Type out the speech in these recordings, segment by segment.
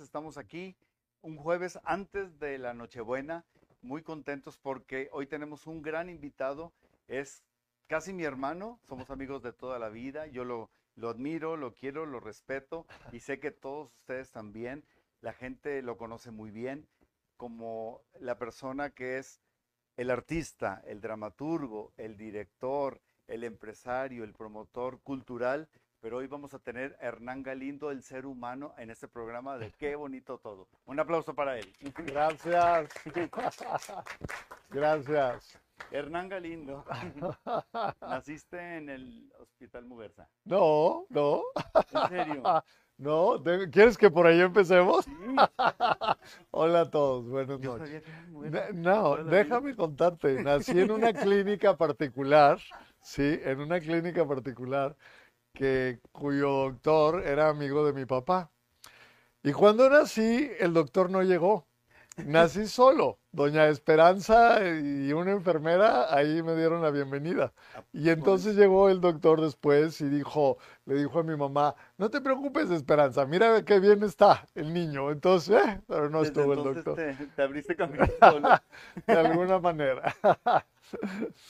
Estamos aquí un jueves antes de la Nochebuena, muy contentos porque hoy tenemos un gran invitado. Es casi mi hermano, somos amigos de toda la vida. Yo lo, lo admiro, lo quiero, lo respeto y sé que todos ustedes también. La gente lo conoce muy bien como la persona que es el artista, el dramaturgo, el director, el empresario, el promotor cultural pero hoy vamos a tener a Hernán Galindo, el ser humano, en este programa de Qué bonito todo. Un aplauso para él. Gracias. Gracias. Hernán Galindo, naciste en el Hospital Muguerza. No, no. ¿En serio? No, ¿quieres que por ahí empecemos? Sí. Hola a todos, buenas Yo noches. sabía que No, déjame contarte. Nací en una clínica particular, sí, en una clínica particular que cuyo doctor era amigo de mi papá. Y cuando nací, el doctor no llegó. Nací solo. Doña Esperanza y una enfermera ahí me dieron la bienvenida. Y entonces llegó el doctor después y dijo, le dijo a mi mamá, no te preocupes, Esperanza, mira qué bien está el niño. Entonces, eh, pero no Desde estuvo el doctor. Te, te abriste camino solo. De alguna manera.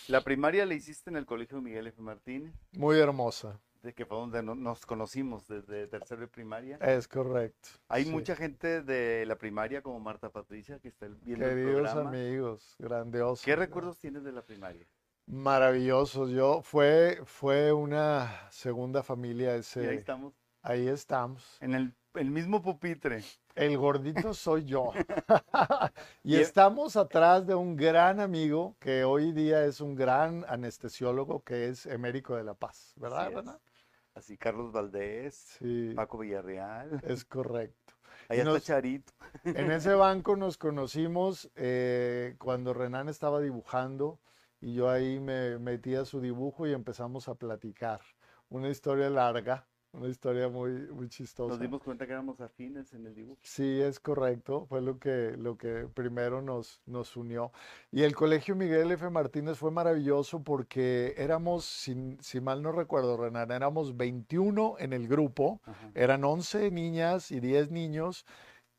La primaria la hiciste en el Colegio Miguel F. Martínez, Muy hermosa, de que fue donde no- nos conocimos desde tercero de primaria. es correcto. Hay sí. mucha gente de la primaria como Marta Patricia que está viendo el Queridos programa. amigos, grandiosos. ¿Qué recuerdos tienes de la primaria? Maravillosos. Yo, fue, fue una segunda familia Y ese. ahí estamos, Ahí estamos. en el, el mismo pupitre. El gordito soy yo. y Y- estamos atrás de un gran amigo que hoy día es un gran anestesiólogo que es Emérico de la Paz, ¿verdad, Así Carlos Valdés, Sí, Paco Villarreal, es correcto. ahí está Charito. En ese banco nos conocimos eh, cuando Renan estaba dibujando y yo ahí me metí a su dibujo y empezamos a platicar. Una historia larga, una historia muy, muy chistosa. Nos dimos cuenta que éramos afines en el dibujo. Sí, es correcto, fue lo que, lo que primero nos, nos unió. Y el Colegio Miguel F. Martínez fue maravilloso porque éramos, si, si mal no recuerdo, Renan, éramos 21 en el grupo, Ajá. eran 11 niñas y 10 niños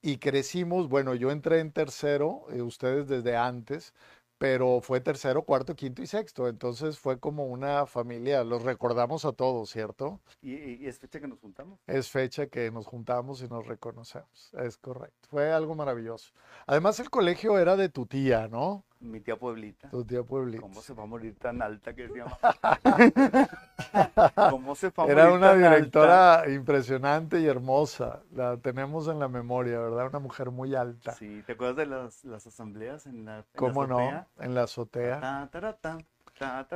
y crecimos, bueno, yo entré en tercero, eh, ustedes desde antes, pero fue tercero, cuarto, quinto y sexto, entonces fue como una familia, los recordamos a todos, ¿cierto? Y, y- es fecha que nos juntamos. Es fecha que nos juntamos y nos reconocemos, es correcto, fue algo maravilloso. Además el colegio era de tu tía, ¿no? Mi tía Pueblita. Tu tía Pueblita. ¿Cómo se va a morir tan alta que se llama? ¿Cómo se va a Era morir una tan alta? directora impresionante y hermosa, la tenemos en la memoria, ¿verdad? Una mujer muy alta. Sí, ¿te acuerdas de las, las asambleas en la, en la ¿Cómo no? En la azotea. Ta, Claro,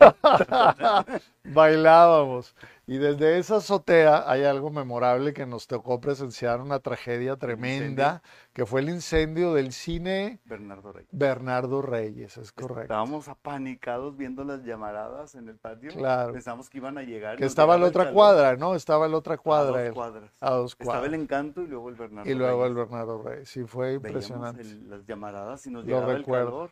bailábamos. Y desde esa azotea hay algo memorable que nos tocó presenciar una tragedia tremenda, que fue el incendio del cine Bernardo Rey. Bernardo Reyes, es correcto. Estábamos apanicados viendo las llamaradas en el patio. Claro. Pensamos que iban a llegar. Que estaba en la otra cuadra, ¿no? Estaba en la otra A cuadra. dos cuadras. a dos Estaba el cuadras. encanto y luego el Bernardo Y luego el Reyes. Bernardo Reyes. Sí, fue impresionante. el- las llamaradas y nos Lo llegaba recuerdo. el calor.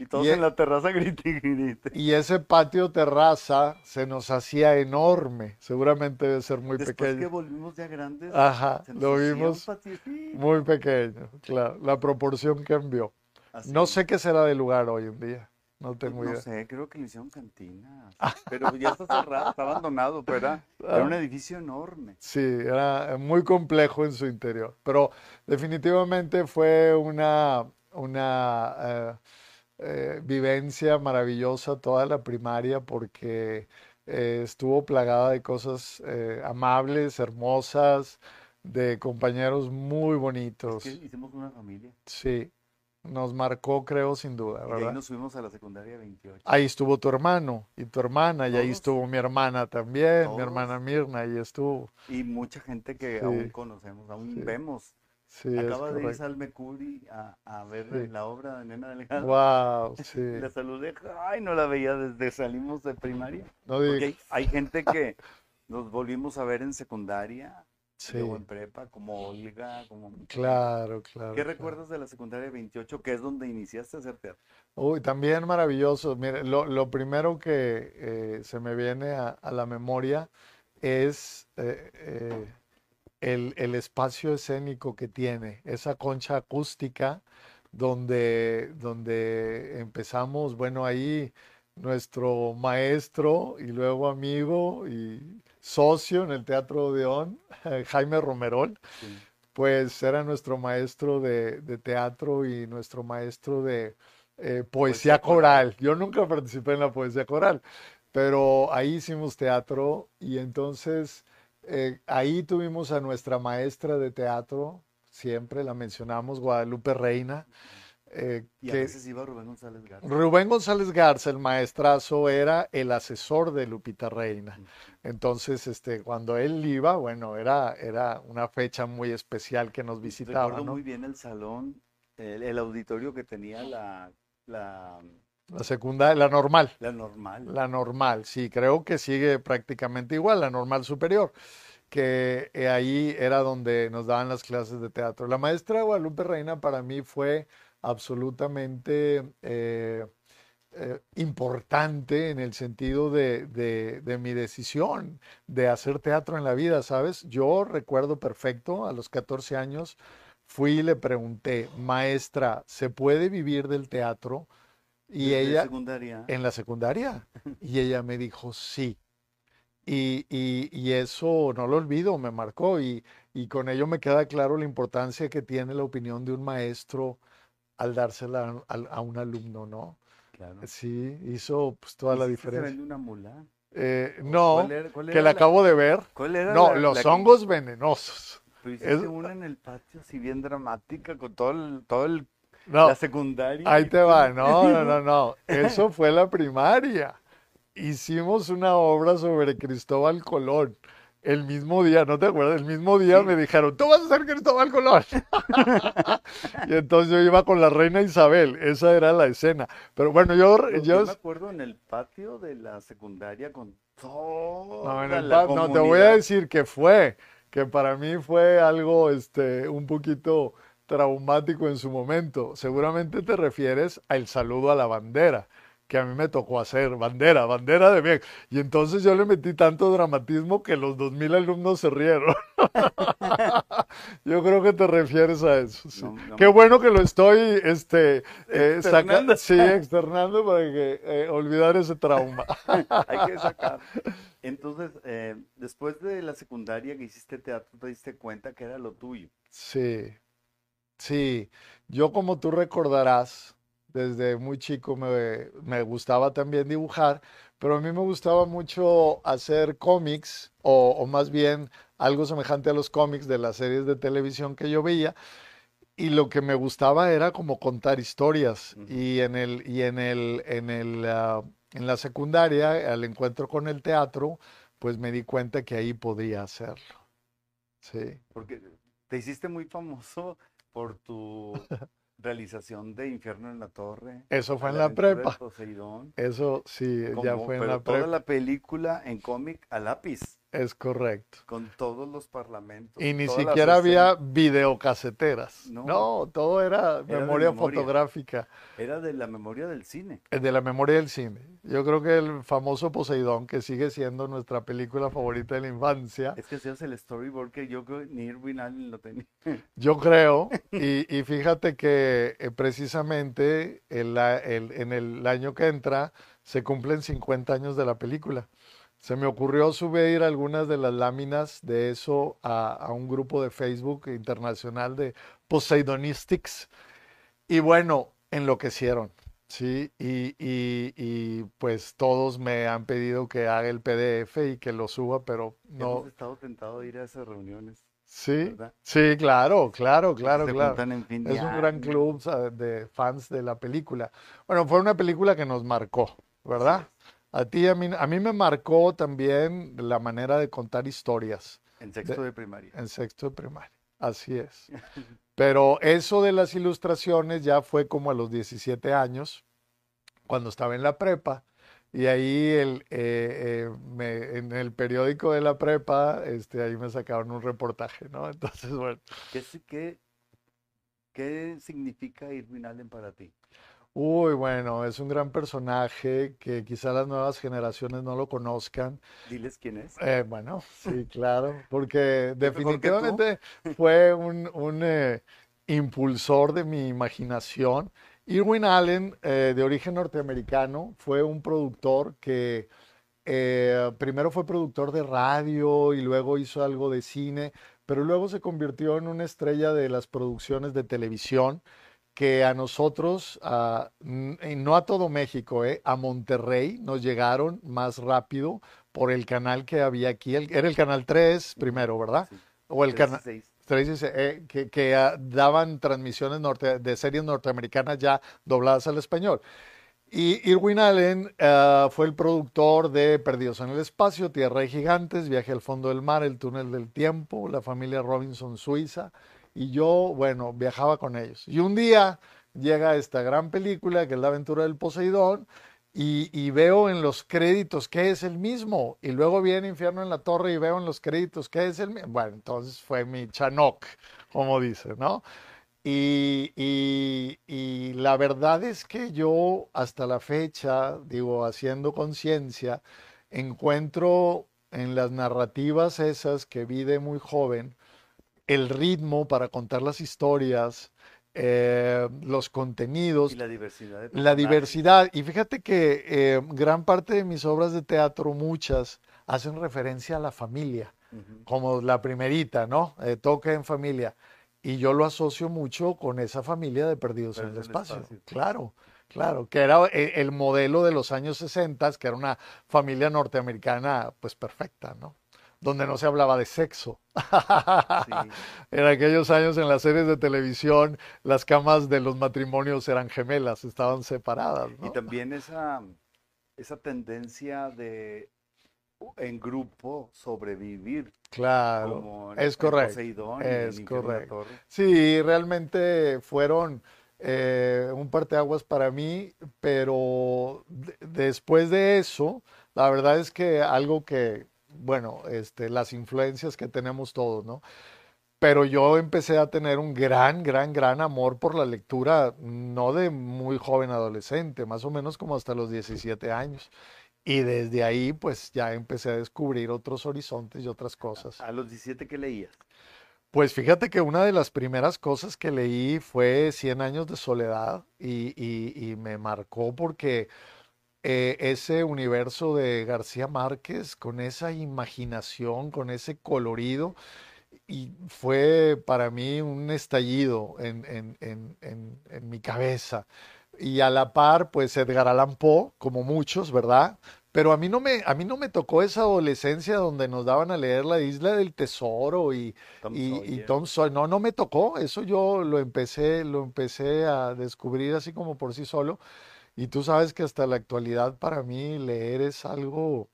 Y todos Y en e- la terraza grite y grite. Y ese patio terraza se nos hacía enorme. Seguramente debe ser muy Después que pequeño. volvimos ya grandes, Ajá, se nos lo vimos muy pequeño, claro. La proporción cambió. Así. No sé qué será del lugar hoy en día. No tengo No idea. sé, creo que le hicieron cantina. Pero ya está cerrado, está abandonado, pero era, Ah. era un edificio enorme. Sí, era muy complejo en su interior. Pero definitivamente fue una, una eh, eh, vivencia maravillosa toda la primaria porque eh, estuvo plagada de cosas eh, amables, hermosas, de compañeros muy Es bonitos. que hicimos una familia. Sí, nos marcó, creo, sin duda, Y de ahí ¿verdad? nos fuimos a la secundaria 28. Ahí estuvo tu hermano y tu hermana, y ahí Todos. estuvo mi hermana también, mi Todos. hermana Mirna, ahí estuvo. Y mucha gente que Sí. aún conocemos, aún Sí. vemos. Sí, Acaba de ir. Salme Curi a, a ver Sí. la obra de Nena Delgado. Wow, sí. La saludé, ay, no la veía desde salimos de primaria. No Porque hay, hay gente que nos volvimos a ver en secundaria, Sí, luego en prepa, como Olga, como... claro, claro. ¿Qué claro. recuerdas de la secundaria 28, que es donde iniciaste a hacer teatro? Uy, también maravilloso. Mire, lo, lo primero que eh, se me viene a, a la memoria es eh, eh, el, el espacio escénico que tiene, esa concha acústica donde, donde empezamos, bueno, ahí nuestro maestro y luego amigo y socio en el Teatro Odeón, Jaime Romerol, Sí. pues era nuestro maestro de, de teatro y nuestro maestro de eh, poesía Poesía coral. Yo nunca participé en la poesía coral, pero ahí hicimos teatro y entonces eh, ahí tuvimos a nuestra maestra de teatro, siempre la mencionamos, Guadalupe Reina. eh, Y a que- veces iba Rubén González Garza. Rubén González Garza, el maestrazo, era el asesor de Lupita Reina. Entonces, este, cuando él iba, bueno, era, era una fecha muy especial que nos visitaba, Recuerdo ¿no? muy bien el salón, el, el auditorio que tenía la, la, La secundaria, la normal, la normal. la normal, sí, creo que sigue prácticamente igual, la normal superior, que eh, ahí era donde nos daban las clases de teatro. La maestra Guadalupe Reina para mí fue absolutamente eh, eh, importante en el sentido de, de- de mi decisión de hacer teatro en la vida, ¿sabes? Yo recuerdo perfecto, a los 14 años, fui y le pregunté, maestra, ¿se puede vivir del teatro? Y Desde ella, secundaria. en la secundaria, y ella me dijo, sí. Y, y- y eso no lo olvido, me marcó y, y con ello me queda claro la importancia que tiene la opinión de un maestro al dársela a, a un alumno, ¿no? Claro. Sí, hizo pues toda la ¿Hiciste se diferencia. vende una mula? Eh, no, ¿Cuál era, cuál que la acabo de ver. cuál era No, la- los la que- hongos venenosos. Pero hiciste es- una en el patio así bien dramática con todo el, todo el, No, la secundaria. ahí te va. No, no, no, no. Eso fue la primaria. Hicimos una obra sobre Cristóbal Colón. El mismo día, ¿no te acuerdas? El mismo día Sí. me dijeron, tú vas a ser Cristóbal Colón. Y entonces yo iba con la reina Isabel. Esa era la escena. Pero bueno, yo, Yo, yo yo, me acuerdo en el patio de la secundaria con No, en el la no, te voy a decir que fue, que para mí fue algo este, un poquito traumático en su momento. Seguramente te refieres al saludo a la bandera, que a mí me tocó hacer, bandera, bandera de bien. Y entonces yo le metí tanto dramatismo que los dos mil alumnos se rieron. Yo creo que te refieres a eso. sí. No, no Qué bueno que lo estoy este, eh, Externando. sí, externando para que eh, olvidar ese trauma. Hay que sacar. Entonces, eh, después de la secundaria que hiciste teatro, te diste cuenta que era lo tuyo. Sí, sí. Yo como tú recordarás, desde muy chico me, me gustaba también dibujar, pero a mí me gustaba mucho hacer cómics, o, o más bien algo semejante a los cómics de las series de televisión que yo veía. Y lo que me gustaba era como contar historias. Y en el, y en el, en el, ah, en la secundaria, al encuentro con el teatro, pues me di cuenta que ahí podía hacerlo. Sí. Porque te hiciste muy famoso por tu realización de Infierno en la Torre. Eso fue en la prepa. Eso sí, ya fue en la toda prepa. la película en cómic a lápiz, Es correcto. con todos los parlamentos. Y ni siquiera había videocaseteras. No. No, todo era memoria memoria. fotográfica, Era de la memoria del cine. eh, de la memoria del cine. Yo creo que el famoso Poseidón, que sigue siendo nuestra película favorita de la infancia, Es que hacías el storyboard que yo creo ni Irving Allen lo tenía. yo creo, y, y fíjate que eh, precisamente el el- en el año que entra se cumplen 50 años de la película. Se me ocurrió subir algunas de las láminas de eso a, a un grupo de Facebook internacional de Poseidonistics. Y bueno, enloquecieron, ¿sí? Y, y- y, pues todos me han pedido que haga el PDF y que lo suba, pero no. Hemos estado tentados de ir a esas reuniones, Sí, ¿verdad? sí, claro, claro, claro, se claro. en fin Es un gran club de fans de la película. Bueno, fue una película que nos marcó, ¿verdad? A ti, a mí, a mí me marcó también la manera de contar historias En sexto de primaria. en sexto de primaria. Así es. Pero eso de las ilustraciones ya fue como a los 17 años, cuando estaba en la prepa. Y ahí el, eh, eh, me- en el periódico de la prepa, este, ahí me sacaron un reportaje, ¿no? Entonces, bueno. ¿Qué, qué, qué significa Irving Allen para ti? Uy, bueno, es un gran personaje que quizá las nuevas generaciones no lo conozcan. Diles quién es. Eh, bueno, sí, claro, porque definitivamente fue un, un, eh, impulsor de mi imaginación. Irwin Allen, eh, de origen norteamericano, fue un productor que primero fue productor de radio y luego hizo algo de cine, pero luego se convirtió en una estrella de las producciones de televisión que a nosotros, a- no a todo México, eh, a Monterrey nos llegaron más rápido por el canal que había aquí. el- era el canal 3 primero, ¿verdad? Sí. O el canal 16. 3 eh, que, que, ah, daban transmisiones norte- de series norteamericanas ya dobladas al español. Y Irwin Allen ah, fue el productor de Perdidos en el Espacio, Tierra de Gigantes, Viaje al Fondo del Mar, El Túnel del Tiempo, La familia Robinson Suiza. Y yo, bueno, viajaba con ellos. Y un día llega esta gran película que es La aventura del Poseidón y, veo en los créditos que es el mismo. Y luego viene Infierno en la Torre y veo en los créditos que es el mismo. Bueno, entonces fue mi Chanok, como dice, ¿no? Y, y- y la verdad es que yo hasta la fecha, digo, haciendo conciencia, encuentro en las narrativas esas que vi de muy joven, el ritmo para contar las historias, eh, los contenidos, Y la diversidad de la diversidad. Y fíjate que eh, gran parte de mis obras de teatro, muchas, hacen referencia a la familia como la primerita, ¿no? Eh, toca en familia. Y yo lo asocio mucho con esa familia de Perdidos en el Perdidos en el Espacio. Espacio. Claro, claro, que era e- el modelo de los años 60, que era una familia norteamericana, pues perfecta, ¿no? Donde no se hablaba de sexo. Sí. En aquellos años en las series de televisión, las camas de los matrimonios eran gemelas, estaban separadas, Y también esa, esa tendencia de en grupo sobrevivir, Claro, como es correcto, Poseidón es correcto. Sí, realmente fueron eh, un parteaguas para mí, pero de- después de eso, la verdad es que algo que, bueno, este, las influencias que tenemos todos, ¿no? Pero yo empecé a tener un gran, gran, gran amor por la lectura, no de muy joven adolescente, más o menos como hasta los 17 años. Y desde ahí, pues ya empecé a descubrir otros horizontes y otras cosas. A los 17 que leías. Pues fíjate que una de las primeras cosas que leí fue Cien años de soledad y, y- y me marcó porque eh, ese universo de García Márquez, con esa imaginación, con ese colorido, y fue para mí un estallido en, en- en- en- mi cabeza. Y a la par, pues Edgar Allan Poe, como muchos, ¿verdad? Pero a mí no me, a mí no me tocó esa adolescencia donde nos daban a leer La Isla del Tesoro y, Tom y, y Sawyer. Tom Sawyer. No, no me tocó. Eso yo lo empecé, lo empecé a descubrir así como por sí solo. Y tú sabes que hasta la actualidad para mí leer es algo,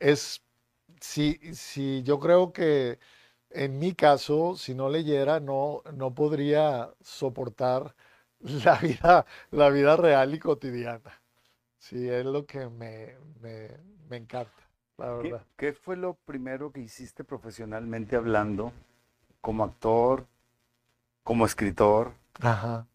es, si, si yo creo que en mi caso, si no leyera, no, no podría soportar la vida, la vida real y cotidiana. Sí, es lo que me, me, me encanta, la ¿Qué, verdad. qué fue lo primero que hiciste profesionalmente hablando, como actor, como escritor? Ajá.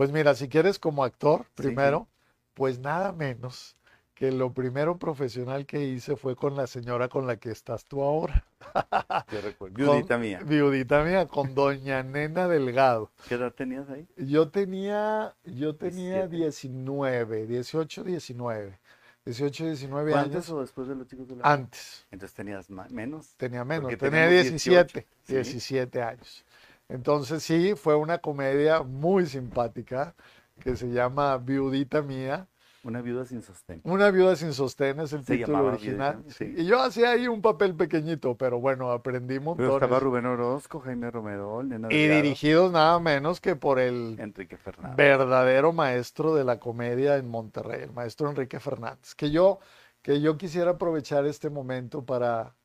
Pues mira, si quieres como actor, Sí. primero, pues nada menos que lo primero profesional que hice fue con la señora con la que estás tú ahora. Yo recuerdo. Con- Viudita mía. Viudita mía, con doña Nena Delgado. ¿Qué edad tenías ahí? Yo tenía, yo tenía 17. 19, 18, 19. 18, 19 ¿Fue años. antes o después de los chicos de la Antes. Entonces tenías menos. Tenía menos, tenía tenemos 17, 18, ¿sí? 17 años. Entonces sí, fue una comedia muy simpática que se llama Viudita Mía. Una viuda sin sostén. Una viuda sin sostén es el Se título original. Sí. Y yo hacía ahí un papel pequeñito, pero bueno, aprendí Pero montones. estaba Rubén Orozco, Jaime Romero, Nena Y Delgado, dirigidos nada menos que por el Enrique Fernández. verdadero maestro de la comedia en Monterrey, el maestro Enrique Fernández. Que yo, que yo quisiera aprovechar este momento para,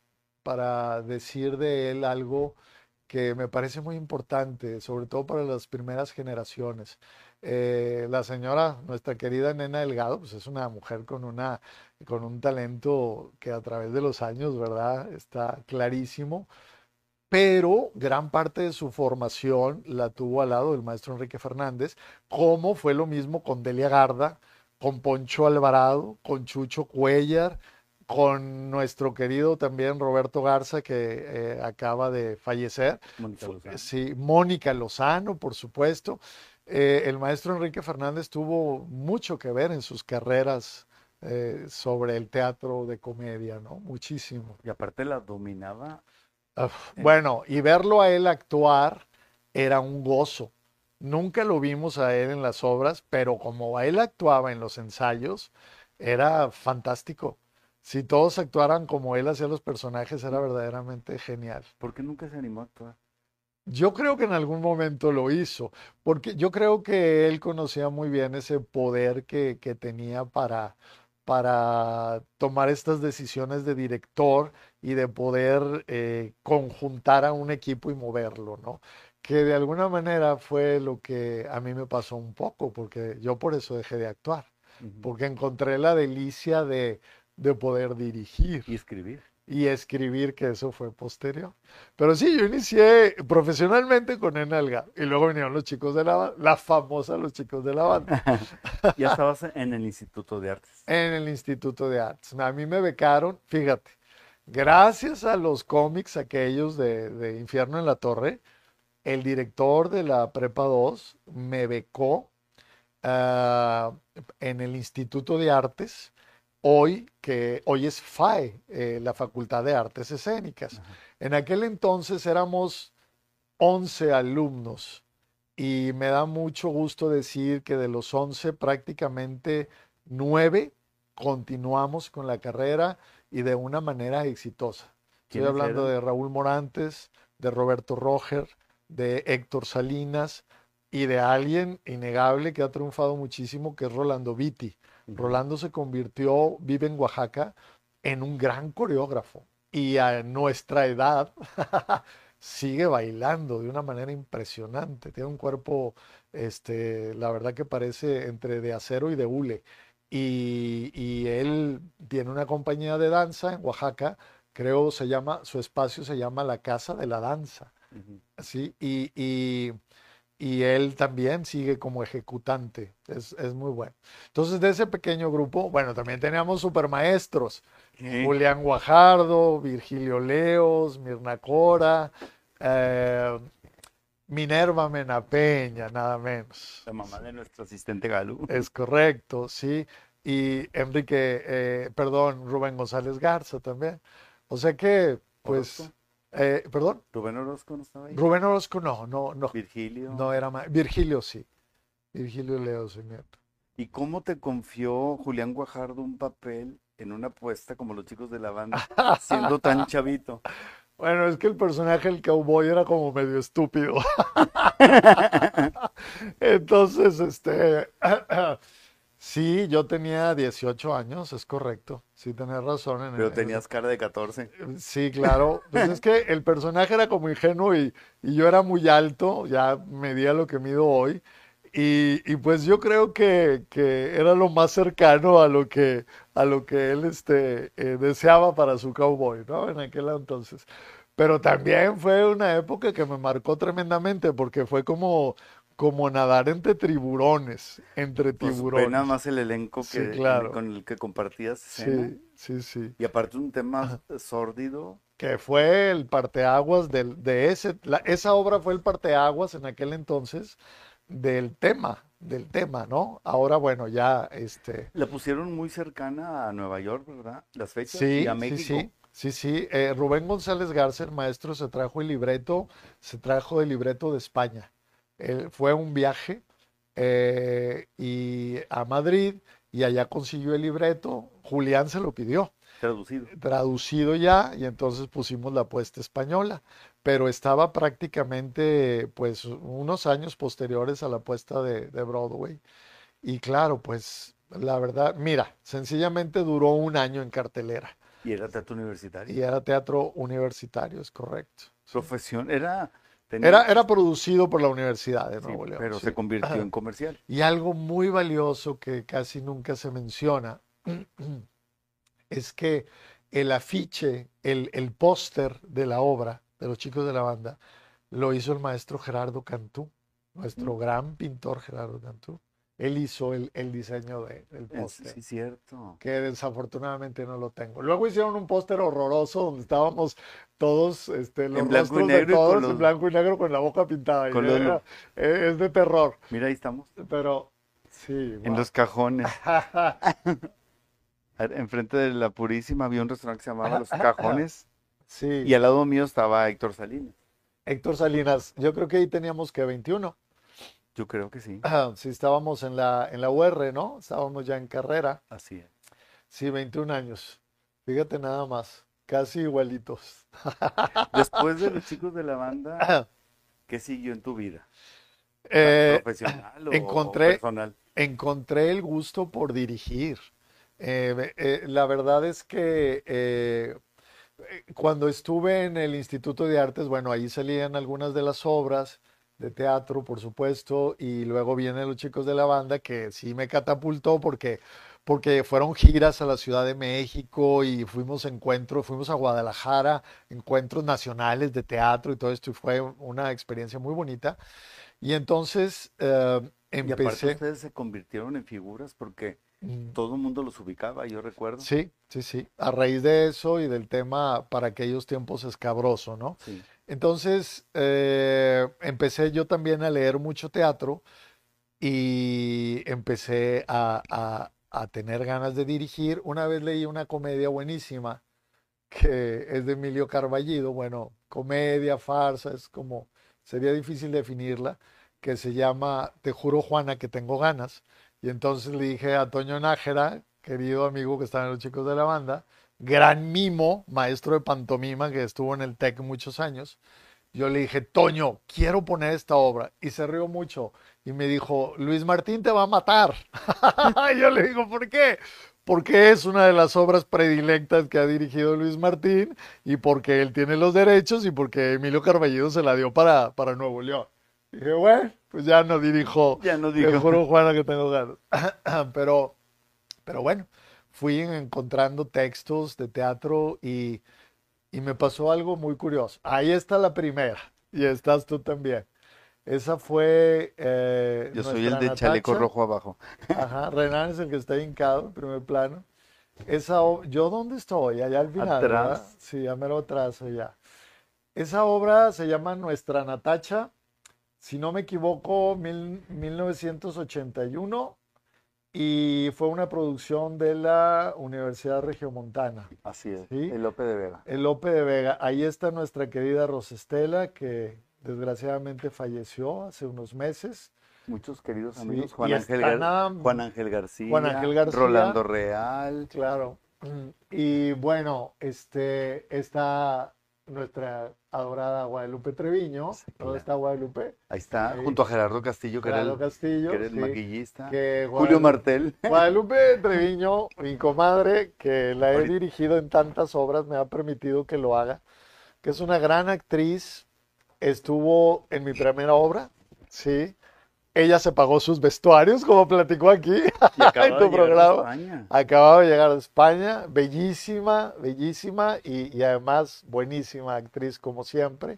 para decir de él algo que me parece muy importante, sobre todo para las primeras generaciones. Eh, la señora, nuestra querida Nena Delgado, pues es una mujer con una, con un talento que a través de los años, ¿verdad? Está clarísimo. pero gran parte de su formación la tuvo al lado del maestro Enrique Fernández, como fue lo mismo con Delia Garda, con Poncho Alvarado, con Chucho Cuellar, con nuestro querido también Roberto Garza, que eh, acaba de fallecer. Mónica Lozano. Sí, Mónica Lozano, por supuesto. Eh, el maestro Enrique Fernández tuvo mucho que ver en sus carreras eh, sobre el teatro de comedia, ¿no? Muchísimo. Y aparte la dominaba. Bueno, y verlo a él actuar era un gozo. Nunca lo vimos a él en las obras, pero como a él actuaba en los ensayos, era fantástico. Si todos actuaran como él hacía los personajes, era verdaderamente genial. ¿Por qué nunca se animó a actuar? Yo creo que en algún momento lo hizo, porque yo creo que él conocía muy bien ese poder que, que tenía para, para tomar estas decisiones de director y de poder eh, conjuntar a un equipo y moverlo, ¿no? Que de alguna manera fue lo que a mí me pasó un poco, porque yo por eso dejé de actuar, porque encontré la delicia de, de poder dirigir Y escribir. y escribir, que eso fue posterior. Pero sí, yo inicié profesionalmente con Enalga y luego vinieron los chicos de la banda, la famosa Los Chicos de la Banda, Ya estabas en el Instituto de Artes. en el Instituto de Artes. A mí me becaron, fíjate, gracias a los cómics aquellos de, de Infierno en la Torre, el director de la Prepa 2 me becó ah, en el Instituto de Artes, hoy que hoy es FAE, eh, la Facultad de Artes Escénicas. En aquel entonces éramos 11 alumnos y me da mucho gusto decir que de los 11 prácticamente 9 continuamos con la carrera y de una manera exitosa. Estoy ¿Quiénes hablando de Raúl Morantes, de Roberto Roger, de Héctor Salinas y de alguien innegable que ha triunfado muchísimo, que es Rolando Vitti. Rolando se convirtió, vive en Oaxaca, en un gran coreógrafo y a nuestra edad sigue bailando de una manera impresionante. Tiene un cuerpo, este, la verdad que parece entre de acero y de hule. Y, y él tiene una compañía de danza en Oaxaca, creo se llama, su espacio se llama La Casa de la Danza. Ujú. ¿sí? Y, y- y él también sigue como ejecutante, es, es muy bueno. Entonces, de ese pequeño grupo, bueno, también teníamos supermaestros, ¿Qué? Julián Guajardo, Virgilio Leos, Mirna Cora, eh, Minerva Menapeña, nada menos. La mamá de nuestro asistente Galú. Es correcto, sí. Y Enrique, eh, perdón, Rubén González Garza también. O sea que, pues. Eh, perdón, Rubén Orozco no estaba ahí. Rubén Orozco no, no, no. Virgilio. No era más. Virgilio sí. Virgilio Leo, sí, nieto. ¿Y cómo te confió Julián Guajardo un papel en una apuesta como los chicos de la banda, siendo tan chavito? Bueno, es que el personaje del cowboy era como medio estúpido. Entonces, este. Sí, yo tenía 18 años, es correcto. Sí, tenés razón. En Pero en- tenías cara de 14. Sí, claro. Pues es que el personaje era como ingenuo y, y yo era muy alto, ya medía lo que mido hoy. Y, y pues yo creo que, que era lo más cercano a lo que, a lo que él este, eh, deseaba para su cowboy, ¿no? En aquel entonces. Pero también fue una época que me marcó tremendamente porque fue como, como nadar entre tiburones, entre Pues tiburones. nada más el elenco Sí, que, claro. con el que compartías escena. Sí, sí, sí. Y aparte un tema sórdido. que fue el parteaguas del, de ese, la- esa obra fue el parteaguas en aquel entonces del tema, del tema, ¿no? Ahora, bueno, ya, este, La pusieron muy cercana a Nueva York, ¿verdad? Las fechas. sí, y a sí, sí, sí, sí, eh, Rubén González Garza, el maestro, se trajo el libreto, se trajo el libreto de España. Él- fue un viaje eh, y a Madrid y allá consiguió el libreto, Julián se lo pidió. Traducido. traducido ya y entonces pusimos la puesta española, pero estaba prácticamente pues unos años posteriores a la puesta de, de Broadway. Y claro, pues la verdad, mira, sencillamente duró un año en cartelera Y era teatro universitario. y era teatro universitario, es correcto. Profesión. Era. Tenía- Era, era producido por la Universidad de sí, Nuevo León. pero sí. se convirtió en comercial. Y algo muy valioso que casi nunca se menciona es que el afiche, el, el póster de la obra, de los chicos de la banda, lo hizo el maestro Gerardo Cantú, nuestro gran pintor Gerardo Cantú. Él hizo el, el diseño de- del póster, sí, cierto. que desafortunadamente no lo tengo. Luego hicieron un póster horroroso donde estábamos todos, este, los En blanco y de negro con todos los- en blanco y negro con la boca pintada. y con los- era- eh, es de terror, Mira, ahí estamos. pero sí. En los cajones. Enfrente de la Purísima había un restaurante que se llamaba Los Cajones. sí. Y al lado mío estaba Héctor Salinas. Héctor Salinas, yo creo que ahí teníamos que 21. Yo creo que sí. Sí, estábamos en la, en la UR, ¿no? Estábamos ya en carrera. Así es. Sí, 21 años. Fíjate nada más, casi igualitos. Después de los chicos de la banda, ¿qué siguió en tu vida? Eh, ¿Profesional o, encontré- o personal? encontré el gusto por dirigir. Eh, eh, la verdad es que cuando estuve en el Instituto de Artes, bueno, ahí salían algunas de las obras de teatro, por supuesto, y luego vienen los chicos de la banda que sí me catapultó porque, porque fueron giras a la Ciudad de México y fuimos a encuentros, fuimos a Guadalajara, encuentros nacionales de teatro y todo esto, y fue una experiencia muy bonita. Y entonces eh, Y aparte empecé. ustedes se convirtieron en figuras porque Mm, todo el mundo los ubicaba, yo recuerdo. Sí, sí, sí. A raíz de eso y del tema para aquellos tiempos escabroso, ¿no? Sí. Entonces, eh, empecé yo también a leer mucho teatro y empecé a, a- a tener ganas de dirigir. Una vez leí una comedia buenísima que es de Emilio Carballido, bueno, comedia, farsa, es como, sería difícil definirla, que se llama Te juro, Juana, que tengo ganas. Y entonces le dije a Toño Nájera, querido amigo que estaba en los chicos de la banda, gran mimo, maestro de pantomima que estuvo en el TEC muchos años. Yo le dije, Toño, quiero poner esta obra. Y se rió mucho. Y me dijo, Luis Martín te va a matar. Yo le digo, ¿por qué? Porque es una de las obras predilectas que ha dirigido Luis Martín y porque él tiene los derechos y porque Emilio Carballido se la dio para, para Nuevo León. Dije, bueno, pues ya no dirijo Ya no te juro, Juana, que tengo ganas. Pero, pero bueno, fui encontrando textos de teatro y, y me pasó algo muy curioso. Ahí está la primera y estás tú también. Esa fue eh, Yo soy el de chaleco Natacha. rojo abajo. Ajá, Renan es el que está hincado en primer plano. Esa, ¿yo dónde estoy? Allá al final, ¿verdad? Atrás. Sí, ya me lo atrás allá. Esa obra se llama Nuestra Natacha, si no me equivoco, mil- 1981 y fue una producción de la Universidad Regiomontana. Así es. Sí. El Lope de Vega. El Lope de Vega. Ahí está nuestra querida Rosestela, que desgraciadamente falleció hace unos meses. Muchos queridos amigos. Juan Ángel, Gar- Juan Ángel García. Juan Ángel García. Rolando Real. Claro. Y bueno, este está nuestra adorada Guadalupe Treviño. Sí, ¿Dónde claro. está Guadalupe? Ahí está, Ahí. junto a Gerardo Castillo, que era el, Castillo. que era el sí, maquillista. que Julio Martel. Guadalupe Treviño, mi comadre, que la he Ahorita- dirigido en tantas obras, me ha permitido que lo haga, que es una gran actriz, estuvo en mi primera obra, sí. Ella se pagó sus vestuarios, como platicó aquí en de tu llegar a programa. España. Acababa de llegar a España, bellísima, bellísima y, y además buenísima actriz como siempre.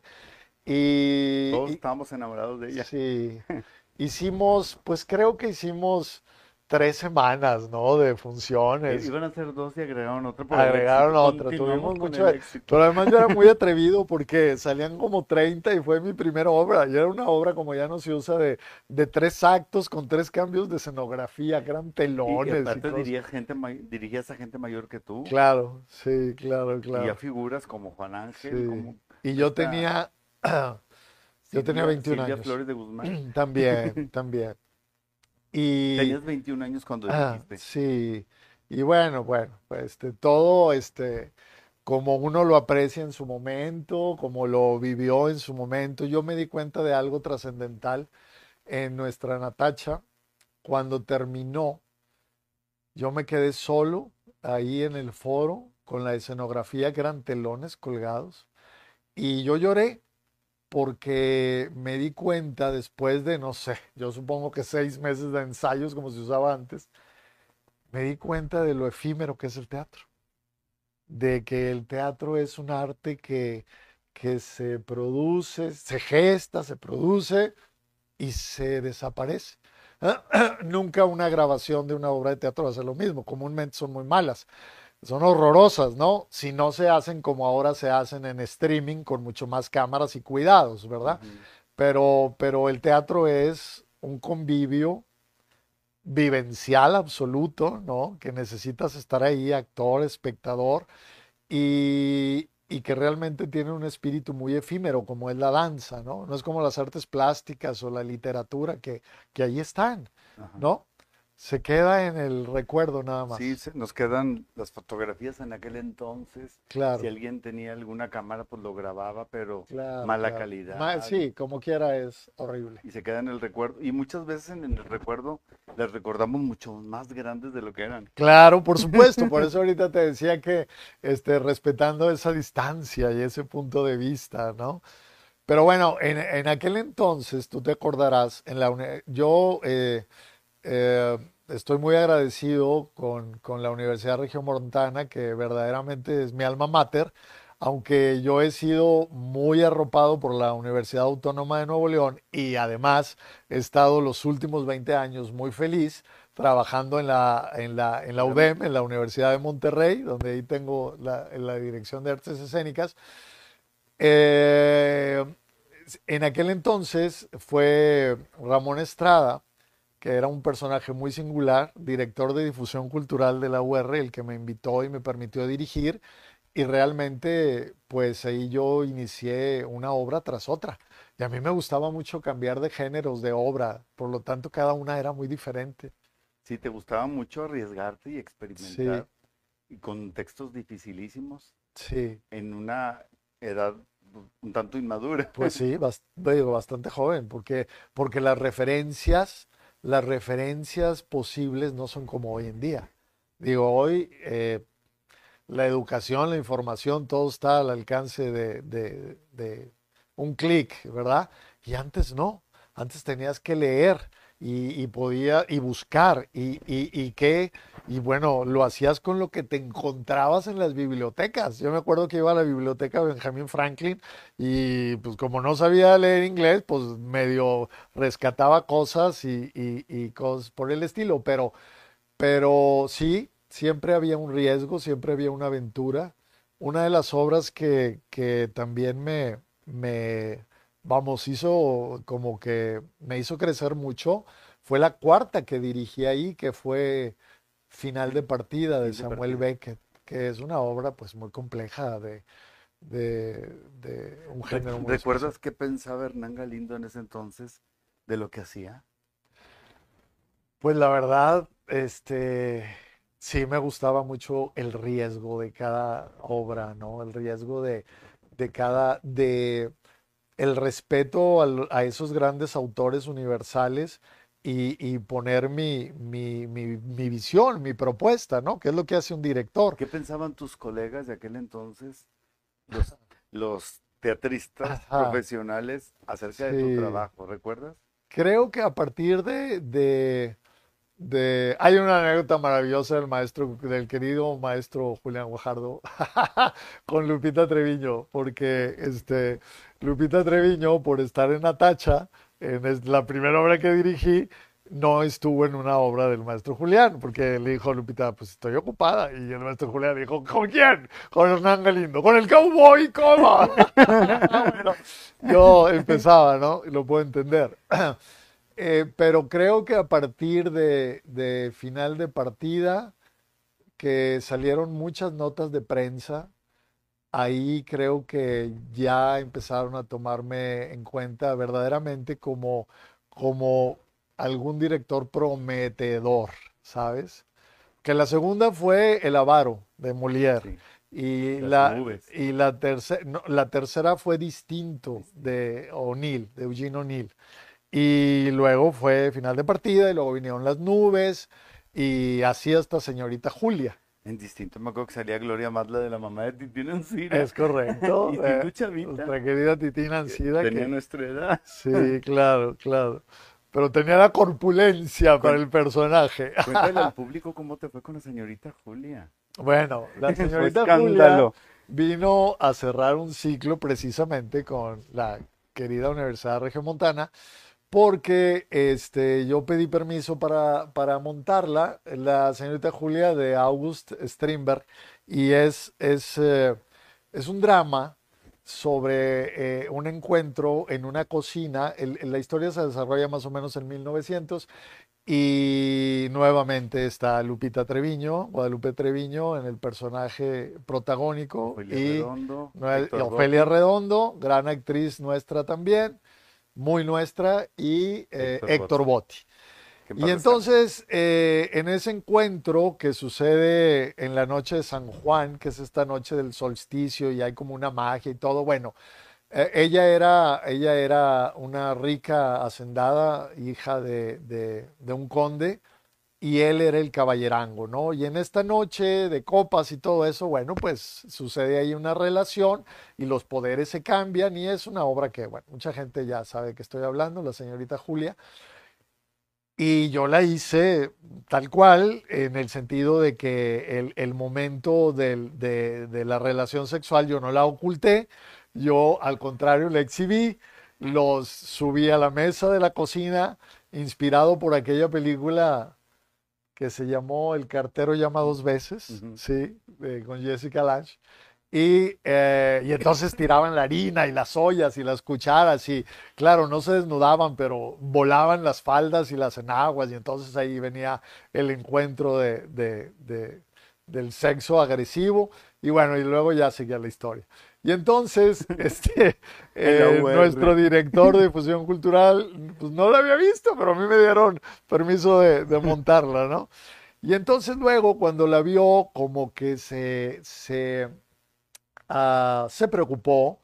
Y, Todos y- estábamos enamorados de ella. Sí, hicimos, pues creo que hicimos tres semanas, ¿no? De funciones. Iban a ser dos y agregaron otra. Agregaron otra, tuvimos mucho de- éxito. Pero además yo era muy atrevido porque salían como 30 y fue mi primera obra. Y era una obra como ya no se usa de, de tres actos con tres cambios de escenografía, que eran Y, y telones y aparte cosas. diría gente, dirigías a gente mayor que tú. Claro, sí, claro, Y ya claro. figuras como Juan Ángel, Sí. como Y yo tenía, yo tenía Silvia- 21 Silvia años. Flores de Guzmán. También, también. Y Tenías 21 años cuando Ah, dijiste. sí, y bueno, bueno, pues este, todo este, como uno lo aprecia en su momento, como lo vivió en su momento, yo me di cuenta de algo trascendental en nuestra Natacha. Cuando terminó, yo me quedé solo ahí en el foro con la escenografía que eran telones colgados y yo lloré porque me di cuenta después de, no sé, yo supongo que seis meses de ensayos como se usaba antes, me di cuenta de lo efímero que es el teatro, de que el teatro es un arte que, que se produce, se gesta, se produce y se desaparece. Nunca una grabación de una obra de teatro va a ser lo mismo, comúnmente son muy malas, son horrorosas, ¿no? Si no se hacen como ahora se hacen en streaming con mucho más cámaras y cuidados, ¿verdad? pero, pero el teatro es un convivio vivencial absoluto, ¿no? Que necesitas estar ahí, actor, espectador, y, y que realmente tiene un espíritu muy efímero, como es la danza, ¿no? No es como las artes plásticas o la literatura, que, que ahí están, ¿no? Se queda en el recuerdo nada más. Sí, nos quedan las fotografías en aquel entonces. Claro. Si alguien tenía alguna cámara, pues lo grababa, pero mala calidad. sí, como quiera es horrible. Y se queda en el recuerdo. Y muchas veces en el recuerdo les recordamos mucho más grandes de lo que eran. Claro, por supuesto. Por eso ahorita te decía que este, respetando esa distancia y ese punto de vista, ¿no? Pero bueno, en, en aquel entonces, tú te acordarás, en la yo... Eh, eh, estoy muy agradecido con, con la Universidad Montana que verdaderamente es mi alma mater, aunque yo he sido muy arropado por la Universidad Autónoma de Nuevo León y además he estado los últimos 20 años muy feliz trabajando en la, en la, en la UDEM, en la Universidad de Monterrey, donde ahí tengo la, la Dirección de Artes Escénicas. Eh, en aquel entonces fue Ramón Estrada, que era un personaje muy singular, director de difusión cultural de la UR, el que me invitó y me permitió dirigir. Y realmente, pues ahí yo inicié una obra tras otra. Y a mí me gustaba mucho cambiar de géneros de obra, por lo tanto cada una era muy diferente. Sí, te gustaba mucho arriesgarte y experimentar. Y con textos dificilísimos. Sí. En una edad un tanto inmadura. Pues sí, bastante joven, porque, porque las referencias las referencias posibles no son como hoy en día. Digo, hoy eh, la educación, la información, todo está al alcance de, un clic, ¿verdad? Y antes no, antes tenías que leer y, podía y buscar y, y, y qué y bueno, lo hacías con lo que te encontrabas en las bibliotecas. Yo me acuerdo que iba a la biblioteca Benjamin Franklin y pues como no sabía leer inglés, pues medio rescataba cosas y, cosas por el estilo, pero, pero sí, siempre había un riesgo, siempre había una aventura. Una de las obras que, que también me, me, vamos, hizo como que me hizo crecer mucho fue la cuarta que dirigí ahí, que fue Final de partida de Samuel Beckett, que es una obra pues muy compleja de, de, un género muy ¿Recuerdas qué pensaba Hernán Galindo en ese entonces de lo que hacía? Pues la verdad, este sí me gustaba mucho el riesgo de cada obra, ¿no? El riesgo de, de cada, de el respeto a esos grandes autores universales y, poner mi, mi, mi, visión, mi propuesta, ¿no? ¿Qué es lo que hace un director? ¿Qué pensaban tus colegas de aquel entonces, los, los teatristas profesionales, acerca de tu trabajo? ¿Recuerdas? Creo que a partir de, de, de, Hay una anécdota maravillosa del maestro, del querido maestro Julián Guajardo, con Lupita Treviño, porque este, Lupita Treviño, por estar en Atacha, en la primera obra que dirigí, no estuvo en una obra del maestro Julián, porque le dijo a Lupita, pues estoy ocupada. Y el maestro Julián dijo, ¿con quién? Con Hernán Galindo, con el cowboy, ¿cómo? yo empezaba, ¿no? Lo puedo entender. Eh, pero creo que a partir de, de final de partida, que salieron muchas notas de prensa, ahí creo que ya empezaron a tomarme en cuenta verdaderamente como, como algún director prometedor, ¿sabes? Que la segunda fue El Avaro de Molière. Y, la, y la, la tercera fue Distinto de O'Neill, de Eugene O'Neill. Y luego fue Final de Partida y luego vinieron Las Nubes y así hasta Señorita Julia. En distinto me acuerdo que salía Gloria Matla de la mamá de Titina Ancira. Es correcto. y eh, Chavita. Nuestra querida Titina Ancira. Tenía nuestra edad. Sí, claro, claro. Pero tenía la corpulencia para el personaje. Cuéntale al público cómo te fue con la señorita Julia. Bueno, la señorita Julia vino a cerrar un ciclo precisamente con la querida Universidad Regiomontana, porque este, yo pedí permiso para, para montarla, la señorita Julia de August Strindberg, y es, es, eh, es un drama sobre eh, un encuentro en una cocina. la historia se desarrolla más o menos en 1900 y nuevamente está Lupita Treviño, Guadalupe Treviño en el personaje protagónico. Ofelia y Redondo, Nue- Ofelia Redondo, gran actriz nuestra también, muy nuestra, y eh, Héctor Héctor Botti. Y entonces, eh, en ese encuentro que sucede en la noche de San Juan, que es esta noche del solsticio y hay como una magia y todo, bueno, eh, ella era, ella era una rica hacendada, hija de, de- de un conde, y él era el caballerango, ¿no? Y en esta noche de copas y todo eso, bueno, pues sucede ahí una relación y los poderes se cambian y es una obra que, bueno, mucha gente ya sabe qué estoy hablando, la señorita Julia. Y yo la hice tal cual, en el sentido de que el, el momento de, de la relación sexual yo no la oculté, yo al contrario la exhibí, los subí a la mesa de la cocina, inspirado por aquella película que se llamó El cartero llama dos veces, sí, de- con Jessica Lange. Y, eh, y entonces tiraban la harina y las ollas y las cucharas y claro, no se desnudaban, pero volaban las faldas y las enaguas y entonces ahí venía el encuentro de, de- de- del sexo agresivo y bueno, y luego ya seguía la historia. Y entonces, este, eh, UR. nuestro director de difusión cultural, pues no la había visto, pero a mí me dieron permiso de, de montarla, ¿no? Y entonces luego, cuando la vio, como que se, se, ah, se preocupó,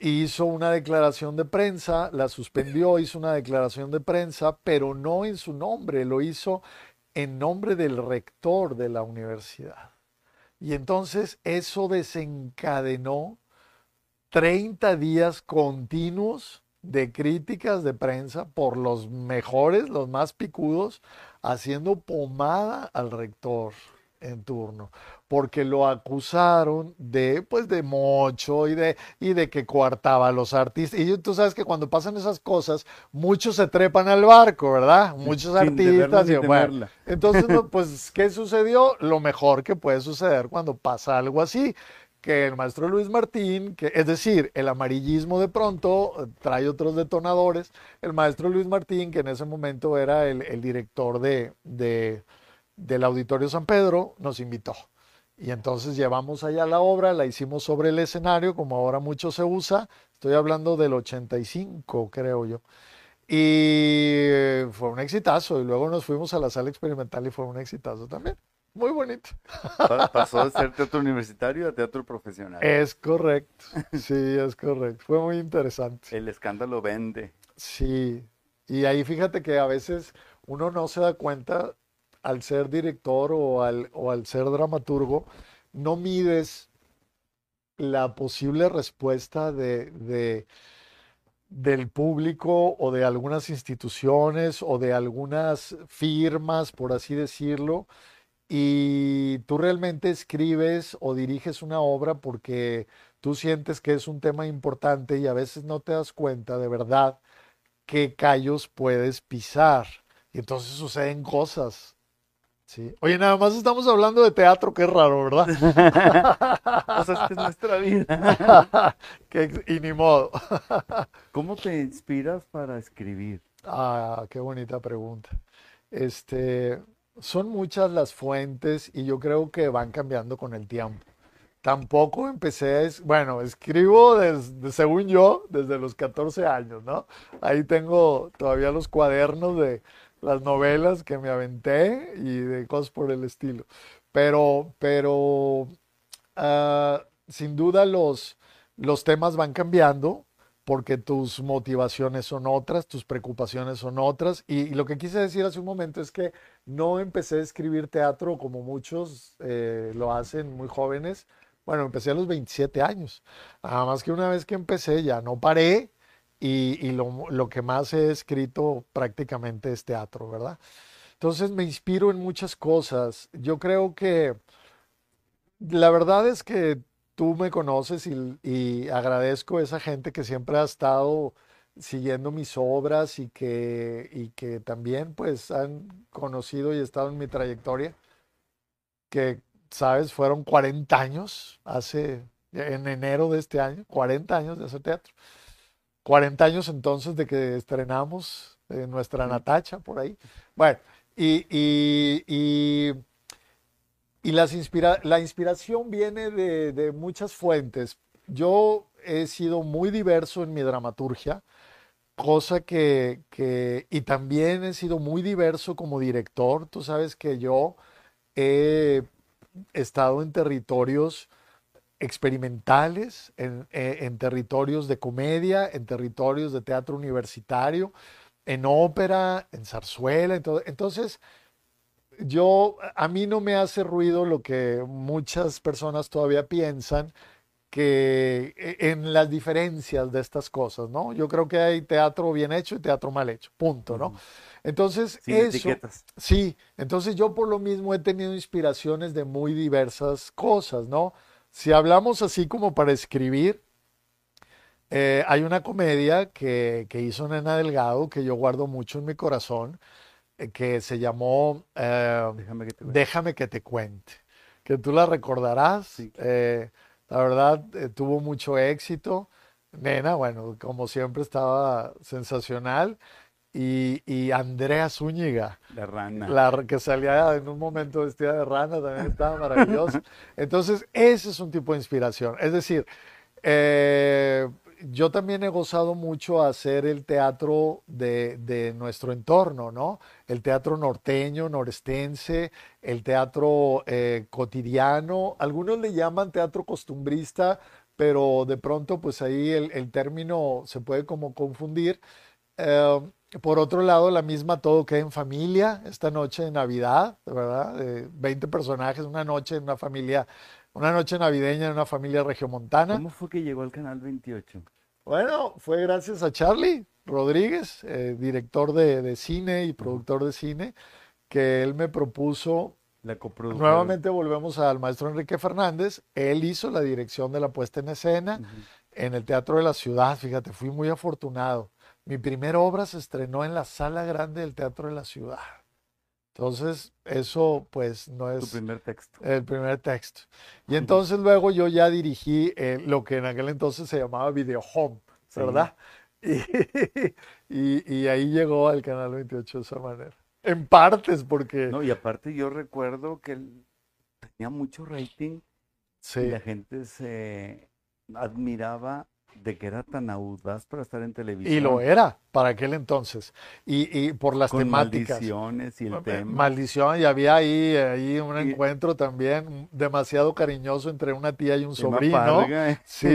hizo una declaración de prensa, la suspendió, hizo una declaración de prensa, pero no en su nombre, lo hizo en nombre del rector de la universidad. Y entonces eso desencadenó 30 días continuos de críticas de prensa por los mejores, los más picudos, haciendo pomada al rector en turno, porque lo acusaron de, pues, de mocho y de, y de que coartaba a los artistas. Y tú sabes que cuando pasan esas cosas, muchos se trepan al barco, ¿verdad? Muchos Sin artistas. y bueno, entonces, pues, ¿qué sucedió? Lo mejor que puede suceder cuando pasa algo así, que el maestro Luis Martín, que es decir, el amarillismo de pronto eh, trae otros detonadores, el maestro Luis Martín, que en ese momento era el, el director de, de- del Auditorio San Pedro, nos invitó. Y entonces llevamos allá la obra, la hicimos sobre el escenario, como ahora mucho se usa, estoy hablando del 85, creo yo. Y fue un exitazo. Y luego nos fuimos a la sala experimental y fue un exitazo también. Muy bonito. Pa- Pasó de ser teatro universitario a teatro profesional. Es correcto. Sí, es correcto. Fue muy interesante. El escándalo vende. Sí. Y ahí fíjate que a veces uno no se da cuenta al ser director o al, o al ser dramaturgo, no mides la posible respuesta de, de- del público o de algunas instituciones o de algunas firmas, por así decirlo, y tú realmente escribes o diriges una obra porque tú sientes que es un tema importante y a veces no te das cuenta de verdad qué callos puedes pisar. Y entonces suceden cosas. Sí. Oye, nada más estamos hablando de teatro, qué raro, ¿verdad? O sea, es que es nuestra vida. Que- y ni modo. ¿Cómo te inspiras para escribir? Ah, qué bonita pregunta. Este, son muchas las fuentes y yo creo que van cambiando con el tiempo. Tampoco empecé, bueno, escribo desde, según yo, desde los 14 años, ¿no? Ahí tengo todavía los cuadernos de las novelas que me aventé y de cosas por el estilo. Pero, pero, ah, sin duda los, los temas van cambiando porque tus motivaciones son otras, tus preocupaciones son otras. Y, y lo que quise decir hace un momento es que no empecé a escribir teatro como muchos eh, lo hacen muy jóvenes. Bueno, empecé a los 27 años. Nada más que una vez que empecé ya no paré y, y lo, lo que más he escrito prácticamente es teatro, ¿verdad? Entonces me inspiro en muchas cosas. Yo creo que la verdad es que tú me conoces y, y agradezco a esa gente que siempre ha estado siguiendo mis obras y que, y que también pues han conocido y estado en mi trayectoria, que, sabes, fueron 40 años, hace, en enero de este año, 40 años de hacer teatro. 40 años entonces de que estrenamos eh, nuestra Natacha por ahí. Bueno, y, y, y, y las inspira la inspiración viene de, de muchas fuentes. Yo he sido muy diverso en mi dramaturgia cosa que, que, y también he sido muy diverso como director. Tú sabes que yo he estado en territorios experimentales, en, eh, en, territorios de comedia, en territorios de teatro universitario, en ópera, en zarzuela, en todo. Entonces, yo, a mí no me hace ruido lo que muchas personas todavía piensan, que e, en las diferencias de estas cosas, ¿no? Yo creo que hay teatro bien hecho y teatro mal hecho, punto, ¿no? Entonces, Sin eso, etiquetas. sí, entonces yo por lo mismo he tenido inspiraciones de muy diversas cosas, ¿no? Si hablamos así como para escribir, eh, hay una comedia que, que, hizo Nena Delgado que yo guardo mucho en mi corazón, eh, que se llamó eh, Déjame que te cuente. Déjame que te cuente, que tú la recordarás. Sí. La verdad, tuvo mucho éxito. Nena, bueno, como siempre estaba sensacional. Y, y Andrea Zúñiga, La rana. la que salía en un momento vestida de rana, también estaba maravillosa. Entonces, ese es un tipo de inspiración. Es decir, eh, yo también he gozado mucho hacer el teatro de, de, nuestro entorno, ¿no? El teatro norteño, norestense, el teatro eh, cotidiano. Algunos le llaman teatro costumbrista, pero de pronto, pues ahí el, el término se puede como confundir. Eh, por otro lado, la misma Todo queda en familia, esta noche de Navidad, ¿verdad? Eh, 20 personajes, una noche en una familia una noche navideña en una familia regiomontana. ¿Cómo fue que llegó al canal 28? Bueno, fue gracias a Charlie Rodríguez, eh, director de, de, cine y productor de cine, que él me propuso. La. Nuevamente volvemos al maestro Enrique Fernández. Él hizo la dirección de la puesta en escena uh -huh. en el Teatro de la Ciudad. Fíjate, fui muy afortunado. Mi primera obra se estrenó en la sala grande del Teatro de la Ciudad. Entonces, eso pues no es tu primer texto. el primer texto. Y entonces luego yo ya dirigí eh, lo que en aquel entonces se llamaba Video Home, ¿verdad? Sí. Y, y, y, ahí llegó al Canal 28 de esa manera. En partes, porque... No, y aparte yo recuerdo que tenía mucho rating. Sí. Y la gente se admiraba de que era tan audaz para estar en televisión. Y lo era para aquel entonces. Y, y por las Con temáticas. Maldiciones y el tema. Maldición, y había ahí, ahí un y, encuentro también demasiado cariñoso entre una tía y un sobrino. Parga, ¿eh? Sí,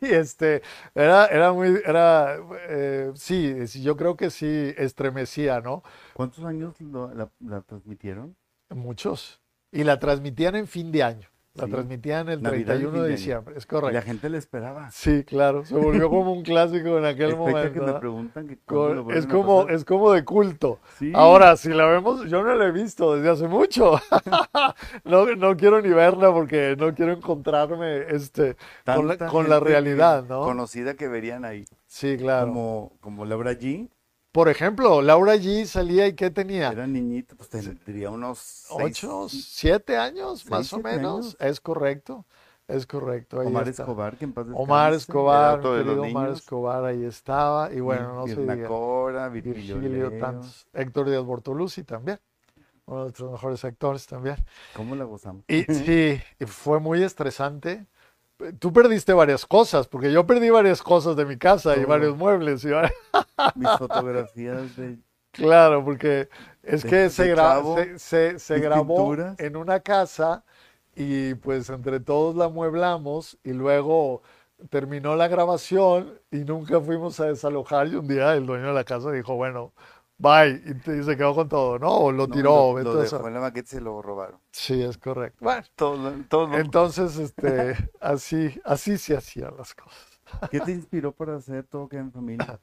y, este, era, era muy, era, eh, sí, yo creo que sí estremecía, ¿no? ¿Cuántos años lo, la, la transmitieron? Muchos. Y la transmitían en fin de año. La Sí. transmitían el Navidad y 31 fin de diciembre, es Y correcto. la gente le esperaba. Sí, claro, se volvió como un clásico en aquel momento. Es como, es como de culto. Sí. Ahora, si la vemos, yo no la he visto desde hace mucho. No, no quiero ni verla porque no quiero encontrarme este, con, la, con realidad, ¿no? Conocida que verían ahí. Sí, claro. Como, como Laura G. Por ejemplo, Laura G salía y ¿qué tenía? Era niñita, pues tendría unos seis- ¿Ocho, siete años, seis, más o menos? años. Es correcto, es correcto. ahí Omar está. Escobar, que en paz Omar Escobar, querido Omar. Escobar, ahí estaba. Y bueno, no se Mirna diga. Cora, Virgilio, Virgilio, Leo. tantos. Héctor Díaz Bortoluzzi también, uno de nuestros mejores actores también. ¿Cómo la gozamos? Y sí, fue muy estresante. Tú perdiste varias cosas, porque yo perdí varias cosas de mi casa y varios muebles. y Mis fotografías de... Claro, porque es De- que se, gra- chavo, se, se- se mis grabó pinturas. en una casa y pues entre todos la mueblamos y luego terminó la grabación y nunca fuimos a desalojar y un día el dueño de la casa dijo, bueno, bye, y, se quedó con todo, ¿no? O lo No, tiró, lo, lo todo dejó eso. en la maqueta y se lo robaron. Sí, es correcto. Bueno, Todo, todo. entonces, este, así, así se hacían las cosas. ¿Qué te inspiró para hacer todo que en familia?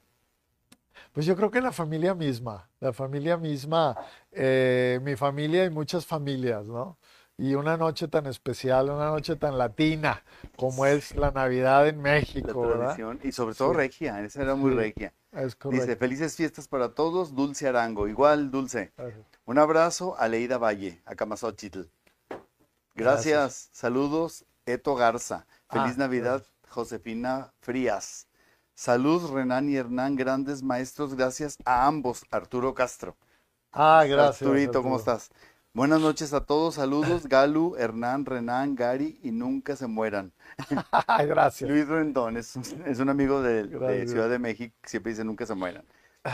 Pues yo creo que la familia misma, la familia misma, eh, mi familia y muchas familias, ¿no? y una noche tan especial, una noche tan latina como es la Navidad en La México, ¿verdad? tradición. Y sobre todo Sí. regia, esa era muy Sí. regia. Es Dice, felices fiestas para todos, Dulce Arango. Igual, Dulce. Un abrazo a Leida Valle, a Camasochitl. Gracias. Gracias. Saludos, Eto Garza. Feliz Ah, Navidad, Josefina Frías. Salud, Renan y Hernán, grandes maestros. Gracias a ambos, Arturo Castro. Ah, gracias. Arturito, ¿cómo Arturo. estás? Buenas noches a todos. Saludos, Galu, Hernán, Renan, Gary y nunca se mueran. Gracias. Luis Rendón es, es un amigo de. Ciudad de México, siempre dice nunca se mueran.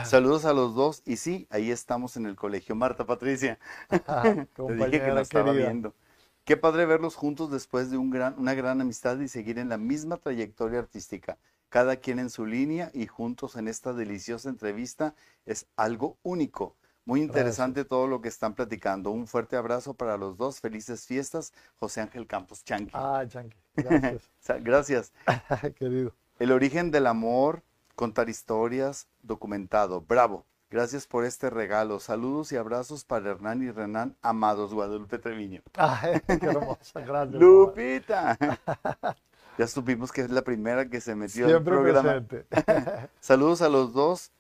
Saludos a los dos y sí, ahí estamos en el colegio. Marta Patricia, te dije que estaba viendo. Qué padre verlos juntos después de un gran, una gran amistad y seguir en la misma trayectoria artística. Cada quien en su línea y juntos en esta deliciosa entrevista es algo único. Muy interesante todo lo que están platicando. Un fuerte abrazo para los dos. Felices fiestas. José Ángel Campos Chanqui. Ah, Chanqui. Gracias, Gracias. querido. El origen del amor, contar historias, documentado. Bravo. Gracias por este regalo. Saludos y abrazos para Hernán y Renan, amados Guadalupe Treviño. Ay, qué hermosa, gracias. Lupita. Ya supimos que es la primera que se metió al Siempre programa. presente. Saludos a los dos.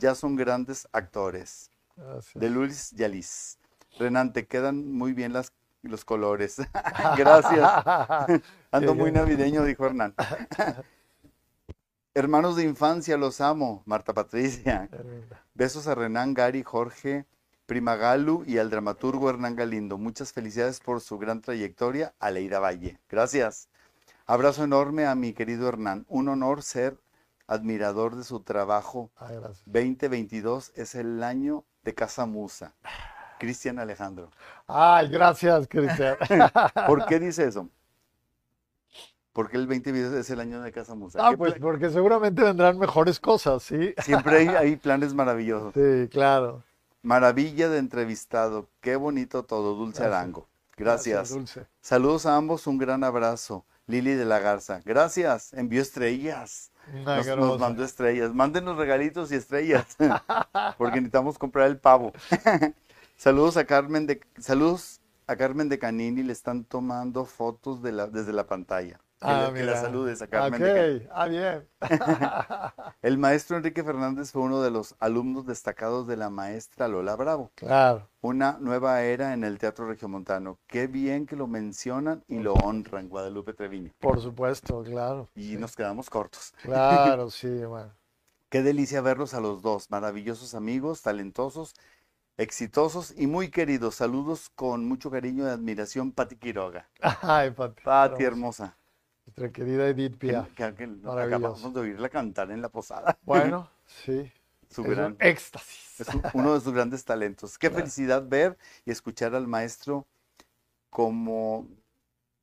Ya son grandes actores. Gracias. De Luis Yalis. Renan, te quedan muy bien las, los colores. Gracias. Ando muy navideño, dijo Hernán. Hermanos de infancia, los amo. Marta Patricia. Besos a Renan, Gary, Jorge, Prima Galu y al dramaturgo Hernán Galindo. Muchas felicidades por su gran trayectoria. A Leida Valle. Gracias. Abrazo enorme a mi querido Hernán. Un honor ser admirador de su trabajo. Ay, gracias. 2022 es el año de Casa Musa. Cristian Alejandro. Ay, gracias, Cristian. ¿Por qué dice eso? Porque el 2022 es el año de Casa Musa. Ah, ¿Qué pues porque seguramente vendrán mejores cosas, ¿sí? Siempre hay, hay planes maravillosos. Sí, claro. Maravilla de entrevistado. Qué bonito todo, Dulce Gracias. Arango. Gracias. Dulce. Saludos a ambos, un gran abrazo. Lili de la Garza. Gracias. Envió estrellas. Nos, mandó estrellas. Mándenos regalitos y estrellas. Porque necesitamos comprar el pavo. Saludos a Carmen de Saludos a Carmen de Canini. Le están tomando fotos de la, desde la pantalla. Que, Ah, la- que la saludes a Carmen de Canini. Ok, ah, bien. El maestro Enrique Fernández fue uno de los alumnos destacados de la maestra Lola Bravo. Claro. Una nueva era en el teatro regiomontano. Qué bien que lo mencionan y lo honran, Guadalupe Treviño. Por supuesto, claro. Y nos quedamos cortos. Claro, sí, bueno. Qué delicia verlos a los dos, maravillosos amigos, talentosos, exitosos y muy queridos. Saludos con mucho cariño y admiración, Pati Quiroga. Ay, Pati. Pati hermosa. Nuestra querida Edith Que, Pia. que- que acabamos de oírla cantar en la posada. Bueno, sí. Su es gran, un éxtasis. es un- uno de sus grandes talentos. Qué Claro. felicidad ver y escuchar al maestro como,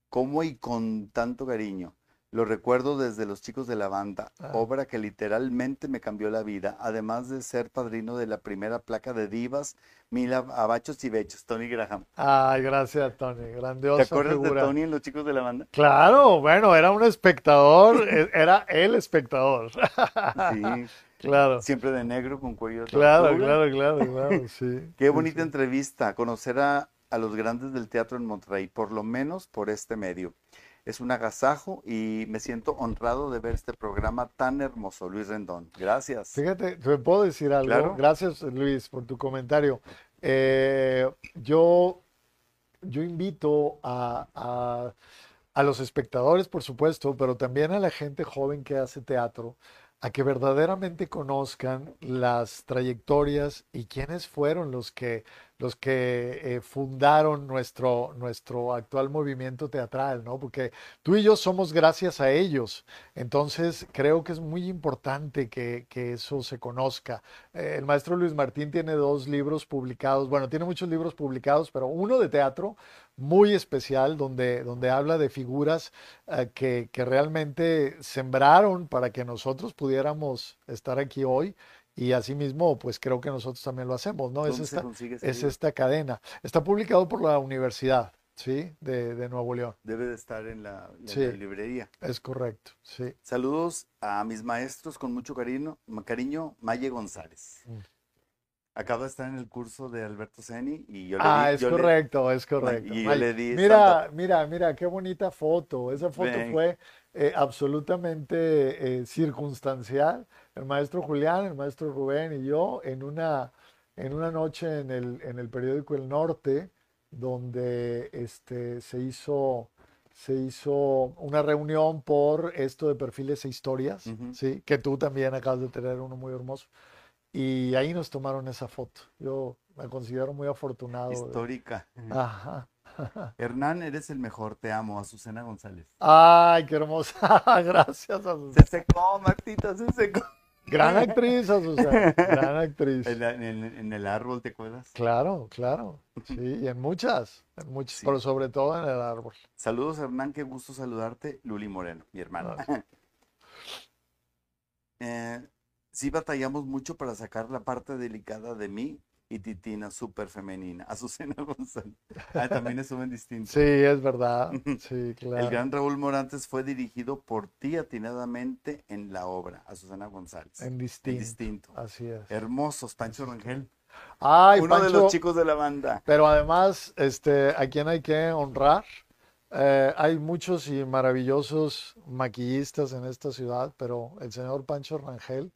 como y con tanto cariño. Lo recuerdo desde Los Chicos de la Banda, Ah. obra que literalmente me cambió la vida, además de ser padrino de la primera placa de divas, Mila Abachos y Bechos, Tony Graham. Ay, gracias, Tony. ¿Te Grandiosa acuerdas figura. de Tony en Los Chicos de la Banda? Claro, bueno, era un espectador, e- era el espectador. Sí, Claro, siempre de negro con cuello claro, claro, claro, claro, sí. Qué sí, bonita sí. entrevista, conocer a, a los grandes del teatro en Monterrey, por lo menos por este medio. Es un agasajo y me siento honrado de ver este programa tan hermoso, Luis Rendón. Gracias. Fíjate, ¿te puedo decir algo? Claro. Gracias, Luis, por tu comentario. Eh, yo, yo invito a, a- a los espectadores, por supuesto, pero también a la gente joven que hace teatro, a que verdaderamente conozcan las trayectorias y quiénes fueron los que, los que eh, fundaron nuestro, nuestro actual movimiento teatral, ¿no? Porque tú y yo somos gracias a ellos. Entonces, creo que es muy importante que, que eso se conozca. Eh, el maestro Luis Martín tiene dos libros publicados, bueno, tiene muchos libros publicados, pero uno de teatro muy especial donde, donde habla de figuras eh, que, que realmente sembraron para que nosotros pudiéramos estar aquí hoy. Y asimismo, pues creo que nosotros también lo hacemos, ¿no? Es ¿Dónde se esta, es esta cadena. Está publicado por la Universidad, ¿sí? De, de Nuevo León. Debe de estar en la, en Sí. la librería. Es correcto, sí. Saludos a mis maestros con mucho cariño, cariño Maye González. Mm. Acaba de estar en el curso de Alberto Seni y yo le Ah, di, es yo le- correcto, es correcto. y yo Ay, le di mira, mira, mira, qué bonita foto. Esa foto Ven. fue eh, absolutamente eh, circunstancial. El maestro Julián, el maestro Rubén y yo en una, en una noche en el, en el periódico El Norte, donde este, se hizo, se hizo una reunión por esto de perfiles e historias, Ujú. ¿sí? Que tú también acabas de tener uno muy hermoso. Y ahí nos tomaron esa foto. Yo me considero muy afortunado. de- histórica. Ajá. Hernán, eres el mejor, te amo, Azucena González. Ay, qué hermosa. Gracias, Se Azucena. secó, Martita, se secó. Gran actriz, Azucena. Gran actriz. En, en el- en el árbol, ¿te acuerdas? Claro, claro. Sí, y en muchas, en muchas, Sí. pero sobre todo en el árbol. Saludos, Hernán, qué gusto saludarte. Luli Moreno, mi hermana. Eh, sí batallamos mucho para sacar la parte delicada de mí y Titina, súper femenina. Azucena González. Ah, también es un distinto. Sí, es verdad. Sí, El gran Raúl Morantes fue dirigido por ti atinadamente en la obra, Azucena González. En En distinto. distinto. Así es. Hermosos, Pancho Rangel. Ay, Uno de los chicos de la banda. pero además, este, a quien hay que honrar. Eh, hay muchos y maravillosos maquillistas en esta ciudad, pero el señor Pancho Rangel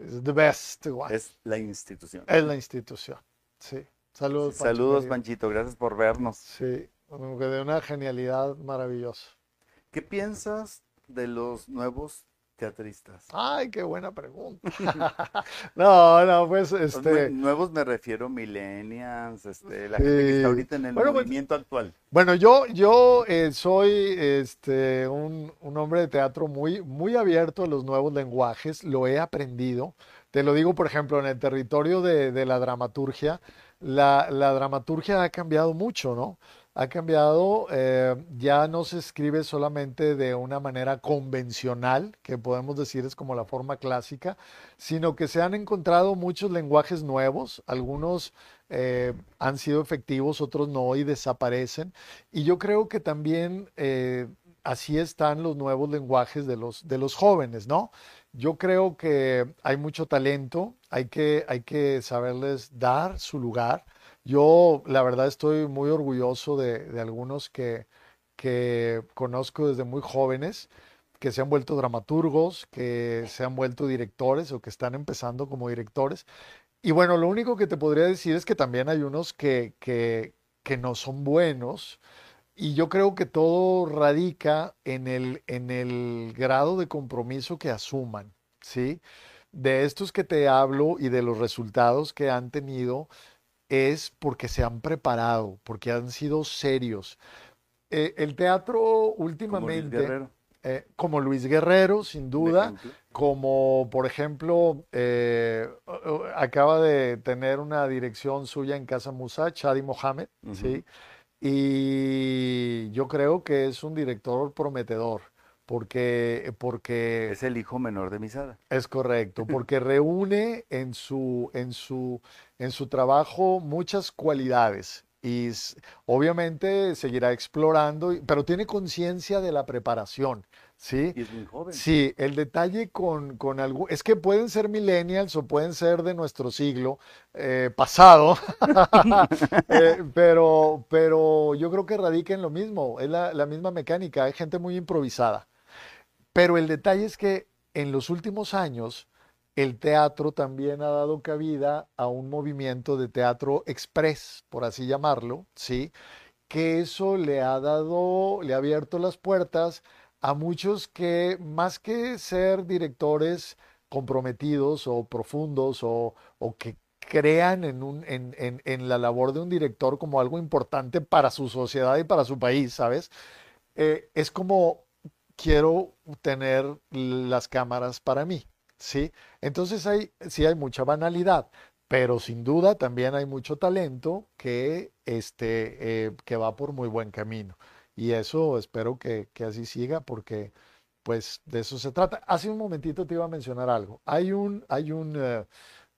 es the best one. Es la institución. Es la institución. Sí. Saludos, Pancho, Saludos, querido. Panchito. Gracias por vernos. Sí, de una genialidad maravillosa. ¿Qué piensas de los nuevos teatristas? Ay, qué buena pregunta. No, no, pues Los este, nue- nuevos me refiero millennials, este, la gente que está ahorita en el Bueno, pues, movimiento actual. bueno, yo, yo eh, soy este, un, un hombre de teatro muy, muy abierto a los nuevos lenguajes, lo he aprendido. Te lo digo, por ejemplo, en el territorio de, de la dramaturgia, la, la dramaturgia ha cambiado mucho, ¿no? Ha cambiado, eh, ya no se escribe solamente de una manera convencional, que podemos decir es como la forma clásica, sino que se han encontrado muchos lenguajes nuevos, algunos eh, han sido efectivos, otros no y desaparecen. Y yo creo que también eh, así están los nuevos lenguajes de los, de los jóvenes, ¿no? Yo creo que hay mucho talento, hay que, hay que saberles dar su lugar. Yo, la verdad, estoy muy orgulloso de, de algunos que, que conozco desde muy jóvenes, que se han vuelto dramaturgos, que se han vuelto directores o que están empezando como directores. Y bueno, lo único que te podría decir es que también hay unos que, que, que no son buenos. Y yo creo que todo radica en el, en el grado de compromiso que asuman, ¿sí? De estos que te hablo y de los resultados que han tenido es porque se han preparado, porque han sido serios. Eh, el teatro Como Luis últimamente, Guerrero, eh, como Luis Guerrero, sin duda, como por ejemplo, eh, acaba de tener una dirección suya en Casa Musa, Chadi Mohamed. ¿sí? Y yo creo que es un director prometedor, porque, porque Es el hijo menor de Misada. es correcto, porque reúne en su, en su, en su trabajo muchas cualidades y obviamente seguirá explorando, pero tiene conciencia de la preparación, ¿sí? Y es muy joven. Sí, el detalle con, con algún, es que pueden ser millennials o pueden ser de nuestro siglo eh, pasado, Eh, pero, pero yo creo que radica en lo mismo, es la, la misma mecánica, hay gente muy improvisada. Pero el detalle es que en los últimos años el teatro también ha dado cabida a un movimiento de teatro express, por así llamarlo, ¿sí? Que eso le ha dado, le ha abierto las puertas a muchos que más que ser directores comprometidos o profundos o, o que crean en, la labor de un director como algo importante para su sociedad y para su país, ¿sabes? Eh, es como quiero tener las cámaras para mí, ¿sí? Entonces hay, sí hay mucha banalidad, pero sin duda también hay mucho talento que, este, eh, que va por muy buen camino. Y eso espero que, que así siga porque pues de eso se trata. Hace un momentito te iba a mencionar algo. Hay un, hay un eh,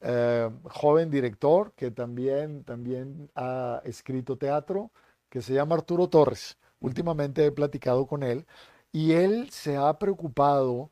eh, joven director que también, también ha escrito teatro que se llama Arturo Torres. Últimamente he platicado con él y él se ha preocupado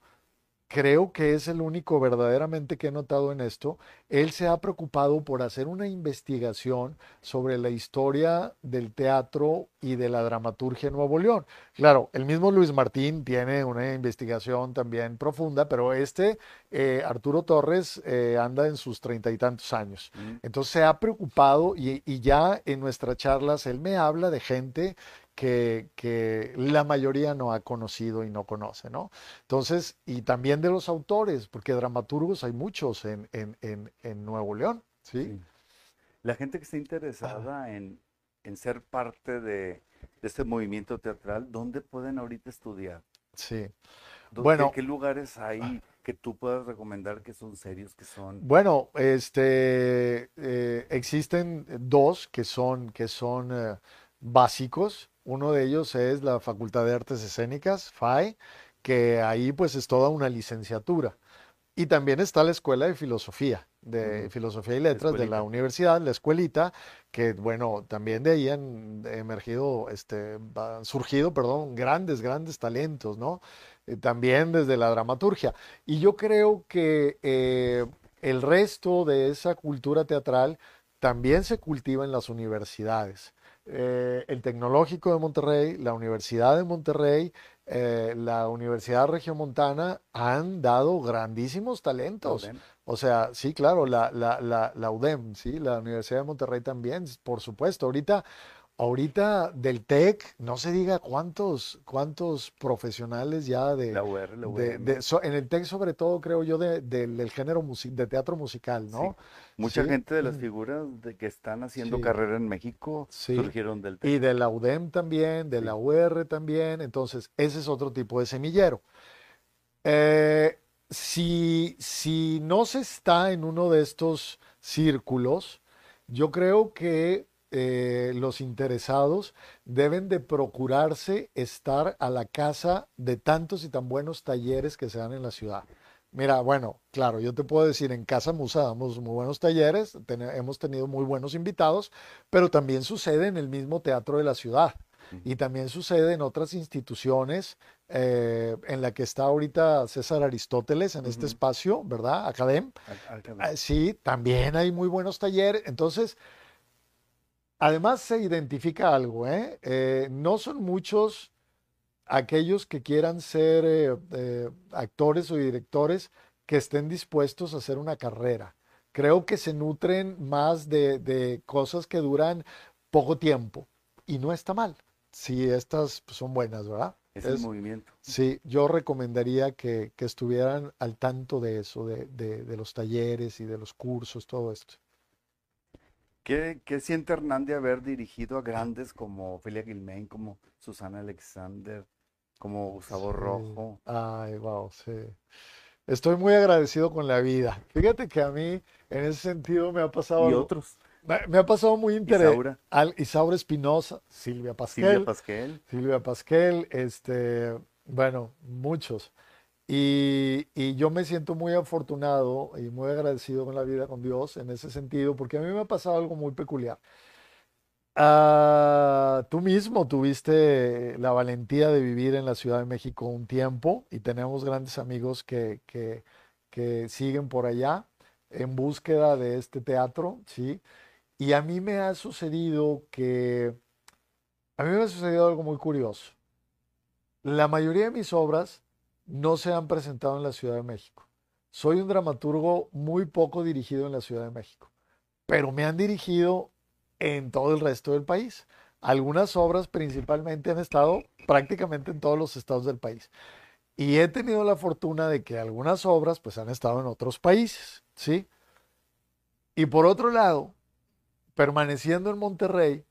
creo que es el único verdaderamente que he notado en esto, él se ha preocupado por hacer una investigación sobre la historia del teatro y de la dramaturgia en Nuevo León. Claro, el mismo Luis Martín tiene una investigación también profunda, pero este, eh, Arturo Torres, eh, anda en sus treinta y tantos años. Entonces se ha preocupado y, y ya en nuestras charlas él me habla de gente que, la mayoría no ha conocido y no conoce, ¿no? Entonces, y también de los autores, porque dramaturgos hay muchos en, Nuevo León, ¿sí? La gente que está interesada en, ser parte de, este movimiento teatral, ¿dónde pueden ahorita estudiar? Sí. Bueno, ¿Qué lugares hay que tú puedas recomendar que son serios, que son? Bueno, este, eh, existen dos que son, que son eh, básicos. Uno de ellos es la Facultad de Artes Escénicas, FAE, que ahí pues es toda una licenciatura. Y también está la Escuela de Filosofía, de Filosofía y Letras de la universidad, la escuelita, que bueno, también de ahí han emergido, este, han surgido, perdón, grandes, grandes talentos, ¿no? Eh, también desde la dramaturgia. Y yo creo que eh, el resto de esa cultura teatral también se cultiva en las universidades. Eh, el Tecnológico de Monterrey, la Universidad de Monterrey, eh, la Universidad Regiomontana han dado grandísimos talentos. O sea, sí, claro, la, la, la, la UDEM, sí, la Universidad de Monterrey también, por supuesto. Ahorita Ahorita del TEC, no se diga cuántos, cuántos profesionales ya de... La UR, la en el TEC sobre todo creo yo del género de teatro musical, ¿no? Mucha gente de las mm. figuras de que están haciendo carrera en México surgieron del TEC. Y de la UDEM también, de la UR también, entonces ese es otro tipo de semillero. Eh, si, si no se está en uno de estos círculos, yo creo que eh, los interesados deben de procurarse estar a la casa de tantos y tan buenos talleres que se dan en la ciudad. Mira, bueno, claro, yo te puedo decir, en Casa Musa damos muy buenos talleres, hemos tenido muy buenos invitados, pero también sucede en el mismo teatro de la ciudad y también sucede en otras instituciones eh, en la que está ahorita César Aristóteles en este espacio, ¿verdad? Academ. Ah, sí, también hay muy buenos talleres. Entonces, Además se identifica algo, ¿eh? ¿eh? no son muchos aquellos que quieran ser eh, eh, actores o directores que estén dispuestos a hacer una carrera. Creo que se nutren más de, cosas que duran poco tiempo y no está mal si estas pues, son buenas, ¿verdad? Es, el movimiento. Sí, yo recomendaría que, estuvieran al tanto de eso, de los talleres y de los cursos, todo esto. ¿Qué, siente Hernández haber dirigido a grandes como Ophelia Gilmain, como Susana Alexander, como Gustavo Rojo? Ay, wow, sí. Estoy muy agradecido con la vida. Fíjate que a mí, en ese sentido, me ha pasado. Y otros. Me, ha pasado muy interesante. Isaura. Espinosa, Silvia Pasquel. Silvia Pasquel. Silvia Pasquel, este, bueno, muchos. Y, yo me siento muy afortunado y muy agradecido con la vida, con Dios, en ese sentido, porque a mí me ha pasado algo muy peculiar. Ah, tú mismo tuviste la valentía de vivir en la Ciudad de México un tiempo y tenemos grandes amigos que, que, que siguen por allá en búsqueda de este teatro, ¿sí? Y a mí me ha sucedido que, a mí me ha sucedido algo muy curioso. La mayoría de mis obras no se han presentado en la Ciudad de México. Soy un dramaturgo muy poco dirigido en la Ciudad de México, pero me han dirigido en todo el resto del país. Algunas obras principalmente han estado prácticamente en todos los estados del país. Y he tenido la fortuna de que algunas obras pues han estado en otros países, ¿sí? Y por otro lado, permaneciendo en Monterrey,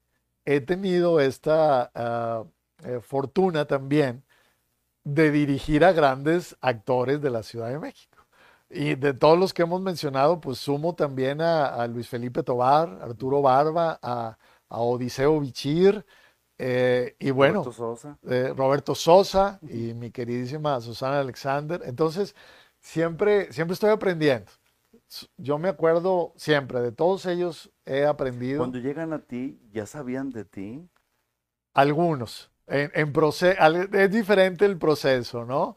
he tenido esta ah, eh, fortuna también de dirigir a grandes actores de la Ciudad de México. Y de todos los que hemos mencionado, pues sumo también a, Luis Felipe Tobar, Arturo Barba, a, Odiseo Bichir, eh, y bueno, Roberto Sosa. Eh, Roberto Sosa y mi queridísima Susana Alexander. Entonces, siempre, siempre estoy aprendiendo. Yo me acuerdo siempre, de todos ellos he aprendido. Cuando llegan a ti, ¿ya sabían de ti? Algunos. En, es diferente el proceso, ¿no?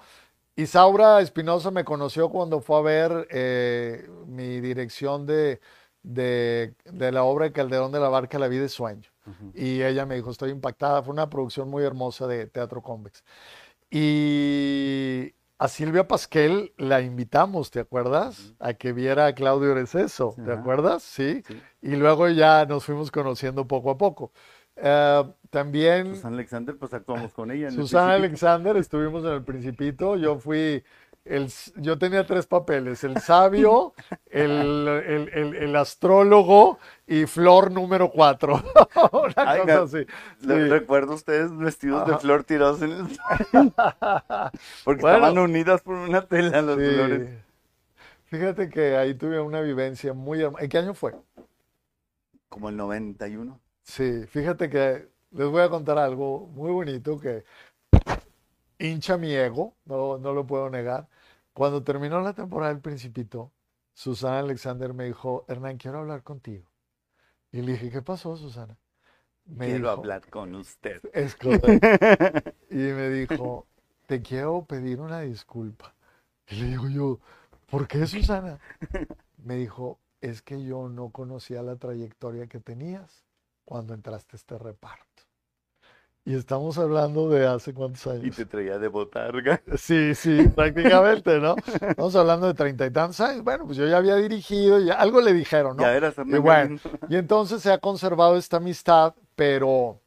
Isaura Espinosa me conoció cuando fue a ver eh, mi dirección de, de, de la obra de Calderón de la Barca, La vida es sueño. Y ella me dijo, estoy impactada. Fue una producción muy hermosa de Teatro Convex. Y a Silvia Pasquel la invitamos, ¿te acuerdas? A que viera a Claudio Receso, ¿te Ajá. acuerdas? ¿Sí? Sí. Y luego ya nos fuimos conociendo poco a poco. Eh, también Susana Alexander, pues actuamos con ella. en Susana. Alexander, estuvimos en el Principito, yo fui, el, yo tenía tres papeles, el sabio, el, el- el- astrólogo y flor número cuatro, una Ay, cosa me- así. Le- Sí. Recuerdo ustedes vestidos de flor tirados en el Porque Bueno. estaban unidas por una tela las Sí. flores. Fíjate que ahí tuve una vivencia muy hermosa. ¿En qué año fue? Como el 91. Sí, fíjate que les voy a contar algo muy bonito que hincha mi ego, no, no lo puedo negar. Cuando terminó la temporada del Principito, Susana Alexander me dijo, Hernán, quiero hablar contigo. Y le dije, ¿qué pasó, Susana? Me Quiero dijo, hablar con usted. Es correcto. Y me dijo, te quiero pedir una disculpa. Y le digo yo, ¿por qué, Susana? Me dijo, es que yo no conocía la trayectoria que tenías cuando entraste a este reparto. Y estamos hablando de hace cuántos Y años. te traía de botarga. Sí, sí, prácticamente, ¿no? Estamos hablando de treinta y tantos años. Bueno, pues yo ya había dirigido, ya algo le dijeron, ¿no? Ya eras Y bueno, y entonces se ha conservado esta amistad, pero,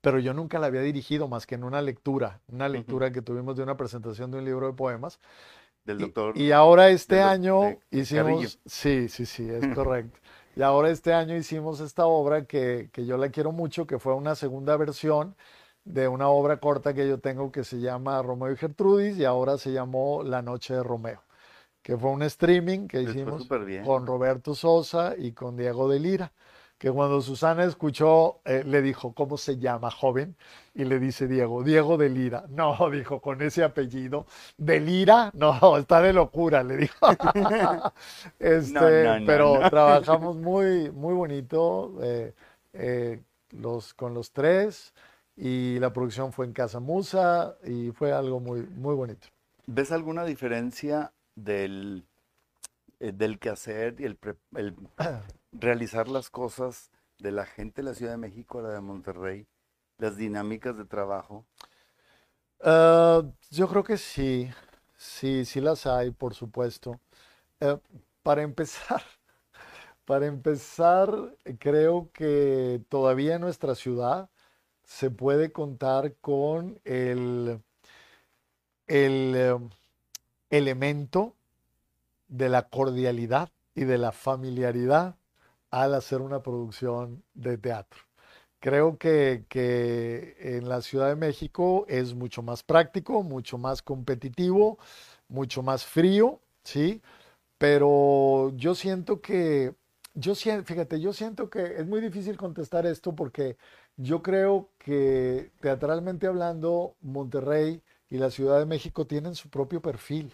pero yo nunca la había dirigido más que en una lectura, una lectura que tuvimos de una presentación de un libro de poemas. Del Y- doctor. Y, ahora este año hicimos, Carrillo. sí, sí, sí, es correcto. Y ahora este año hicimos esta obra que, que yo la quiero mucho, que fue una segunda versión de una obra corta que yo tengo que se llama Romeo y Gertrudis y ahora se llamó La Noche de Romeo, que fue un streaming que hicimos con Roberto Sosa y con Diego de Lira, que cuando Susana escuchó, eh, le dijo, ¿cómo se llama, joven? Y le dice Diego, Diego de Lira. No, dijo, con ese apellido. ¿De Lira? No, está de locura, le dijo. Este, No, no, no, pero trabajamos muy, muy bonito eh, eh, los, con los tres y la producción fue en Casa Musa y fue algo muy, muy bonito. ¿Ves alguna diferencia del, del quehacer y el, pre- el realizar las cosas de la gente de la Ciudad de México a la de Monterrey? Las dinámicas de trabajo. Ah, yo creo que sí, sí, sí las hay, por supuesto. Eh, para empezar, para empezar, creo que todavía en nuestra ciudad se puede contar con el, el eh, elemento de la cordialidad y de la familiaridad al hacer una producción de teatro. Creo que, que en la Ciudad de México es mucho más práctico, mucho más competitivo, mucho más frío, ¿sí? Pero yo siento que, yo siento, fíjate, yo siento que es muy difícil contestar esto porque yo creo que teatralmente hablando, Monterrey y la Ciudad de México tienen su propio perfil,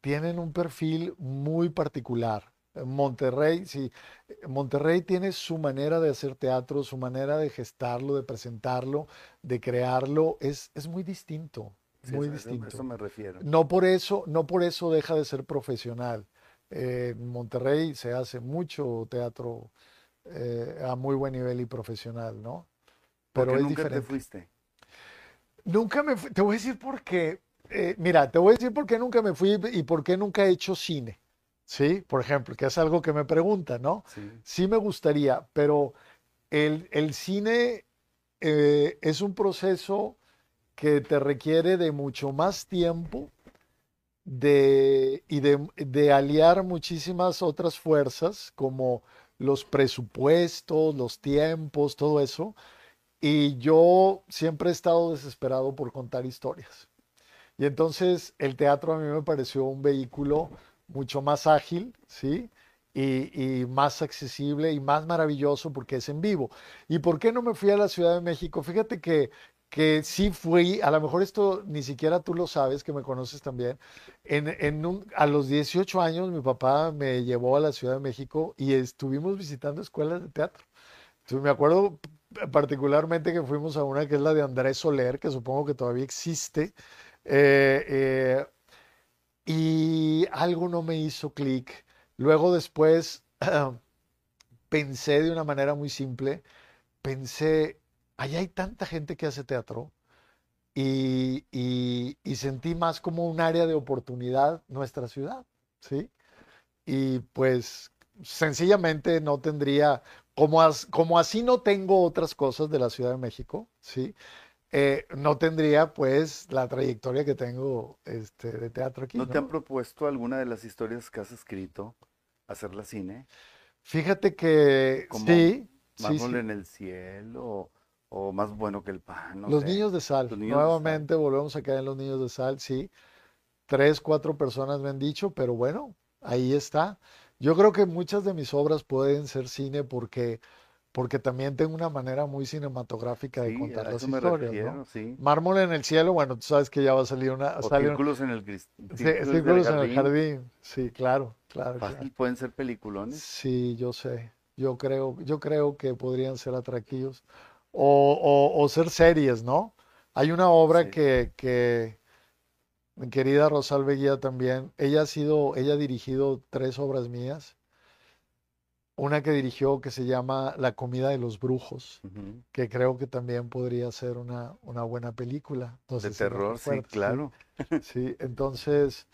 tienen un perfil muy particular. Monterrey, sí, Monterrey tiene su manera de hacer teatro, su manera de gestarlo, de presentarlo, de crearlo, es, es muy distinto, Sí, muy eso- distinto. Eso me refiero. No por eso, no por eso deja de ser profesional. Eh, en Monterrey se hace mucho teatro eh, a muy buen nivel y profesional, ¿no? ¿Por Pero es nunca te diferente. fuiste? Nunca me fui, te voy a decir por qué. eh, mira, te voy a decir por qué nunca me fui y por qué nunca he hecho cine. ¿Sí? Por ejemplo, que es algo que me preguntan, ¿no? Sí. Sí me gustaría, pero el, el cine eh, es un proceso que te requiere de mucho más tiempo de, y de, de aliar muchísimas otras fuerzas, como los presupuestos, los tiempos, todo eso. Y yo siempre he estado desesperado por contar historias. Y entonces el teatro a mí me pareció un vehículo mucho más ágil, ¿sí? Y, y más accesible y más maravilloso porque es en vivo. ¿Y por qué no me fui a la Ciudad de México? Fíjate que, que sí fui, a lo mejor esto ni siquiera tú lo sabes, que me conoces también. En, en un- a los 18 años mi papá me llevó a la Ciudad de México y estuvimos visitando escuelas de teatro. Entonces me acuerdo particularmente que fuimos a una que es la de Andrés Soler, que supongo que todavía existe. Eh, eh, y algo no me hizo clic. Luego después pensé de una manera muy simple, pensé, allá hay tanta gente que hace teatro y, y, sentí más como un área de oportunidad nuestra ciudad, ¿sí? Y pues sencillamente no tendría, como, como así no tengo otras cosas de la Ciudad de México, ¿sí? Eh, no tendría pues la trayectoria que tengo este, de teatro aquí. ¿No, te han propuesto alguna de las historias que has escrito hacerla cine? Fíjate que sí. Mármol en el cielo o más bueno que el pan. los niños de sal. Nuevamente volvemos a caer en los niños de sal, sí. Tres, cuatro personas me han dicho, pero bueno, ahí está. Yo creo que muchas de mis obras pueden ser cine porque porque también tengo una manera muy cinematográfica de contar las historias. ¿no? Mármol en el cielo, bueno, tú sabes que ya va a salir una. círculos en el, sí, círculos en el jardín. Sí, claro, claro, Pueden ser peliculones. Sí, yo sé. Yo creo, yo creo que podrían ser atractivos. O, o, ser series, ¿no? Hay una obra que, que mi querida Rosalbe Guía también, ella ha sido, ella ha dirigido tres obras mías una que dirigió que se llama La comida de los brujos, que creo que también podría ser una, una buena película. de terror, sí, claro. Sí. entonces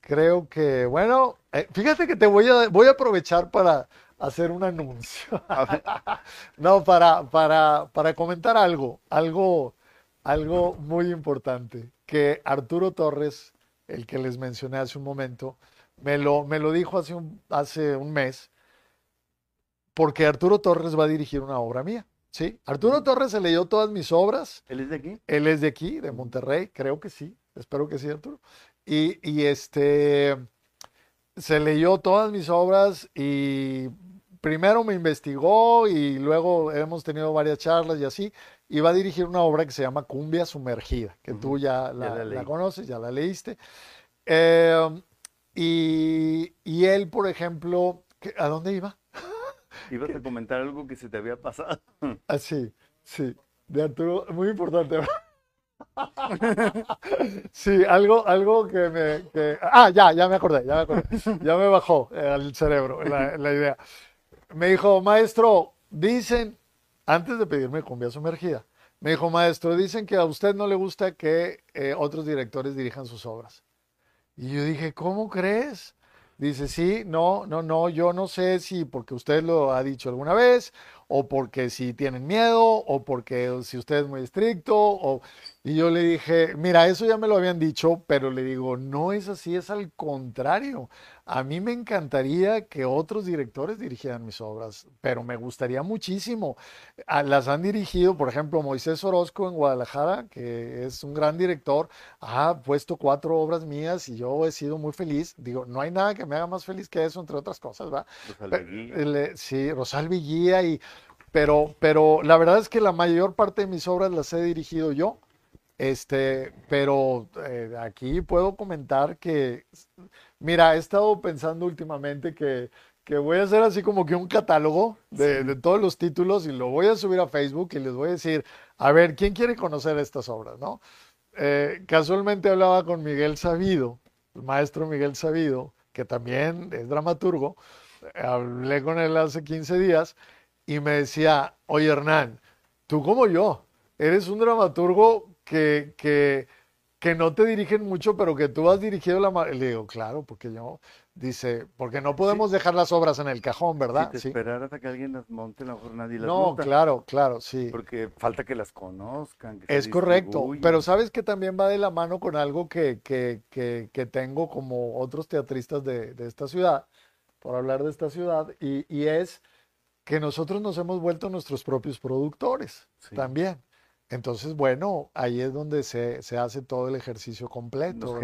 creo que, bueno, eh, fíjate que te voy a, voy a aprovechar para hacer un anuncio. no, para, para, para comentar algo, algo, algo muy importante, que Arturo Torres, el que les mencioné hace un momento, me lo, me lo dijo hace un, hace un mes porque Arturo Torres va a dirigir una obra mía. ¿sí? Arturo Torres se leyó todas mis obras. ¿Él es de aquí? Él es de aquí, de Monterrey, creo que sí. Espero que sí, Arturo. Y, y este se leyó todas mis obras y primero me investigó y luego hemos tenido varias charlas y así. Y va a dirigir una obra que se llama Cumbia Sumergida, que tú ya la, conoces, ya la leíste. Eh, y, y, él, por ejemplo, ¿a dónde iba? Ibas a comentar algo que se te había pasado. Ah, sí, sí. De Arturo, muy importante. Sí, algo, algo que me. Ah, ya, ya me acordé, ya me acordé. Ya me bajó el cerebro la, idea. Me dijo, maestro, dicen, antes de pedirme cumbia sumergida, me dijo, maestro, dicen que a usted no le gusta que eh, otros directores dirijan sus obras. Y yo dije, ¿cómo crees? Dice, sí, no, no, no, yo no sé si porque usted lo ha dicho alguna vez, o porque si tienen miedo, o porque si usted es muy estricto, o... Y yo le dije, mira, eso ya me lo habían dicho, pero le digo, no es así, es al contrario. A mí me encantaría que otros directores dirigieran mis obras, pero me gustaría muchísimo. Las han dirigido, por ejemplo, Moisés Orozco en Guadalajara, que es un gran director, ha puesto cuatro obras mías y yo he sido muy feliz. Digo, no hay nada que me haga más feliz que eso, entre otras cosas, ¿va? Rosal Sí, Rosal Villía y... Pero, pero la verdad es que la mayor parte de mis obras las he dirigido yo. Este, pero eh, aquí puedo comentar que Mira, he estado pensando últimamente que, voy a hacer así como que un catálogo de, todos los títulos y lo voy a subir a Facebook y les voy a decir, a ver, ¿quién quiere conocer estas obras? ¿no? Eh, casualmente hablaba con Miguel Sabido, el maestro Miguel Sabido, que también es dramaturgo. Hablé con él hace 15 días y me decía, oye Hernán, tú como yo, eres un dramaturgo que, que que no te dirigen mucho, pero que tú has dirigido la... Le digo, claro, porque yo, dice, porque no podemos dejar las obras en el cajón, ¿verdad? Si te esperar hasta que alguien las monte, a lo mejor nadie las No, claro, claro, sí. Porque falta que las conozcan. es correcto, pero sabes que también va de la mano con algo que, que, que, que tengo como otros teatristas de, de, esta ciudad, por hablar de esta ciudad, y, y, es que nosotros nos hemos vuelto nuestros propios productores también. Entonces, bueno, ahí es donde se, hace todo el ejercicio completo.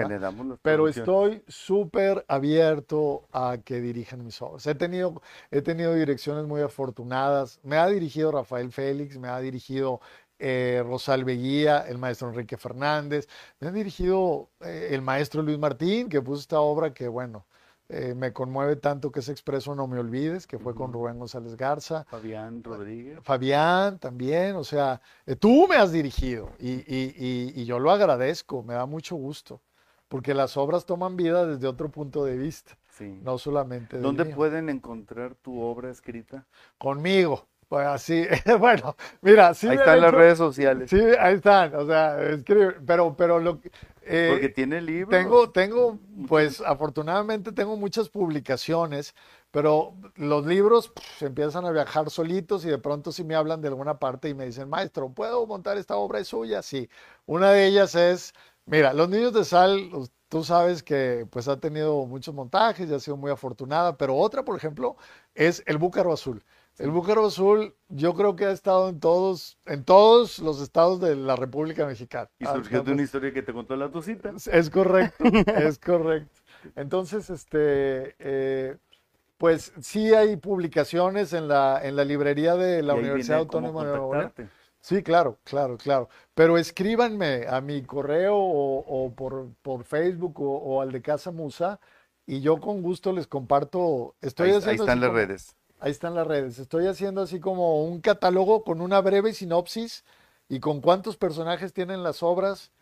Pero estoy súper abierto a que dirijan mis obras. He tenido, he tenido direcciones muy afortunadas. Me ha dirigido Rafael Félix, me ha dirigido eh, Rosal Beguía, el maestro Enrique Fernández, me ha dirigido eh, el maestro Luis Martín, que puso esta obra que, bueno, eh, me conmueve tanto que ese expreso No Me Olvides, que fue con Rubén González Garza. Fabián Rodríguez. Fabián también, o sea, eh, tú me has dirigido y, y, y, yo lo agradezco, me da mucho gusto. porque las obras toman vida desde otro punto de vista, Sí. no solamente ¿Dónde mío. pueden encontrar tu obra escrita? Conmigo. Pues así, bueno, mira, sí Ahí están las redes sociales. Sí, ahí están, o sea, escribe, pero, pero lo que- eh, Porque tiene libros. tengo, tengo, pues afortunadamente tengo muchas publicaciones, pero los libros empiezan a viajar solitos y de pronto si me hablan de alguna parte y me dicen, maestro, ¿puedo montar esta obra? ¿Es suya? Sí. Una de ellas es, mira, Los Niños de Sal, tú sabes que pues ha tenido muchos montajes y ha sido muy afortunada, pero otra, por ejemplo, es El Búcaro Azul. El Búcaro Azul, yo creo que ha estado en todos, en todos los estados de la República Mexicana. Y surgió de una historia que te contó la tucita. es correcto, es correcto. Entonces, este, eh, pues sí hay publicaciones en la, en la librería de la Universidad Autónoma de Nuevo León. Sí, claro, claro, claro. Pero escríbanme a mi correo o, o por, por Facebook o, o al de Casa Musa y yo con gusto les comparto. Estoy Ahí, ahí están las redes. Ahí están las redes. Estoy haciendo así como un catálogo con una breve sinopsis y con cuántos personajes tienen las obras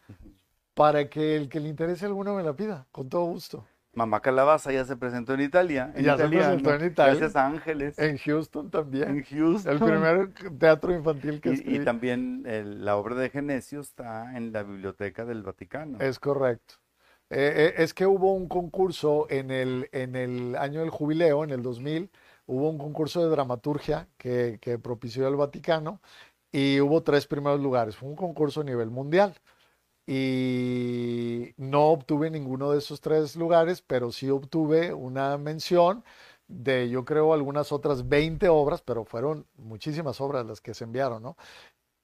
para que el que le interese alguno me la pida, con todo gusto. Mamá Calabaza ya se presentó en Italia. En Ya se presentó en Italia. Gracias a Ángeles. En Houston también. En Houston. El primer teatro infantil que Y, y escribí. también el- la obra de Genesio está en la Biblioteca del Vaticano. Es correcto. Eh, eh, es que hubo un concurso en el, en el año del jubileo, en el 2000, hubo un concurso de dramaturgia que, que propició el Vaticano y hubo tres primeros lugares. Fue un concurso a nivel mundial y no obtuve ninguno de esos tres lugares, pero sí obtuve una mención de, yo creo, algunas otras 20 obras, pero fueron muchísimas obras las que se enviaron, ¿no?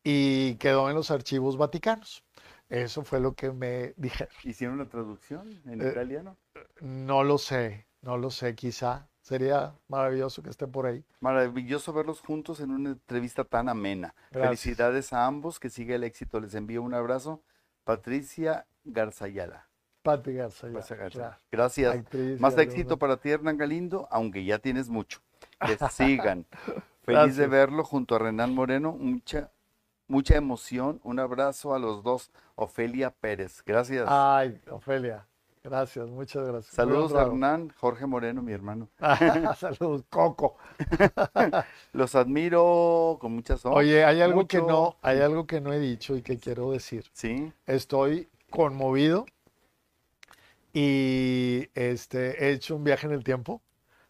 Y quedó en los archivos vaticanos. Eso fue lo que me dijeron. ¿Hicieron la traducción en Eh, italiano? No lo sé, no lo sé, quizá. Sería maravilloso que esté por ahí. Maravilloso verlos juntos en una entrevista tan amena. Gracias. Felicidades a ambos, que siga el éxito. Les envío un abrazo. Patricia Garzayala. Pati Garza, ya, Garza Garza. claro. Gracias. Actriz, Más éxito para ti, Hernán Galindo, aunque ya tienes mucho. Que sigan. Feliz de verlo junto a Renan Moreno. Mucha, mucha emoción. Un abrazo a los dos. Ofelia Pérez. Gracias. Ay, Ofelia, gracias, muchas gracias. Saludos a. Hernán, Jorge Moreno, mi hermano. Saludos, Coco. Los admiro con mucha son. Oye, hay algo que no, hay algo que no he dicho y que quiero decir. Sí, Estoy conmovido y este, he hecho un viaje en el tiempo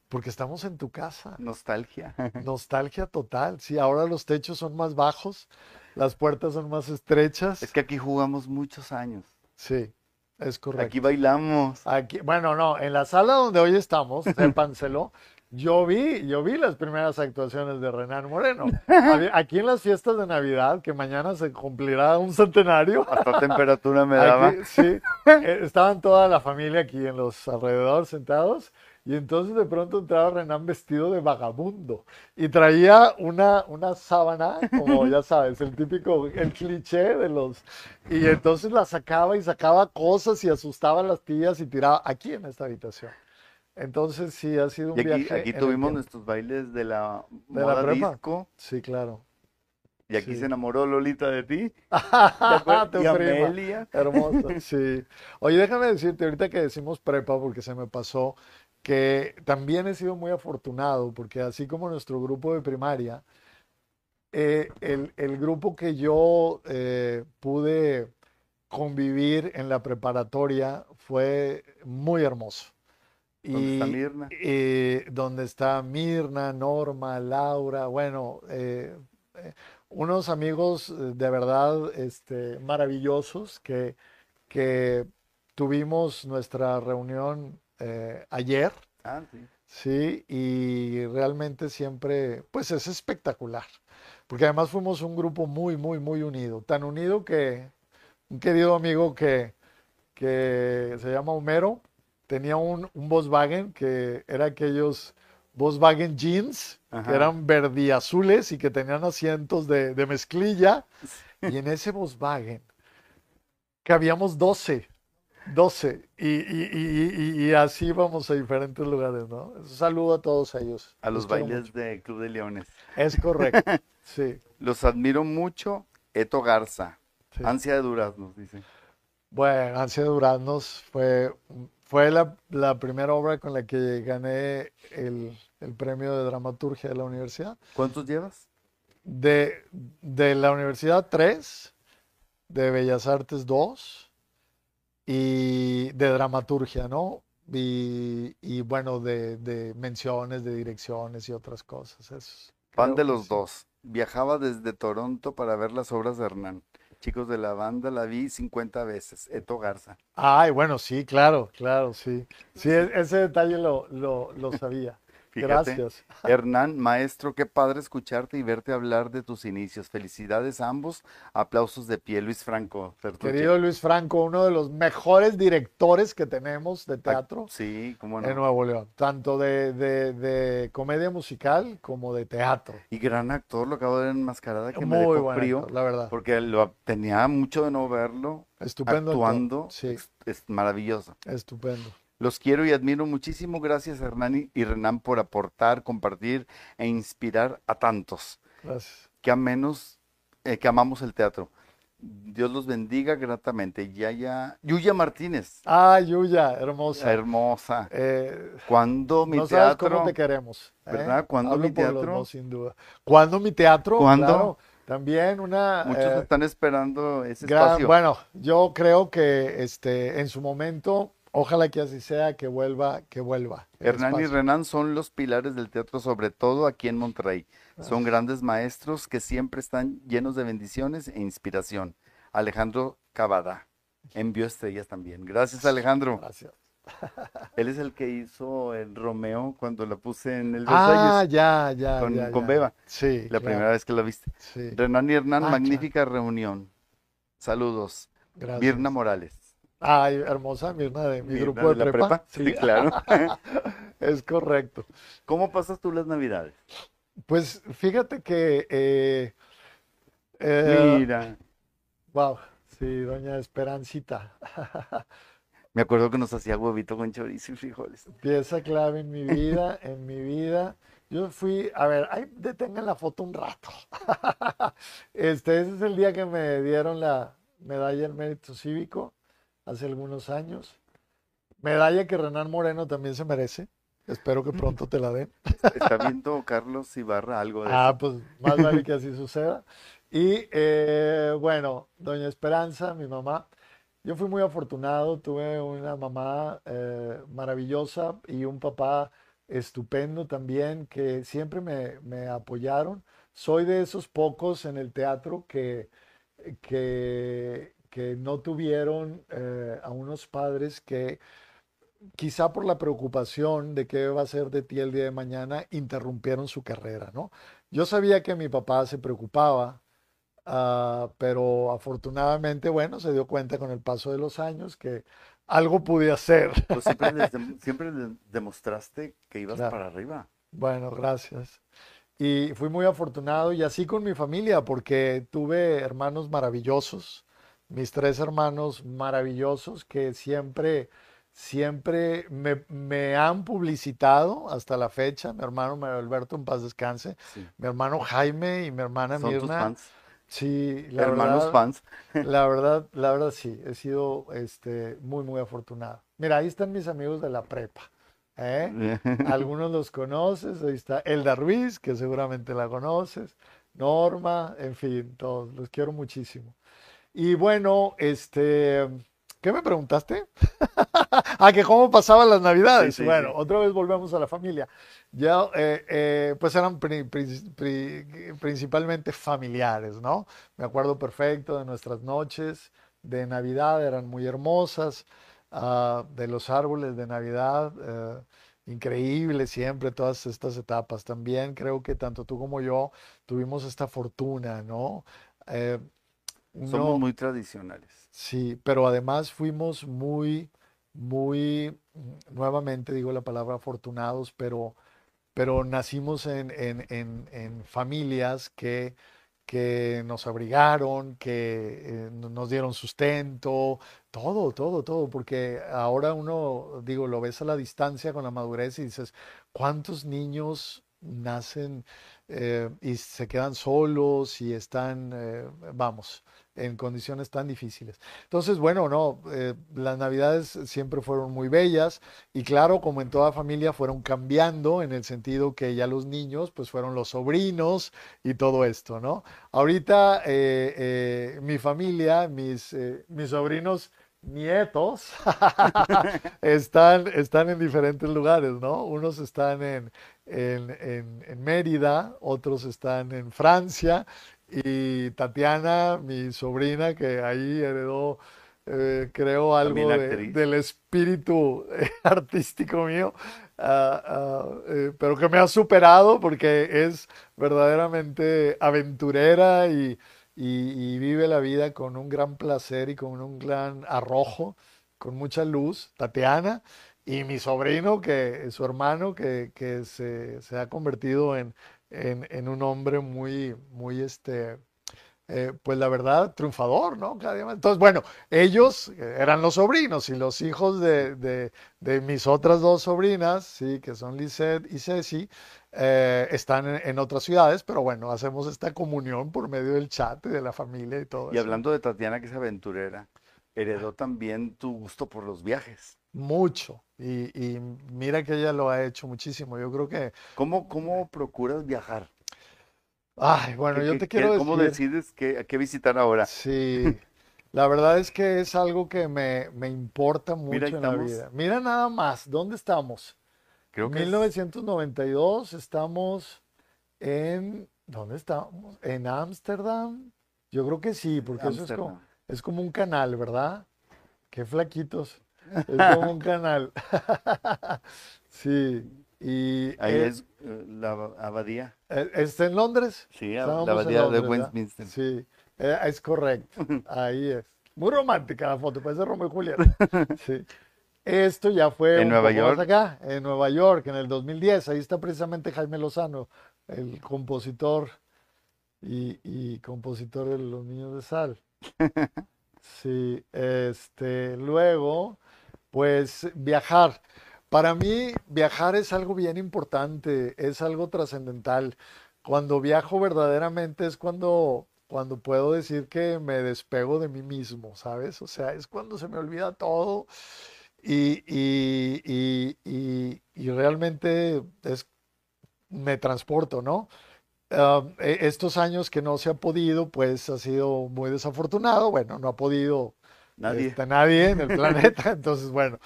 porque estamos en tu casa. nostalgia. Nostalgia total. Sí, ahora los techos son más bajos, las puertas son más estrechas. Es que aquí jugamos muchos años. Sí, es correcto. Aquí bailamos. Aquí, bueno, no, en la sala donde hoy estamos, sépenselo, yo vi, yo vi las primeras actuaciones de Renan Moreno. Aquí en las fiestas de Navidad, que mañana se cumplirá un centenario. Hasta temperatura me daba. Aquí, sí, eh, estaban toda la familia aquí en los alrededor sentados y entonces de pronto entraba Renan vestido de vagabundo y traía una, una sábana, como ya sabes, el típico, el cliché de los... Y entonces la sacaba y sacaba cosas y asustaba a las tías y tiraba aquí en esta habitación. Entonces sí, ha sido un Y aquí, viaje aquí tuvimos nuestros bailes de la ¿De la moda disco. Sí, claro. Y aquí Sí. se enamoró Lolita de ti. ¿te? Tu y. Amelia. Hermoso, sí. Oye, déjame decirte, ahorita que decimos prepa, porque se me pasó, que también he sido muy afortunado, porque así como nuestro grupo de primaria, eh, el, el grupo que yo eh, pude convivir en la preparatoria fue muy hermoso. ¿Dónde está Y- Mirna? eh, donde está Mirna, Norma, Laura, bueno, eh, unos amigos de verdad este, maravillosos que, que tuvimos nuestra reunión eh, ayer, Ah, sí. sí, y realmente siempre, pues es espectacular, porque además fuimos un grupo muy, muy, muy unido, tan unido que un querido amigo que, que se llama Homero, tenía un, un Volkswagen que era aquellos Volkswagen Jeans, que eran verdiazules y que tenían asientos de, de mezclilla. Y en ese Volkswagen cabíamos 12, 12. Y, y- y- y- así íbamos a diferentes lugares, ¿no? Saludo a todos ellos. A los bailes de Club de Leones. Es correcto, sí. Los admiro mucho. Eto Garza. sí. Ansia de duraznos, dice. Bueno, Ansia de Duraznos fue, fue la, la primera obra con la que gané el, el premio de dramaturgia de la universidad. ¿Cuántos llevas? De, de la universidad, tres, de Bellas Artes, dos, y de dramaturgia, ¿no? Y, y bueno, de, de menciones, de direcciones y otras cosas. Eso, creo de los sí. dos. Viajaba desde Toronto para ver las obras de Hernán. Chicos de la banda, la vi 50 veces. Eto Garza. Ay, bueno, sí, claro, claro, sí. Sí, e- ese detalle lo, lo, lo sabía. Fíjate. Gracias. Hernán, maestro, qué padre escucharte y verte hablar de tus inicios. Felicidades a ambos. Aplausos de pie, Luis Franco. Querido Luis Franco, uno de los mejores directores que tenemos de teatro Sí, cómo en no. Nuevo León, tanto de, de, de comedia musical como de teatro. Y gran actor, lo acabo de ver en Enmascarada, que me Muy dejó buen frío, actor, la verdad. porque lo, tenía mucho de no verlo Estupendo actor. actuando. Sí, Es, es maravilloso. estupendo. Los quiero y admiro muchísimo. Gracias, Hernán y Renan, por aportar, compartir e inspirar a tantos Gracias. que, a menos, eh, que amamos el teatro. Dios los bendiga gratamente. Yaya, Yuya Martínez, Ah, Yuya, hermosa. hermosa. Eh, ¿Cuándo mi no sabes cómo teatro? te queremos. ¿eh? ¿Verdad? ¿Cuándo Hablo mi los teatro? sin duda. ¿Cuándo mi teatro? ¿Cuándo? Claro, también una... Muchos están esperando ese Gran- espacio. bueno, yo creo que este, en su momento, ojalá que así sea, que vuelva, que vuelva. el Hernán y. Renan son los pilares del teatro, sobre todo aquí en Monterrey. Son grandes maestros que siempre están llenos de bendiciones e inspiración. Alejandro Cavada envió estrellas también. Gracias, Alejandro. Gracias. Él es el que hizo el Romeo cuando la puse en el Ah, Versalles, ya, ya, con, ya, con ya. Beba, Sí, la claro, primera vez que la viste. Sí, Renan y Hernán, Ah, magnífica reunión. Saludos. gracias. Mirna Morales. Ay, hermosa Mirna de mi Mirna grupo de, la prepa. Sí, claro. es correcto. ¿Cómo pasas tú las navidades? Pues fíjate que, eh, eh, Mira. wow, sí, doña Esperancita, Me acuerdo que nos hacía huevito con chorizo y frijoles. pieza clave en mi vida, en mi vida. Yo fui, a ver, ahí detengan la foto un rato. Este, ese es el día que me dieron la medalla del mérito cívico, hace algunos años. Medalla que Renan Moreno también se merece. Espero que pronto te la den. Está viendo Carlos Ibarra algo de Ah, eso. pues más vale que así suceda. Y eh, bueno, doña Esperanza, mi mamá, yo fui muy afortunado, tuve una mamá eh, maravillosa y un papá estupendo también que siempre me, me apoyaron. Soy de esos pocos en el teatro que, que, que no tuvieron eh, a unos padres que quizá por la preocupación de qué va a ser de ti el día de mañana, interrumpieron su carrera, ¿no? Yo sabía que mi papá se preocupaba, ah, pero afortunadamente, bueno, se dio cuenta con el paso de los años que algo pude hacer. Pues siempre, les dem- siempre les demostraste que ibas Claro. para arriba. Bueno, gracias. Y fui muy afortunado y así con mi familia, porque tuve hermanos maravillosos, mis tres hermanos maravillosos que siempre, siempre me, me han publicitado hasta la fecha. Mi hermano Mario Alberto, en paz descanse, Sí. mi hermano Jaime y mi hermana Son tus Mirna. fans, Sí, la hermanos verdad, fans. la verdad, la verdad sí, he sido este, muy, muy afortunado. Mira, ahí están mis amigos de la prepa. ¿eh? Algunos los conoces, ahí está Elda Ruiz, que seguramente la conoces, Norma, en fin, todos, los quiero muchísimo. Y bueno, este, ¿qué me preguntaste? Ah, que cómo pasaban las Navidades. Sí, sí, Bueno, sí. otra vez volvemos a la familia. Ya, eh, eh, pues eran pri- pri- pri- principalmente familiares, ¿no? Me acuerdo perfecto de nuestras noches de Navidad, eran muy hermosas, ah, de los árboles de Navidad, eh, increíble siempre todas estas etapas. También creo que tanto tú como yo tuvimos esta fortuna, ¿no? Eh, Somos muy tradicionales. Sí, pero además fuimos muy, muy, mm, nuevamente digo la palabra afortunados, pero, pero nacimos en, en, en, en familias que, que nos abrigaron, que eh, no- nos dieron sustento, todo, todo, todo, porque ahora uno, digo, lo ves a la distancia con la madurez y dices, ¿cuántos niños nacen eh, y se quedan solos y están, eh, vamos, en condiciones tan difíciles. Entonces, bueno, no, eh, las navidades siempre fueron muy bellas y claro, como en toda familia, fueron cambiando en el sentido que ya los niños, pues fueron los sobrinos y todo esto, ¿no? Ahorita eh, eh, mi familia, mis, mis sobrinos nietos están, están en diferentes lugares, ¿no? Unos están en, en, en, Mérida, otros están en Francia y Tatiana, mi sobrina, que ahí heredó, eh, creo, algo del espíritu eh, artístico mío, ah, ah, eh, pero que me ha superado porque es verdaderamente aventurera y, y, vive la vida con un gran placer y con un gran arrojo, con mucha luz, Tatiana, y mi sobrino, que su hermano, que, que se, se, ha convertido en, en, en, un hombre muy, muy, este, eh, pues la verdad, triunfador, ¿no? Entonces, bueno, ellos eran los sobrinos y los hijos de, de, de mis otras dos sobrinas, sí, que son Lisette y Ceci, eh, están en, otras ciudades, pero bueno, hacemos esta comunión por medio del chat y de la familia y todo. Y hablando de Tatiana, que es aventurera, heredó también tu gusto por los viajes. Mucho. Y, y mira que ella lo ha hecho muchísimo. Yo creo que... ¿Cómo, cómo procuras viajar? Ay, bueno, yo te quiero decir... ¿Cómo decides qué, qué visitar ahora? Sí. La verdad es que es algo que me, me importa mucho en la vida. Mira nada más, ¿dónde estamos? Creo que 1992 estamos en ¿dónde estamos? En Ámsterdam. Yo creo que sí, porque eso es como, es como un canal, ¿verdad? Qué flaquitos. Es como un canal. sí. Y ahí es, eh, la abadía. Eh, ¿Está en Londres? Sí, la abadía de Westminster. Sí, eh, es correcto. Ahí es. Muy romántica la foto, parece Romeo y Julieta. Sí. Esto ya fue en Nueva York. acá, en Nueva York, en el 2010. Ahí está precisamente Jaime Lozano, el compositor y, compositor de Los Niños de Sal. Sí, este, luego, pues viajar. Para mí, viajar es algo bien importante, es algo trascendental. Cuando viajo verdaderamente es cuando, cuando puedo decir que me despego de mí mismo, ¿sabes? O sea, es cuando se me olvida todo y, y, y, y realmente es, me transporto, ¿no? Ah, e, estos años que no se ha podido, pues ha sido muy desafortunado. Bueno, no ha podido nadie, este, nadie en el planeta, entonces bueno,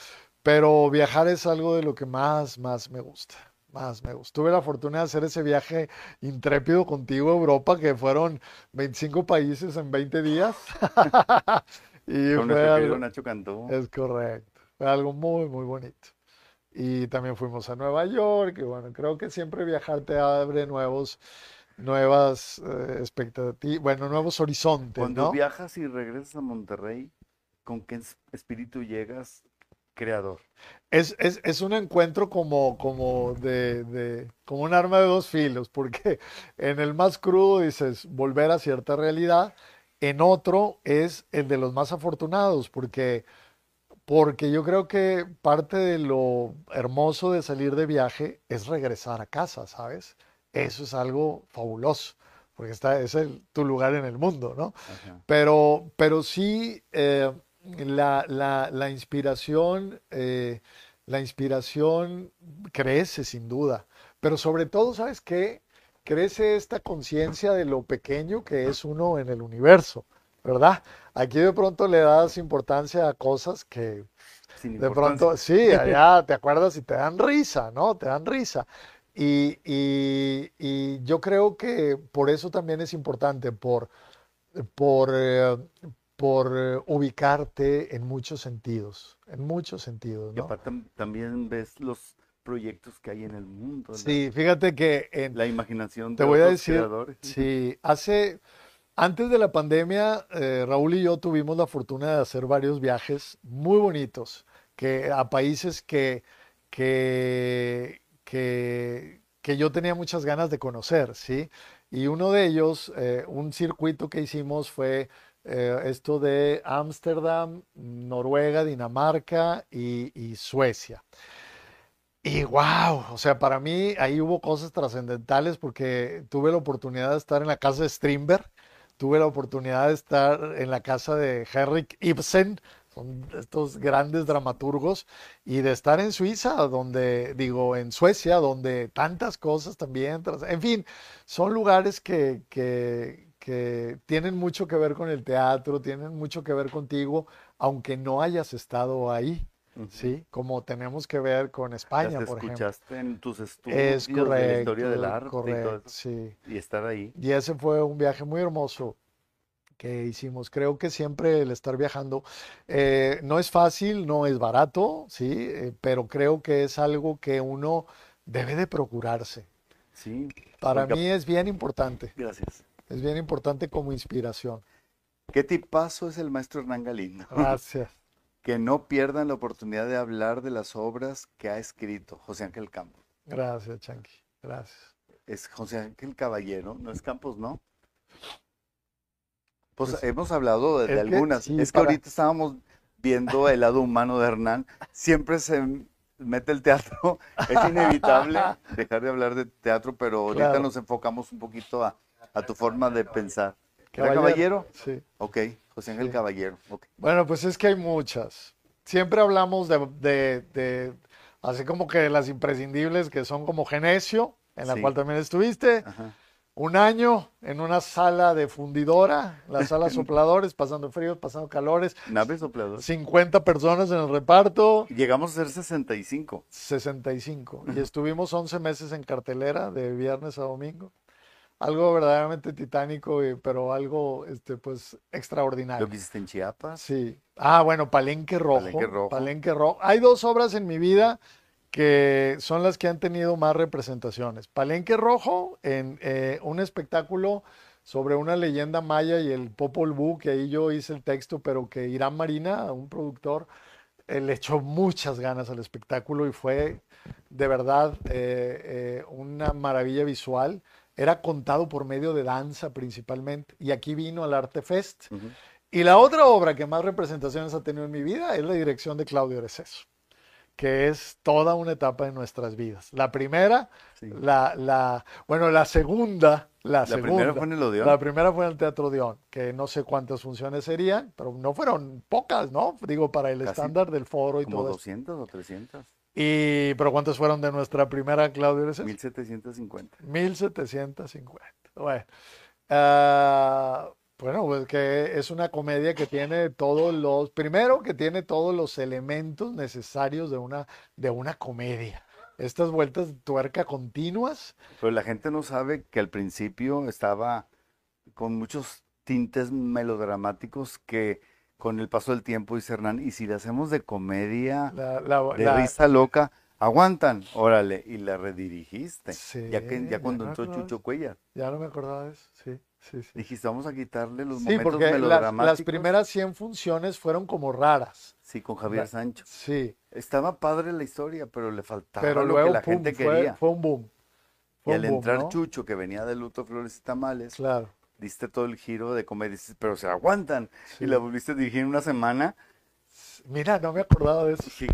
pero viajar es algo de lo que más, más me gusta. Más me gusta. Tuve la fortuna de hacer ese viaje intrépido contigo a Europa, que fueron 25 países en 20 días. y Con fue algo, Nacho Cantú. Es correcto. Fue algo muy, muy bonito. Y también fuimos a Nueva York, y bueno, creo que siempre viajar te abre nuevos, nuevas eh, expectativas, bueno, nuevos horizontes. Cuando viajas y regresas a Monterrey, ¿con qué espíritu llegas creador? Es, es, es un encuentro como, como, de, de, como un arma de dos filos, porque en el más crudo dices volver a cierta realidad, en otro es el de los más afortunados, porque porque yo creo que parte de lo hermoso de salir de viaje es regresar a casa, ¿sabes? Eso es algo fabuloso, porque está, es el, tu lugar en el mundo, ¿no? Pero, pero sí, eh, la, la, la, inspiración, eh, la inspiración crece sin duda, pero sobre todo, ¿sabes qué? Crece esta conciencia de lo pequeño que es uno en el universo. ¿verdad? Aquí de pronto le das importancia a cosas que de pronto, sí, allá te acuerdas y te dan risa, ¿no? Te dan risa. Y, y, yo creo que por eso también es importante, por, por, eh, por eh, ubicarte en muchos sentidos, en muchos sentidos. ¿no? Y aparte también ves los proyectos que hay en el mundo. Sí, fíjate que en la imaginación de te voy a decir, creadores. Sí, hace antes de la pandemia, eh, Raúl y yo tuvimos la fortuna de hacer varios viajes muy bonitos que, a países que, que, que, yo tenía muchas ganas de conocer, ¿sí? Y uno de ellos, eh, un circuito que hicimos fue eh, esto de Ámsterdam, Noruega, Dinamarca y, Suecia. Y wow, o sea, para mí ahí hubo cosas trascendentales porque tuve la oportunidad de estar en la casa de Strindberg, tuve la oportunidad de estar en la casa de Henrik Ibsen, son estos grandes dramaturgos, y de estar en Suiza, donde, digo, en Suecia, donde tantas cosas también, en fin, son lugares que, que tienen mucho que ver con el teatro, tienen mucho que ver contigo, aunque no hayas estado ahí. ¿sí? Como tenemos que ver con España, te por escuchaste ejemplo. en tus estudios Es de la correcto, historia del arte y correcto, eso, sí. y estar ahí. Y ese fue un viaje muy hermoso que hicimos. Creo que siempre el estar viajando eh, no es fácil, no es barato, sí, Eh, pero creo que es algo que uno debe de procurarse. Sí, Para porque- mí es bien importante, gracias. Es bien importante como inspiración. ¿Qué tipazo es el maestro Hernán Galindo? Gracias. Que no pierdan la oportunidad de hablar de las obras que ha escrito José Ángel Campos. Gracias, Chanqui. Gracias. Es José Ángel Caballero, no es Campos, ¿no? Pues, Pues, hemos hablado de, de es que algunas. sí, es que ahorita estábamos viendo el lado humano de Hernán. Siempre se mete el teatro. Es inevitable dejar de hablar de teatro, pero ahorita Claro. nos enfocamos un poquito a, a tu forma de pensar. ¿Era Caballero. Sí. Ok, José Ángel Sí. Caballero. ok. Bueno, pues es que hay muchas. Siempre hablamos de, de- de- así como que las imprescindibles que son como Genesio, en la Sí. cual también estuviste, Ajá. un año en una sala de fundidora, la sala sopladores, pasando fríos, pasando calores, Nave soplador. 50 personas en el reparto, Llegamos a ser 65. 65. Y estuvimos 11 meses en cartelera de viernes a domingo. Algo verdaderamente titánico, y- pero algo, este, pues, extraordinario. Lo que hiciste en Chiapas. Sí. Ah, bueno, Palenque Rojo. Palenque Rojo. Palenque Rojo. Hay dos obras en mi vida que son las que han tenido más representaciones. Palenque Rojo, en eh, un espectáculo sobre una leyenda maya y el Popol Vuh, que ahí yo hice el texto, pero que Irán Marina, un productor, eh, le echó muchas ganas al espectáculo y fue de verdad eh, eh, una maravilla visual. Era contado por medio de danza principalmente. Y aquí vino al Arte Fest. Y la otra obra que más representaciones ha tenido en mi vida es la dirección de Claudio Receso, que es toda una etapa de nuestras vidas. La primera, Sí. la, la, bueno, la segunda, la, La segunda. primera fue en el Odeón. La primera fue en el Teatro Dion, que no sé cuántas funciones serían, pero no fueron pocas, ¿no? Digo, para el Casi estándar del foro y Como todo eso. 200 o 300. Y, pero ¿cuántas fueron de nuestra primera Claudio Receso? 1750. 1750. Bueno, ah, bueno, pues que es una comedia que tiene todos los, primero que tiene todos los elementos necesarios de una, de una comedia. Estas vueltas de tuerca continuas, Pero la gente no sabe que al principio estaba con muchos tintes melodramáticos que con el paso del tiempo dice Hernán, y si le hacemos de comedia, la, la- de la- risa loca, aguantan, órale, y la redirigiste. Sí, ya que ya cuando entró acordaba. Chucho Cuellar, ya no me acordaba de eso, sí, sí, sí. dijiste, vamos a quitarle los Sí, momentos porque las, las melodramáticos. primeras 100 funciones fueron como raras, Sí, con Javier La- Sancho. sí, Estaba padre la historia, pero le faltaba pero lo que la pum, gente fue, quería. fue un boom. Y Fue al un boom, entrar ¿no? Chucho, que venía de Luto, Flores y Tamales, Claro. Diste todo el giro de comedia, dices, pero se aguantan. Sí. Y la volviste a dirigir en una semana. Mira, no me acordaba de eso. Sí.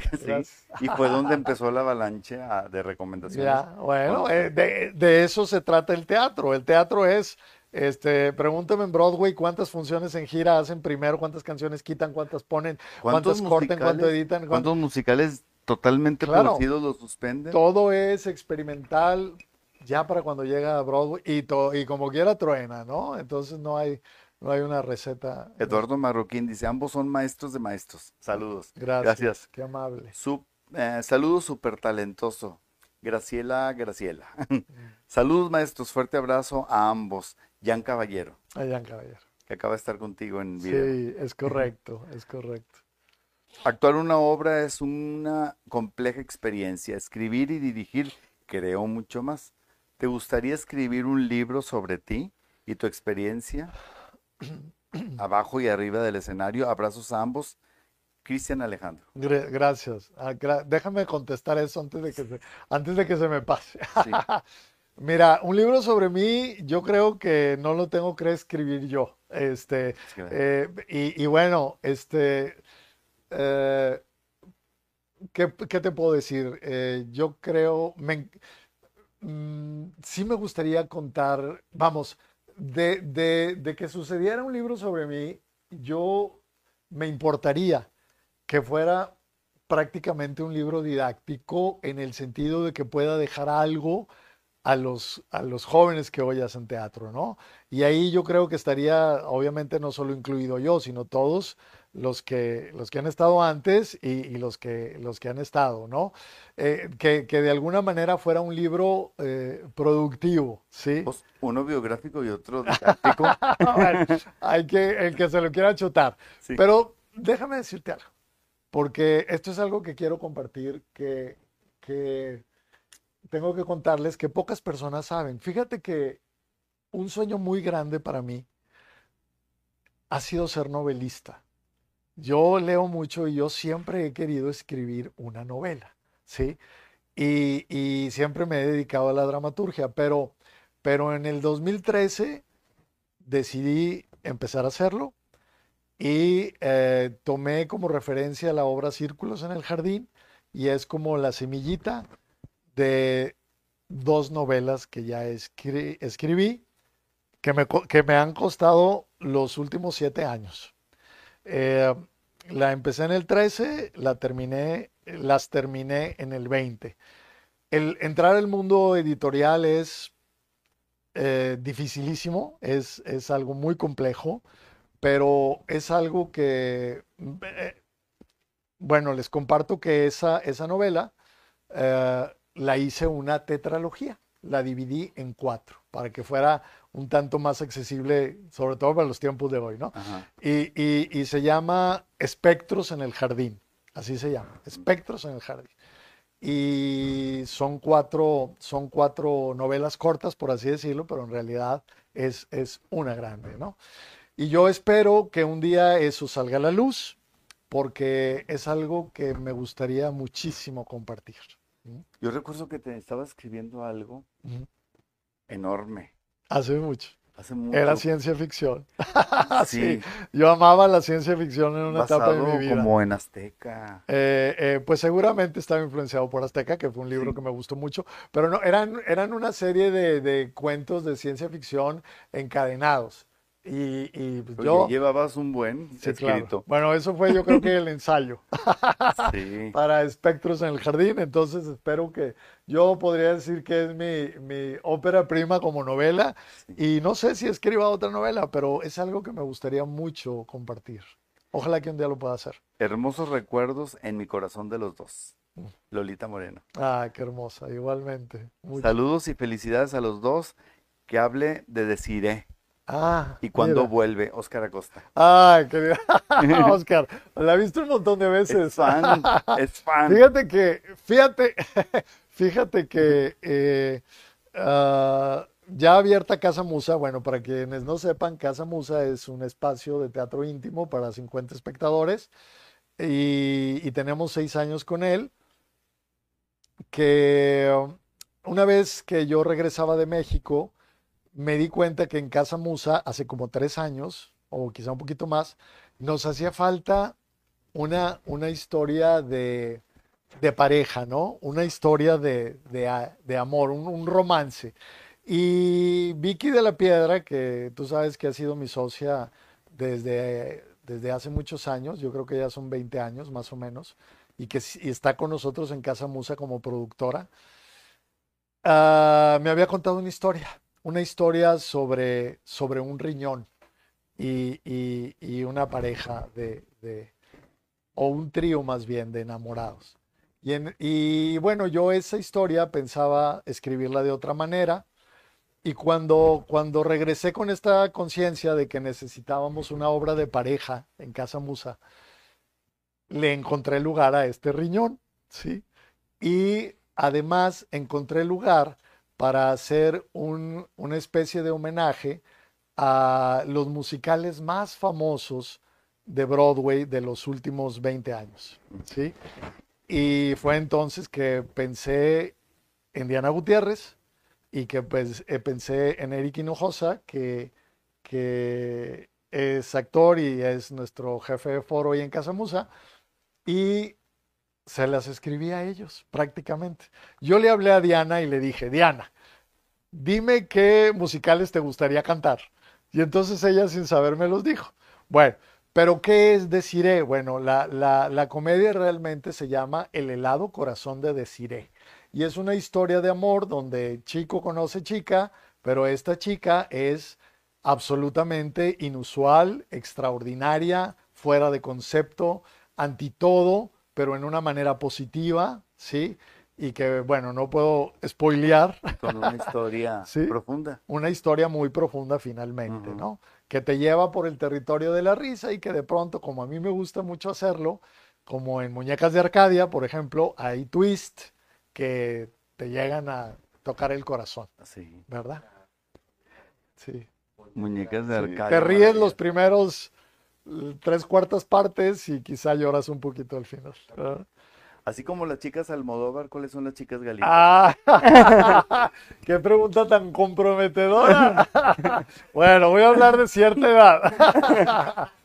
Y fue donde empezó la avalancha de recomendaciones. Ya, bueno, eh, de, de eso se trata el teatro. El teatro es, este, pregúntame en Broadway cuántas funciones en gira hacen primero, cuántas canciones quitan, cuántas ponen, ¿Cuántos cuántas cortan, cuánto editan, cuánto- ¿Cuántos musicales totalmente Claro. producidos los suspenden? todo es experimental ya para cuando llega a Broadway y, to- y como quiera truena, ¿no? Entonces no hay, no hay una receta. Eduardo Marroquín dice, ambos son maestros de maestros. Saludos. Gracias, Gracias. qué amable. Su, eh, saludos súper talentoso. Graciela, Graciela. Saludos maestros, fuerte abrazo a ambos. Jan Caballero, Allá Caballero. que acaba de estar contigo en video. Sí, es correcto, es correcto. Actuar una obra es una compleja experiencia. Escribir y dirigir creo mucho más. ¿Te gustaría escribir un libro sobre ti y tu experiencia? Abajo y arriba del escenario. Abrazos a ambos. Cristian Alejandro. Gra- Gracias. Ah, déjame contestar eso antes de que se, antes de que se me pase. Sí. Mira, un libro sobre mí, yo creo que no lo tengo que escribir yo. Este, Sí. eh, y, y bueno, este, eh, ¿qué, qué te puedo decir? Eh, yo creo, me en- mm, sí me gustaría contar, vamos, de, de, de que sucediera un libro sobre mí, yo me importaría que fuera prácticamente un libro didáctico en el sentido de que pueda dejar algo a los, a los jóvenes que hoy hacen teatro, ¿no? Y ahí yo creo que estaría, obviamente, no solo incluido yo, sino todos los que, los que han estado antes y, y los, que, los que han estado, ¿no? Eh, que, que, de alguna manera fuera un libro eh, productivo, ¿sí? Pues uno biográfico y otro didáctico. bueno, hay que, el que se lo quiera chutar. Sí. Pero déjame decirte algo porque esto es algo que quiero compartir, que, que, tengo que contarles que pocas personas saben. Fíjate que un sueño muy grande para mí ha sido ser novelista. Yo leo mucho y yo siempre he querido escribir una novela, ¿sí? Y, siempre me he dedicado a la dramaturgia, pero, pero en el 2013 decidí empezar a hacerlo y eh, tomé como referencia la obra Círculos en el Jardín y es como la semillita de dos novelas que ya escri escribí que me, que me, han costado los últimos siete años. Eh, la empecé en el 13, la terminé, las terminé en el 20. El entrar al mundo editorial es eh, dificilísimo, es, es algo muy complejo pero es algo que, eh, bueno, les comparto que esa, esa novela eh, la hice una tetralogía, la dividí en cuatro para que fuera un tanto más accesible, sobre todo para los tiempos de hoy, ¿no? Y, y, y, se llama Espectros en el Jardín, así se llama, Espectros en el Jardín. Y son cuatro, son cuatro novelas cortas, por así decirlo, pero en realidad es, es una grande, ¿no? Y yo espero que un día eso salga a la luz, porque es algo que me gustaría muchísimo compartir. Yo recuerdo que te estaba escribiendo algo enorme. Hace mucho. Hace mucho. Era ciencia ficción. sí. Yo amaba la ciencia ficción en una Basado etapa de mi vida. como en Azteca. Eh, eh, pues seguramente estaba influenciado por Azteca, que fue un libro Sí. que me gustó mucho, pero no, eran, eran una serie de, de cuentos de ciencia ficción encadenados. Y, y pues yo... llevabas un buen Sí, claro. escrito. Bueno, eso fue yo creo que el ensayo Sí. para Espectros en el Jardín, entonces espero que yo podría decir que es mi, mi ópera prima como novela y no sé si escriba otra novela, pero es algo que me gustaría mucho compartir. Ojalá que un día lo pueda hacer. Hermosos recuerdos en mi corazón de los dos. Mm. Lolita Moreno. Ah, qué hermosa, igualmente. Mucho. Saludos y felicidades a los dos. Que hable de Desiré Ah, y cuando mira. vuelve, Óscar Acosta. Ay, querida Oscar, la he visto un montón de veces. Es fan, es fan. Fíjate que, fíjate, fíjate que eh, ah, ya abierta Casa Musa, bueno, para quienes no sepan, Casa Musa es un espacio de teatro íntimo para 50 espectadores y, y tenemos seis años con él, que una vez que yo regresaba de México, me di cuenta que en Casa Musa, hace como tres años, o quizá un poquito más, nos hacía falta una, una historia de, de pareja, ¿no? Una historia de, de, amor, un, romance. Y Vicky de la Piedra, que tú sabes que ha sido mi socia desde, desde hace muchos años, yo creo que ya son 20 años más o menos, y que está con nosotros en Casa Musa como productora, ah, me había contado una historia, una historia sobre, sobre un riñón y, y- y una pareja de, o un trío más bien de enamorados. Y, y bueno, yo esa historia pensaba escribirla de otra manera. Y cuando, cuando regresé con esta conciencia de que necesitábamos una obra de pareja en Casa Musa, le encontré lugar a este riñón, ¿sí? Y además encontré lugar para hacer un- una especie de homenaje a los musicales más famosos de Broadway de los últimos 20 años, ¿sí? Y fue entonces que pensé en Diana Gutiérrez y que pues eh, pensé en Eric Hinojosa, que, que es actor y es nuestro jefe de foro hoy en Casa Musa, y se las escribí a ellos prácticamente. Yo le hablé a Diana y le dije, Diana, dime qué musicales te gustaría cantar. Y entonces ella sin saber me los dijo. Bueno, pero ¿qué es Desiree? Bueno, la, la, la comedia realmente se llama El helado corazón de Desiree. Y es una historia de amor donde chico conoce chica, pero esta chica es absolutamente inusual, extraordinaria, fuera de concepto, anti todo, pero en una manera positiva, ¿sí? Y que, bueno, no puedo spoilear. Con una historia Sí. profunda. Una historia muy profunda finalmente. ¿no? Que te lleva por el territorio de la risa y que de pronto, como a mí me gusta mucho hacerlo, como en Muñecas de Arcadia, por ejemplo, hay twist que te llegan a tocar el corazón, Sí. ¿verdad? Sí. Muñecas de Sí, Arcadia. Te ríes los primeros tres cuartas partes y quizá lloras un poquito al final. ¿verdad? Así como las chicas Almodóvar, ¿cuáles son las chicas Galindo? Ah, qué pregunta tan comprometedora. Bueno, voy a hablar de cierta edad.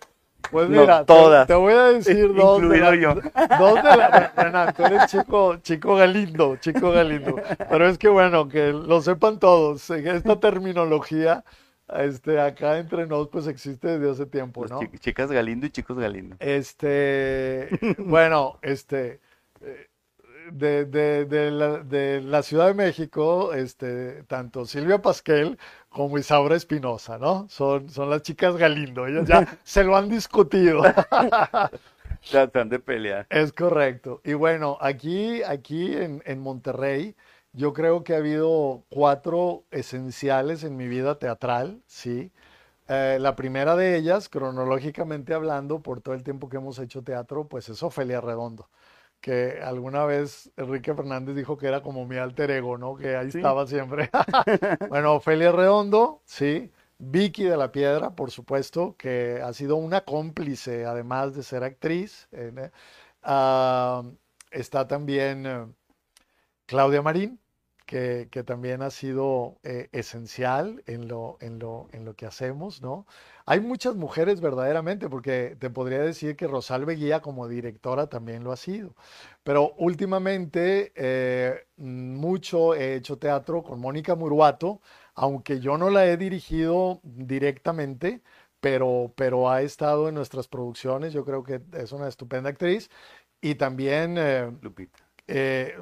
Pues No, mira, te- todas. Te, voy a decir dos de Incluido yo. dos de la- Renan, tú eres chico, chico Galindo, chico Galindo. Pero es que bueno, que lo sepan todos, esta terminología, este, acá entre nos, pues existe desde hace tiempo, ¿no? chi- chicas Galindo y chicos Galindo. Este, bueno, este, eh, de, de, de la, de la Ciudad de México, este, tanto Silvia Pasquel como Isaura Espinosa, ¿no? Son, son las chicas Galindo, ellas ya se lo han discutido. Tratan de pelear. Es correcto. Y bueno, aquí, aquí en, en Monterrey, yo creo que ha habido cuatro esenciales en mi vida teatral, ¿sí? Eh, la primera de ellas, cronológicamente hablando, por todo el tiempo que hemos hecho teatro, pues es Ofelia Redondo, que alguna vez Enrique Fernández dijo que era como mi alter ego, ¿no? Que ahí Sí. estaba siempre. Bueno, Ofelia Redondo, sí. Vicky de la Piedra, por supuesto, que ha sido una cómplice, además de ser actriz. eh, ah, está también eh, Claudia Marín, que, que también ha sido eh, esencial en lo, en lo, en lo que hacemos, ¿no? Hay muchas mujeres verdaderamente, porque te podría decir que Rosalbe Guía como directora también lo ha sido. Pero últimamente eh, mucho he hecho teatro con Mónica Muruato, aunque yo no la he dirigido directamente, pero, pero ha estado en nuestras producciones. Yo creo que es una estupenda actriz. Y también, eh, Lupita. eh,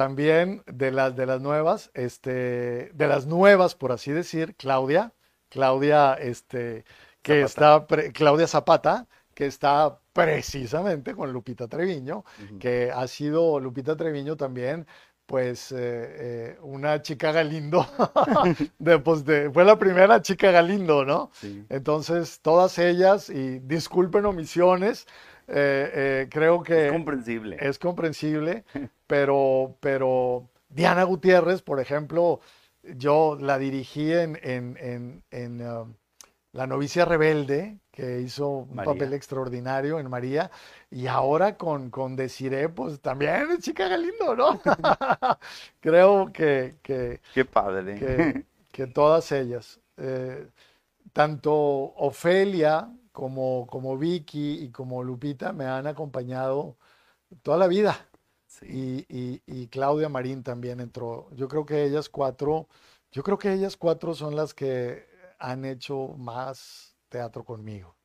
también de las, de las nuevas, este, de las nuevas, por así decir, Claudia, Claudia, este, que está, pre- Claudia Zapata, que está precisamente con Lupita Treviño que ha sido Lupita Treviño también, pues eh, eh, una chica Galindo, de, pues, de- fue la primera chica Galindo, ¿no? Sí. Entonces, todas ellas, y disculpen omisiones, eh, creo que Es comprensible. es comprensible, pero, pero Diana Gutiérrez, por ejemplo, yo la dirigí en, en, en, en, um, La novicia rebelde, que hizo un María. papel extraordinario en María, y ahora con, con Desiree, pues también es chica Galindo, ¿no? Creo que, que, Qué padre. que, que todas ellas, eh, tanto Ofelia como, como Vicky y como Lupita, me han acompañado toda la vida. Sí. Y, y- y Claudia Marín también entró. Yo creo que ellas cuatro, yo creo que ellas cuatro son las que han hecho más teatro conmigo.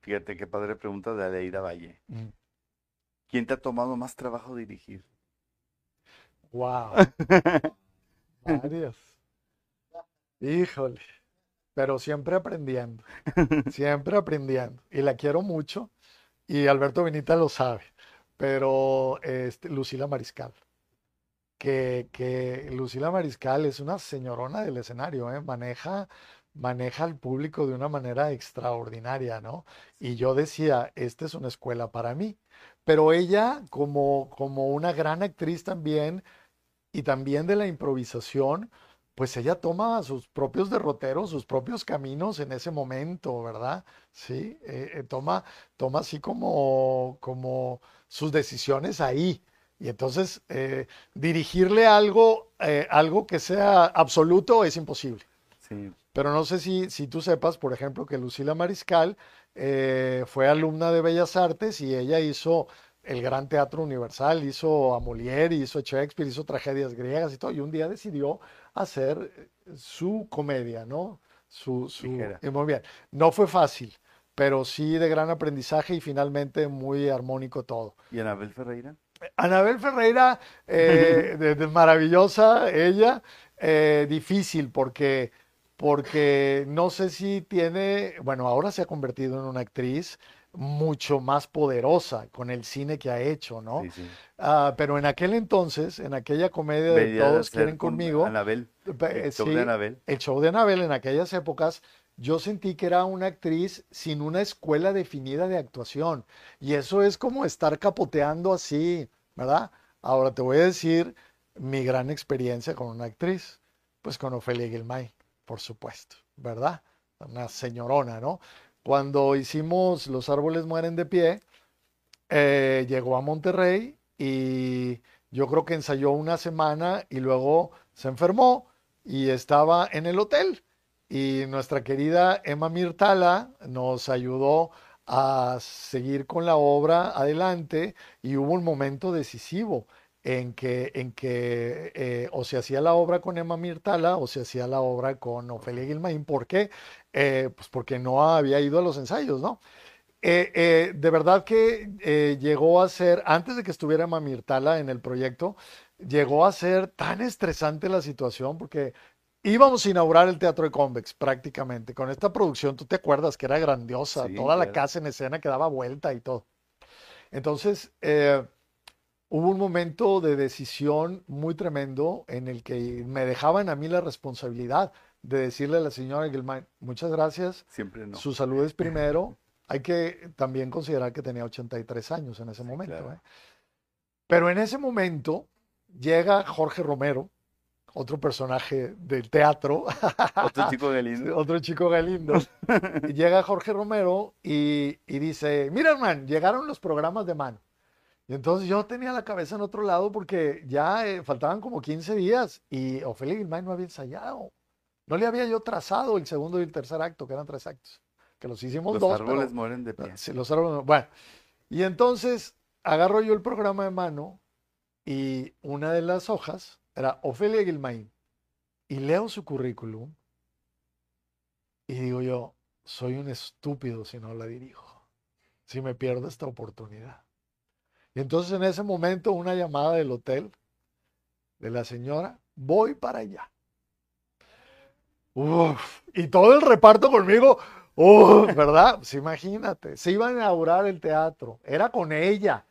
Fíjate qué padre pregunta de Aleida Valle. ¿Quién te ha tomado más trabajo dirigir? Wow. Varias. Híjole. Pero siempre aprendiendo. Siempre aprendiendo. Y la quiero mucho. Y Alberto Benita lo sabe. Pero este, Lucila Mariscal. Que, que Lucila Mariscal es una señorona del escenario, ¿eh? Maneja, maneja al público de una manera extraordinaria, ¿no? Y yo decía, esta es una escuela para mí. Pero ella, como, como una gran actriz también, y también de la improvisación, pues ella toma sus propios derroteros, sus propios caminos en ese momento, ¿verdad? Sí, eh, eh, toma, toma así como, como sus decisiones ahí. Y entonces eh, dirigirle algo, algo que sea absoluto es imposible. Sí. Pero no sé si, si tú sepas, por ejemplo, que Lucila Mariscal fue alumna de Bellas Artes y ella hizo el Gran Teatro Universal, hizo a Molière, hizo a Shakespeare, hizo tragedias griegas y todo. Y un día decidió hacer eh, su comedia, ¿no? Su, y muy bien. No fue fácil, pero sí de gran aprendizaje y finalmente muy armónico todo. ¿Y Anabel Ferreira? Anabel Ferreira, eh, de- de maravillosa ella, eh, difícil porque, porque no sé si tiene, bueno, ahora se ha convertido en una actriz mucho más poderosa con el cine que ha hecho, ¿no? Sí, sí. Ah, pero en aquel entonces, en aquella comedia de Todos quieren con conmigo, Anabel. pe- El show sí, de Anabel. el show de Anabel en aquellas épocas, yo sentí que era una actriz sin una escuela definida de actuación. Y eso es como estar capoteando así, ¿verdad? Ahora te voy a decir mi gran experiencia con una actriz, pues con Ofelia Gilmay, por supuesto, ¿verdad? Una señorona, ¿no? Cuando hicimos Los árboles mueren de pie, eh, llegó a Monterrey y yo creo que ensayó una semana y luego se enfermó y estaba en el hotel. Y nuestra querida Emma Mirtala nos ayudó a seguir con la obra adelante y hubo un momento decisivo en que, en que eh, o se hacía la obra con Emma Mirtala o se hacía la obra con Ofelia Guilmaín. ¿Por qué? Eh, pues porque no había ido a los ensayos, ¿no? Eh, de verdad que llegó a ser, antes de que estuviera Emma Mirtala en el proyecto, llegó a ser tan estresante la situación porque íbamos a inaugurar el Teatro de Convex prácticamente. Con esta producción, tú te acuerdas que era grandiosa, Sí, toda la casa en escena que daba vuelta y todo. Entonces, eh, hubo un momento de decisión muy tremendo en el que me dejaban a mí la responsabilidad de decirle a la señora Gilman, muchas gracias, Siempre no. su salud es primero. Hay que también considerar que tenía 83 años en ese Sí, momento. claro. ¿eh? Pero en ese momento llega Jorge Romero, otro personaje del teatro, Otro chico de lindo. otro chico galindo. Y llega Jorge Romero y, y dice, mira, hermano, llegaron los programas de mano. Y entonces yo tenía la cabeza en otro lado porque ya eh, faltaban como 15 días y Ofelia Guilmay no había ensayado. No le había yo trazado el segundo y el tercer acto, que eran tres actos, que los hicimos Los dos, pero- árboles mueren de pie. Sí, los árboles. Bueno, y entonces agarro yo el programa de mano y una de las hojas era Ofelia Guilmaín. Y leo su currículum y digo yo, soy un estúpido si no la dirijo, si me pierdo esta oportunidad. Y entonces en ese momento una llamada del hotel de la señora, voy para allá. Y todo el reparto conmigo, uf, ¿verdad? Pues imagínate, se iba a inaugurar el teatro, era con ella,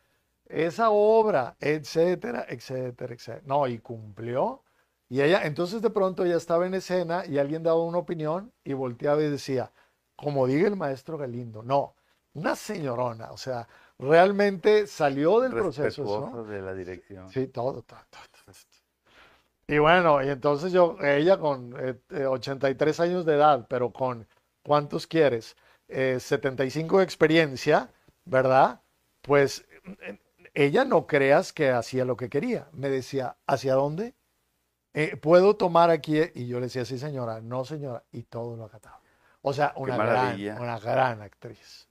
esa obra, etcétera, etcétera, etcétera. No, y cumplió. Y ella, entonces de pronto ella estaba en escena y alguien daba una opinión y volteaba y decía, como diga el maestro Galindo, no, una señorona, o sea, realmente salió del proceso. eso. Respetuoso de la dirección. Sí, todo, todo. Y bueno, y entonces yo, ella con eh, eh, 83 años de edad, pero con, ¿cuántos quieres? Eh, 75 de experiencia, ¿verdad? Pues eh, ella no creas que hacía lo que quería. Me decía, ¿hacia dónde? Eh, ¿puedo tomar aquí? Y yo le decía, sí, señora, no, señora. Y todo lo acataba. O sea, una gran, una gran actriz.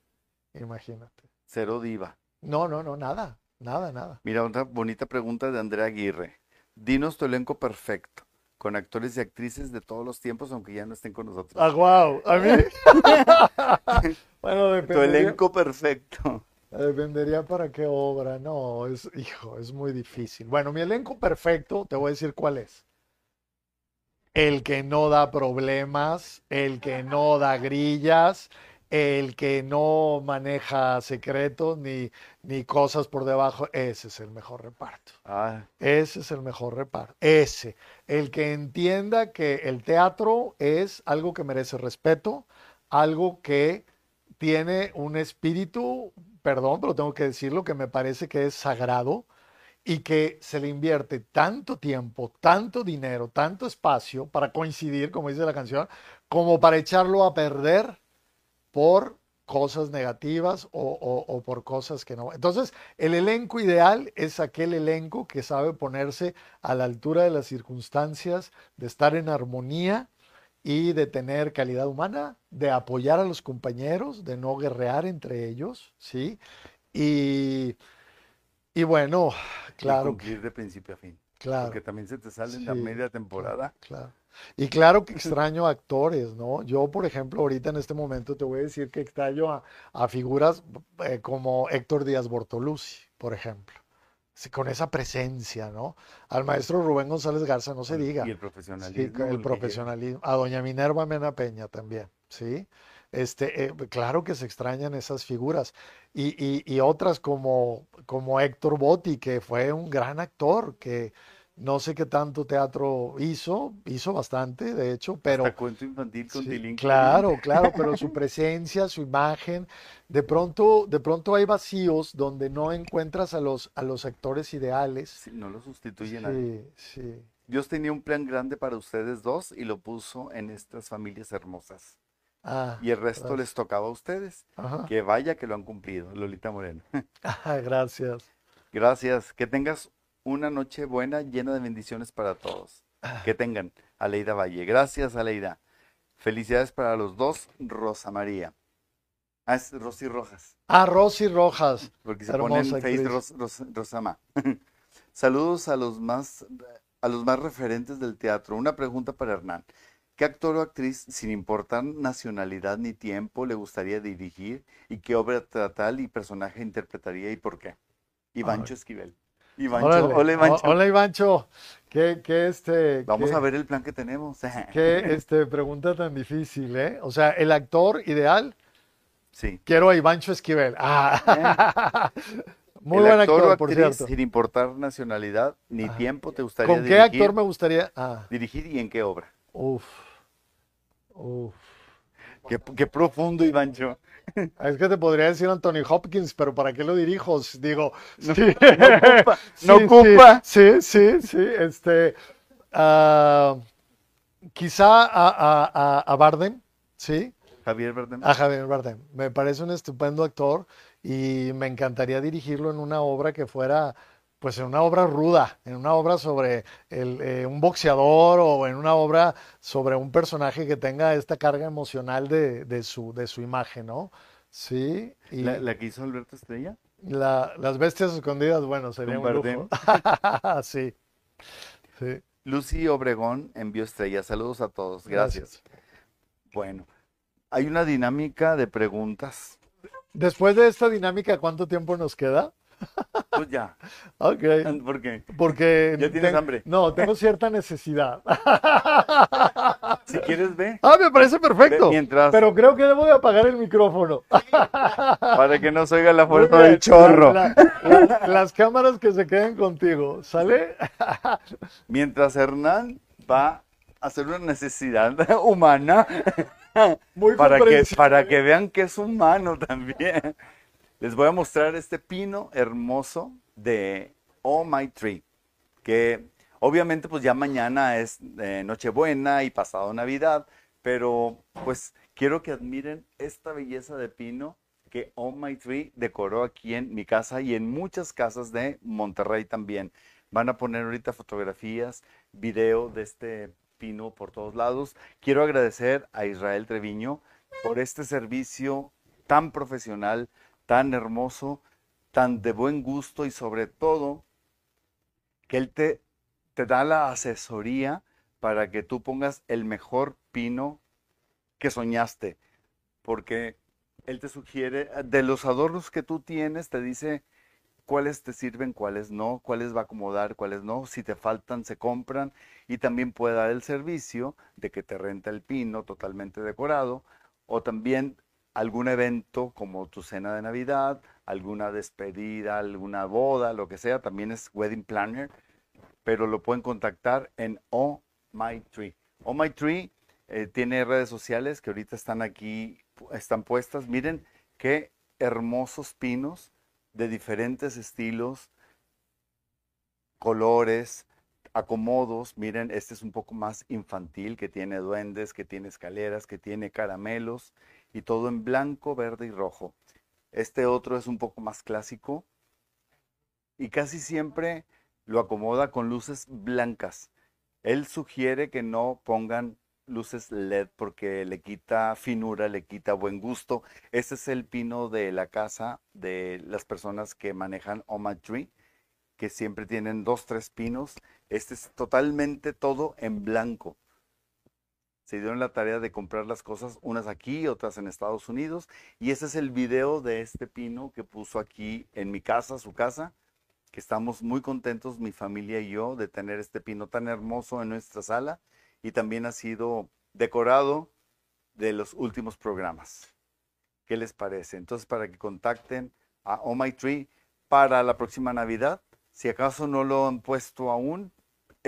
Imagínate. Cero diva. No, no, no, nada, nada, nada. Mira, otra bonita pregunta de Andrea Aguirre. Dinos tu elenco perfecto, con actores y actrices de todos los tiempos, aunque ya no estén con nosotros. Ah, wow. A mí. bueno, tu dependería, elenco perfecto. dependería para qué obra. No, es, hijo, es muy difícil. Bueno, mi elenco perfecto, te voy a decir cuál es. El que no da problemas, el que no da grillas, el que no maneja secretos ni, ni cosas por debajo. Ese es el mejor reparto. Ah, Ese es el mejor reparto. Ese. El que entienda que el teatro es algo que merece respeto, algo que tiene un espíritu, perdón, pero tengo que decirlo, que me parece que es sagrado y que se le invierte tanto tiempo, tanto dinero, tanto espacio para coincidir, como dice la canción, como para echarlo a perder por cosas negativas o, o- o por cosas que no. Entonces, el elenco ideal es aquel elenco que sabe ponerse a la altura de las circunstancias, de estar en armonía y de tener calidad humana, de apoyar a los compañeros, de no guerrear entre ellos, ¿sí? Y, y bueno, y claro que cumplir de principio a fin. Claro. Porque también se te sale en la media temporada. Claro. Y claro que extraño actores, ¿no? Yo, por ejemplo, ahorita en este momento te voy a decir que extraño a, a figuras eh, como Héctor Díaz Bortolucci, por ejemplo. Sí, con esa presencia, ¿no? Al maestro Rubén González Garza, no se diga. Y el profesionalismo. el profesionalismo. A doña Minerva Mena Peña también, ¿sí? Este, eh, claro que se extrañan esas figuras. Y, y- y otras como, como Héctor Botti, que fue un gran actor, que no sé qué tanto teatro hizo, hizo bastante, de hecho, pero Hasta cuento infantil con sí, claro, claro, pero su presencia, su imagen, de pronto, de pronto hay vacíos donde no encuentras a los, a los actores ideales. Sí, no lo sustituye nadie. Sí, sí. Dios tenía un plan grande para ustedes dos y lo puso en estas familias hermosas. Ah, Y el resto gracias. les tocaba a ustedes. Ajá. Que vaya que lo han cumplido, Lolita Moreno. Ah, gracias. Gracias. Que tengas una noche buena llena de bendiciones para todos. Ah. Que tengan, Aleida Valle. Gracias, Aleida. Felicidades para los dos, Rosa María. Ah, es Rosy Rojas, Ah, Rosy Rojas. porque se pone en Hermosa Face actriz. Ros- Ros- Rosama. Saludos a los más a los más referentes del teatro. Una pregunta para Hernán. ¿Qué actor o actriz, sin importar nacionalidad ni tiempo, le gustaría dirigir? ¿Y qué obra teatral y personaje interpretaría y por qué? Ivancho Esquivel. Ivancho, Órale. hola Ivancho. O- Hola, Ivancho. ¿Qué, qué este, Vamos qué- a ver el plan que tenemos. qué, este, pregunta tan difícil, ¿eh? O sea, el actor ideal, Sí. quiero a Ivancho Esquivel. Ah. Muy el buen actor actor, o por actriz, cierto. sin importar nacionalidad ni tiempo, te gustaría ¿Con qué dirigir, actor me gustaría? Ah, dirigir y en qué obra? uf, uf. Qué, qué profundo, Ivancho. Es que te podría decir Anthony Hopkins, pero ¿para qué lo dirijo? Digo, No, sí. no ocupa, no Sí. Sí, sí, sí. Este, ah, quizá a, a, a, a Bardem, sí, Javier Bardem. a Javier Bardem. Me parece un estupendo actor y me encantaría dirigirlo en una obra que fuera, pues en una obra ruda, en una obra sobre el, eh, un boxeador o en una obra sobre un personaje que tenga esta carga emocional de, de su, de su imagen, ¿no? Sí, y ¿La, la que hizo Alberto Estrella? la- las bestias escondidas, bueno, sería un lujo. Sí, sí. Lucy Obregón envió estrellas. Saludos a todos. Gracias. Bueno, hay una dinámica de preguntas. Después de esta dinámica, ¿cuánto tiempo nos queda? Pues ya. Ok, ¿Por qué? porque... ¿Ya tienes ten- hambre? No, tengo cierta necesidad. Si quieres, ve. Ah, me parece perfecto. Ve mientras, Pero creo que debo de apagar el micrófono. para que no se oiga la fuerza del chorro. la- la- las cámaras que se queden contigo, ¿sale? Mientras Hernán va a hacer una necesidad humana Muy para que, para que vean que es humano también. Les voy a mostrar este pino hermoso de Oh My Tree, que obviamente pues ya mañana es eh, Nochebuena y pasado Navidad, pero pues quiero que admiren esta belleza de pino que Oh My Tree decoró aquí en mi casa y en muchas casas de Monterrey también. Van a poner ahorita fotografías, video de este pino por todos lados. Quiero agradecer a Israel Treviño por este servicio tan profesional, tan hermoso, tan de buen gusto y sobre todo que él te, te da la asesoría para que tú pongas el mejor pino que soñaste. Porque él te sugiere, de los adornos que tú tienes, te dice cuáles te sirven, cuáles no, cuáles va a acomodar, cuáles no. Si te faltan, se compran. Y también puede dar el servicio de que te renta el pino totalmente decorado. O también algún evento como tu cena de Navidad, alguna despedida, alguna boda, lo que sea. También es wedding planner. Pero lo pueden contactar en Oh My Tree. Oh My Tree eh, tiene redes sociales que ahorita están aquí, están puestas. Miren qué hermosos pinos de diferentes estilos, colores, acomodos. Miren, este es un poco más infantil, que tiene duendes, que tiene escaleras, que tiene caramelos y todo en blanco, verde y rojo. Este otro es un poco más clásico y casi siempre lo acomoda con luces blancas. Él sugiere que no pongan luces LED porque le quita finura, le quita buen gusto. Este es el pino de la casa de las personas que manejan Oma Tree que siempre tienen dos, tres pinos. Este es totalmente todo en blanco. Se dieron la tarea de comprar las cosas, unas aquí, otras en Estados Unidos. Y ese es el video de este pino que puso aquí en mi casa, su casa, que estamos muy contentos, mi familia y yo, de tener este pino tan hermoso en nuestra sala. Y también ha sido decorado de los últimos programas. ¿Qué les parece? Entonces, para que contacten a Oh My Tree para la próxima Navidad, si acaso no lo han puesto aún,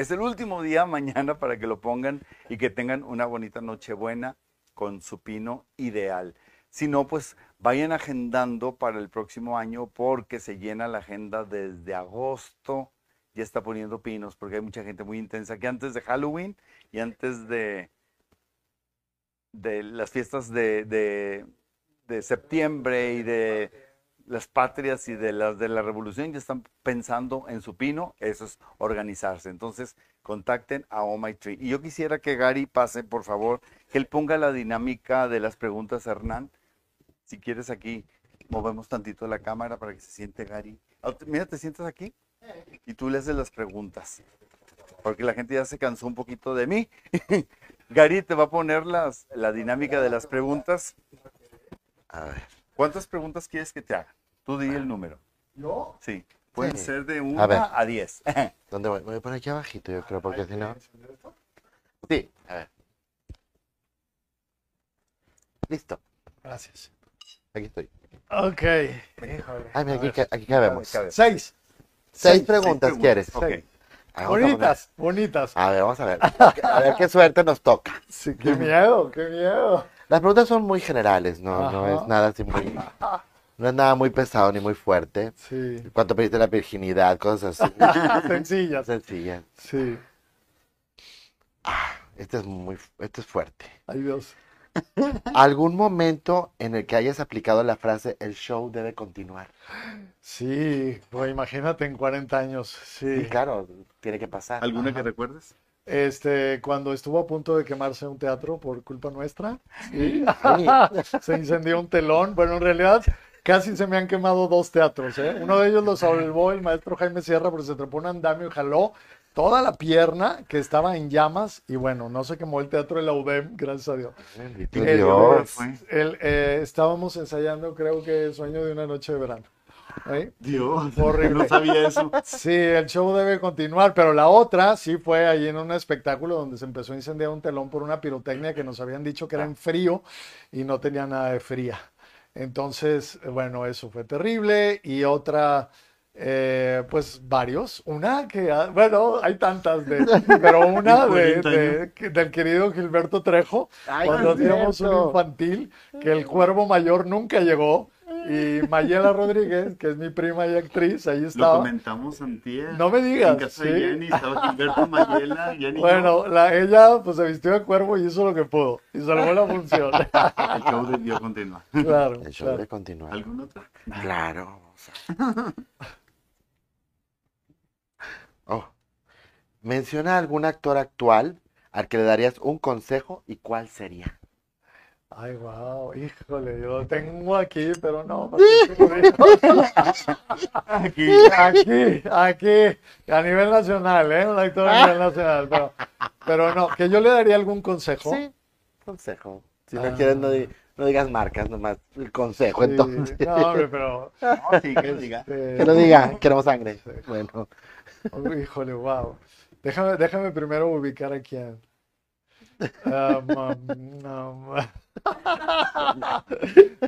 es el último día mañana para que lo pongan y que tengan una bonita Nochebuena con su pino ideal. Si no, pues vayan agendando para el próximo año porque se llena la agenda desde agosto. Ya está poniendo pinos porque hay mucha gente muy intensa que antes de Halloween y antes de, las fiestas de, de septiembre y de las patrias y de las de la revolución ya están pensando en su pino, eso es organizarse. Entonces, contacten a Oh My Tree. Y yo quisiera que Gary pase, por favor, que él ponga la dinámica de las preguntas, Hernán. Si quieres aquí, movemos tantito la cámara para que se siente Gary. Ah, Mira, te sientas aquí y tú le haces las preguntas. Porque la gente ya se cansó un poquito de mí. Gary te va a poner las, la dinámica de las preguntas. A ver. ¿Cuántas preguntas quieres que te haga? Tú di el número. ¿Yo? Sí. Pueden Sí. ser de A una ver. a, diez. ¿Dónde voy? Voy por aquí abajito, yo creo, porque si no... Sí, a ver. Listo, Gracias. aquí estoy. Ok. Ay, mira, aquí, ca- aquí cabemos. Cabe. Seis. Seis preguntas quieres. Ok. Seis. Ah, vamos a poner- Bonitas, bonitas. A ver, vamos a ver. A ver qué suerte nos toca. Sí, qué miedo, qué miedo. Las preguntas son muy generales, no, no Ajá. es nada así muy... No es nada muy pesado ni muy fuerte. Sí. ¿Cuánto pediste la virginidad? Cosas así. Sencillas. Sencillas. Sí. Este es muy... Este es fuerte. Ay, Dios. ¿Algún momento en el que hayas aplicado la frase el show debe continuar? Sí, pues imagínate en 40 años. Sí. Sí, claro, tiene que pasar. ¿Alguna que recuerdes? Este, cuando estuvo a punto de quemarse un teatro por culpa nuestra, sí, Sí. se incendió un telón. Bueno, en realidad casi se me han quemado dos teatros, ¿eh? Uno de ellos lo salvó el maestro Jaime Sierra porque se trepó un andamio y jaló toda la pierna que estaba en llamas y bueno, no se quemó el teatro de la UDEM, gracias a Dios. El- el, eh, estábamos ensayando, creo que Sueño de una noche de verano. ¿Eh? Dios, Horrible. no sabía eso. Sí, el show debe continuar, pero la otra sí fue ahí en un espectáculo donde se empezó a incendiar un telón por una pirotecnia que nos habían dicho que era en frío y no tenía nada de fría. Entonces, bueno, eso fue terrible. Y otra, eh, pues varios. Una que, bueno, hay tantas, de, pero una de, 40 de- del querido Gilberto Trejo, Ay, cuando hacíamos un infantil, que el cuervo mayor nunca llegó. Y Mayela Rodríguez, que es mi prima y actriz, ahí Lo estaba. comentamos antier. No me digas, En casa de. Jenny estaba Gilberto Mayela, Jenny Bueno, la, ella pues se vistió de cuervo y hizo lo que pudo y salvó la función. El show debió continuar. Claro, El show claro. debe continuar. ¿Algún otro? Claro. vamos a- Oh. Menciona algún actor actual al que le darías un consejo y cuál sería. Ay, wow, híjole, yo lo tengo aquí, pero no. Aquí. Aquí, aquí, a nivel nacional, ¿eh? Un actor a nivel nacional, pero, pero no, que yo le daría algún consejo. Sí, consejo. Si no Ah. quieres, no, di- no digas marcas, nomás el consejo. Sí, Entonces, no, hombre, pero. No, sí, que diga. este, que lo diga, queremos sangre. Bueno, Oh, Híjole, wow. Déjame, déjame primero ubicar aquí a. Ah, mam- no, ma-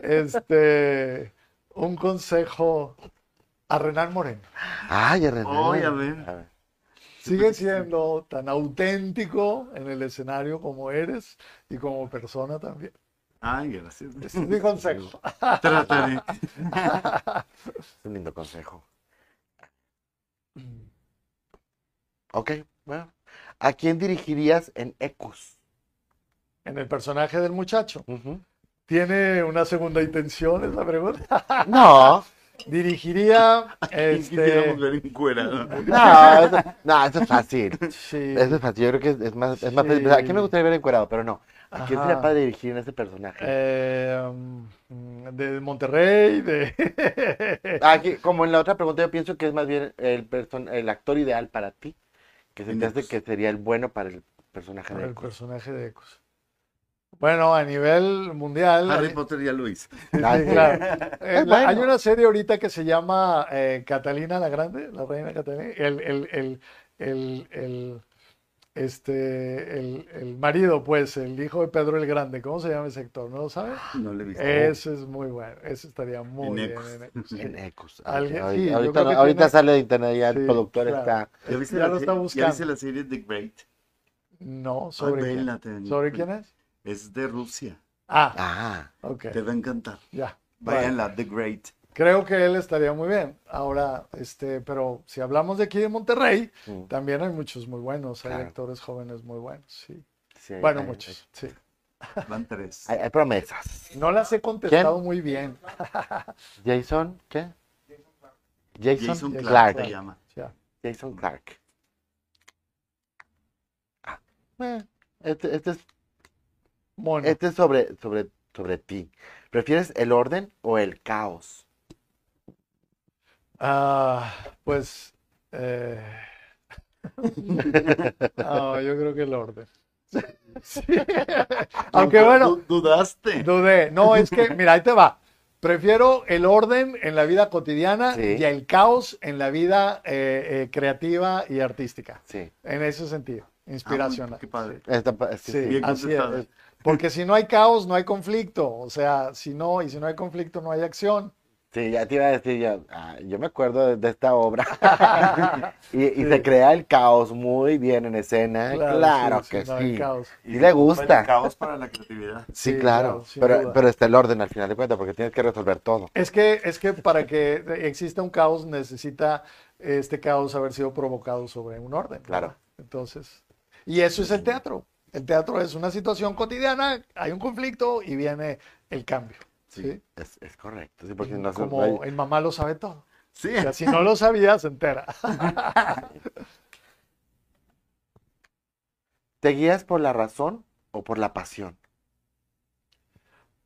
este. Un consejo a Renan Moreno. ay, a ver. A ver. Sigue siendo tan auténtico en el escenario como eres y como persona también. Ay, gracias. Ese es mi consejo. Trataré. Es un lindo consejo. Ok, bueno. ¿A quién dirigirías en Ecus? En el personaje del muchacho. ¿Tiene una segunda intención esa pregunta? No, Dirigiría este. no, eso, no, eso es fácil. Sí. Eso es fácil. Yo creo que es, es más, es más Sí. fácil. ¿A quién me gustaría ver encuerado? Pero no. ¿A quién sería para dirigir en ese personaje? Eh, de Monterrey, de... Aquí, como en la otra pregunta, yo pienso que es más bien el, person- el actor ideal para ti, que se te hace que sería el bueno para el personaje de el Ecos. personaje de Ecos. Bueno, a nivel mundial... Harry hay- Potter ya Ah, sí, sí. claro. Eh, Hay una serie ahorita que se llama eh, Catalina la Grande, la reina Catalina. El, el, el, el, el, este, el, el marido, pues, el hijo de Pedro el Grande. ¿Cómo se llama ese actor? ¿No lo sabe? No lo he visto. Ese es muy bueno. Ese estaría muy En bien Ecos. en Ecos. En Ecos. Alguien- Ahorita- sí, yo ahorita creo no- que ahorita tiene- sale de internet, ya el Sí, productor claro. está. ¿Ya viste, Ya la, lo está ¿Ya buscando. viste la serie The Great? No, Ah, ¿sobre quién? ¿Sobre quién es? Es de Rusia. Ah, Ah, ok, Te va a encantar. ya. Váyanla, The Great. Creo que él estaría muy bien. Ahora, este, pero si hablamos de aquí de Monterrey, mm, también hay muchos muy buenos, hay Claro. actores jóvenes muy buenos, sí. sí, Bueno, hay- muchos, sí. Van tres. Hay, hay promesas. No las he contestado muy bien. Jason, ¿qué? Jason, Jason Clark Clark se llama. Jason Clark. Ah, eh, Este, este es, Mono. este es sobre, sobre, sobre ti. ¿Prefieres el orden o el caos? Ah, pues, eh, no, yo creo que el orden. Sí. Aunque bueno, Du- Dudaste. dudé. No, es que, mira, ahí te va. Prefiero el orden en la vida cotidiana Sí. y el caos en la vida eh, eh, creativa y artística. Sí. En ese sentido, inspiracional. Ah, qué padre. Esta pa- es que Sí, sí. Bien así es. Porque si no hay caos, no hay conflicto. O sea, si no, y si no hay conflicto, no hay acción. Sí, ya te iba a decir, ya, ah, yo me acuerdo de, de esta obra. y y se crea el caos muy bien en escena. Claro, sí, que sí, sí. caos. Y le gusta. El caos para la creatividad. Sí, Sí, claro. pero, pero está el orden al final de cuentas, porque tienes que resolver todo. Es que, es que para que exista un caos, necesita este caos haber sido provocado sobre un orden. ¿verdad? Claro. Entonces, y eso es el teatro. El teatro es una situación cotidiana, hay un conflicto y viene el cambio. Sí. ¿sí? Es, es correcto. Sí, porque no se- Como hay- en Mamá lo sabe todo. Sí. O sea, si no lo sabía, se entera. ¿Te guías por la razón o por la pasión?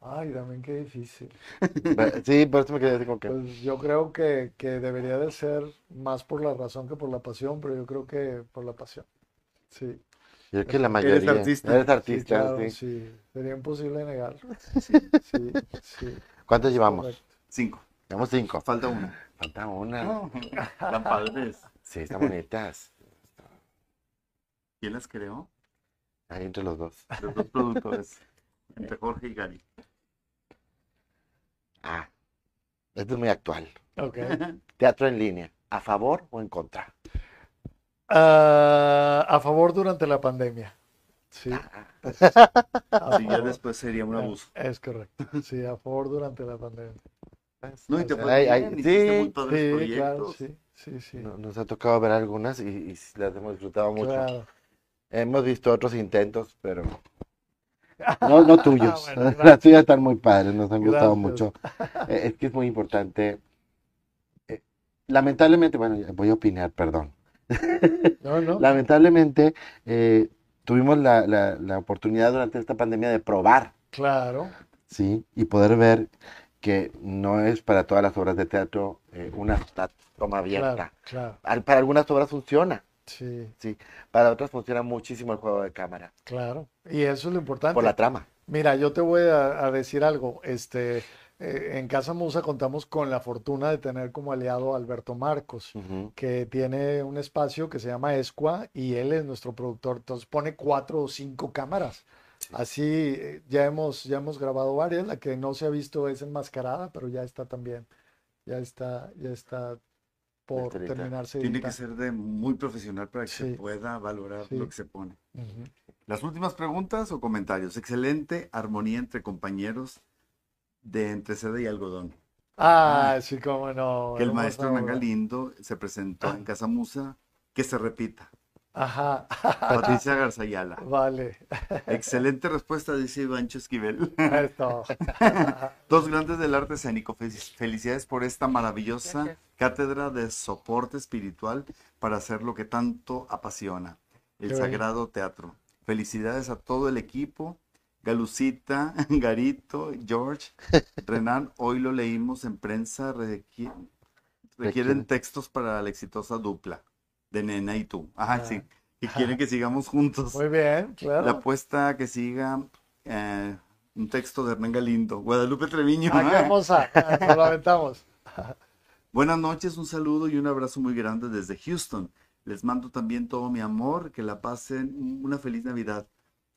Ay, también qué difícil. Sí, por eso me quedé así como que. Pues yo creo que, que debería de ser más por la razón que por la pasión, pero yo creo que por la pasión. Sí, Yo creo que la Eres mayoría. artista. Eres sí, artista, claro, sí. sí. Sería imposible negarlo. Sí, sí. ¿Cuántos llevamos? correcto. Cinco. Llevamos cinco. Falta una. Falta una. No. Están padres. Sí, están bonitas. ¿Quién las creó? Ahí entre los dos. Los dos productores. Entre Jorge y Gary. Ah, esto es muy actual. Ok. Teatro en línea. ¿A favor o en contra? Ah, a favor durante la pandemia. Sí. Ah, ya después sería un abuso. Es correcto. Sí, a favor durante la pandemia. No, y te Ay, ay, bien, hiciste muy sí, padres Sí, claro, sí, sí, sí. no- nos ha tocado ver algunas y, y sí las hemos disfrutado mucho. Claro. Hemos visto otros intentos, pero no, no tuyos. Bueno, Las tuyas están muy padres, nos han gustado Gracias. mucho. Eh, Es que es muy importante. Eh, Lamentablemente, bueno, ya voy a opinar, perdón. No, no. Lamentablemente, eh, tuvimos la, la- la oportunidad durante esta pandemia de probar, Claro. ¿sí? Y poder ver que no es para todas las obras de teatro eh, una, toma abierta. Claro, Para algunas obras funciona, Sí, para otras funciona muchísimo el juego de cámara, claro. Y eso es lo importante. por la trama. Mira, yo te voy a, a decir algo. Este, eh, en Casa Musa contamos con la fortuna de tener como aliado a Alberto Marcos, que tiene un espacio que se llama Esqua y él es nuestro productor. Entonces pone cuatro o cinco cámaras. Así eh, ya hemos, ya hemos grabado varias. La que no se ha visto es enmascarada, pero ya está también. Ya está, ya está por terminarse Tiene que ser de muy profesional para que se pueda valorar Sí. lo que se pone. Las últimas preguntas o comentarios. Excelente armonía entre compañeros de entre seda y algodón. Ah, sí, cómo no. Que el maestro. Hernán Galindo se presentó en Casa Musa. Que se repita. Ajá, Patricia Garzayala. vale. Excelente respuesta, dice Ivancho Esquivel. Esto. Dos grandes del arte escénico. Fel- Felicidades por esta maravillosa Gracias. cátedra de soporte espiritual para hacer lo que tanto apasiona, el Qué sagrado teatro. Felicidades a todo el equipo. Galucita, Garito, George, Renan, hoy lo leímos en prensa, requi- requieren textos para la exitosa dupla de Nena y tú. Ajá, Ah. sí. Y quieren que sigamos juntos. Muy bien, claro. La apuesta que siga eh, un texto de Hernán Galindo. Guadalupe Treviño. Ah, qué hermosa. Nos lo aventamos. Buenas noches, un saludo y un abrazo muy grande desde Houston. Les mando también todo mi amor, que la pasen una feliz Navidad.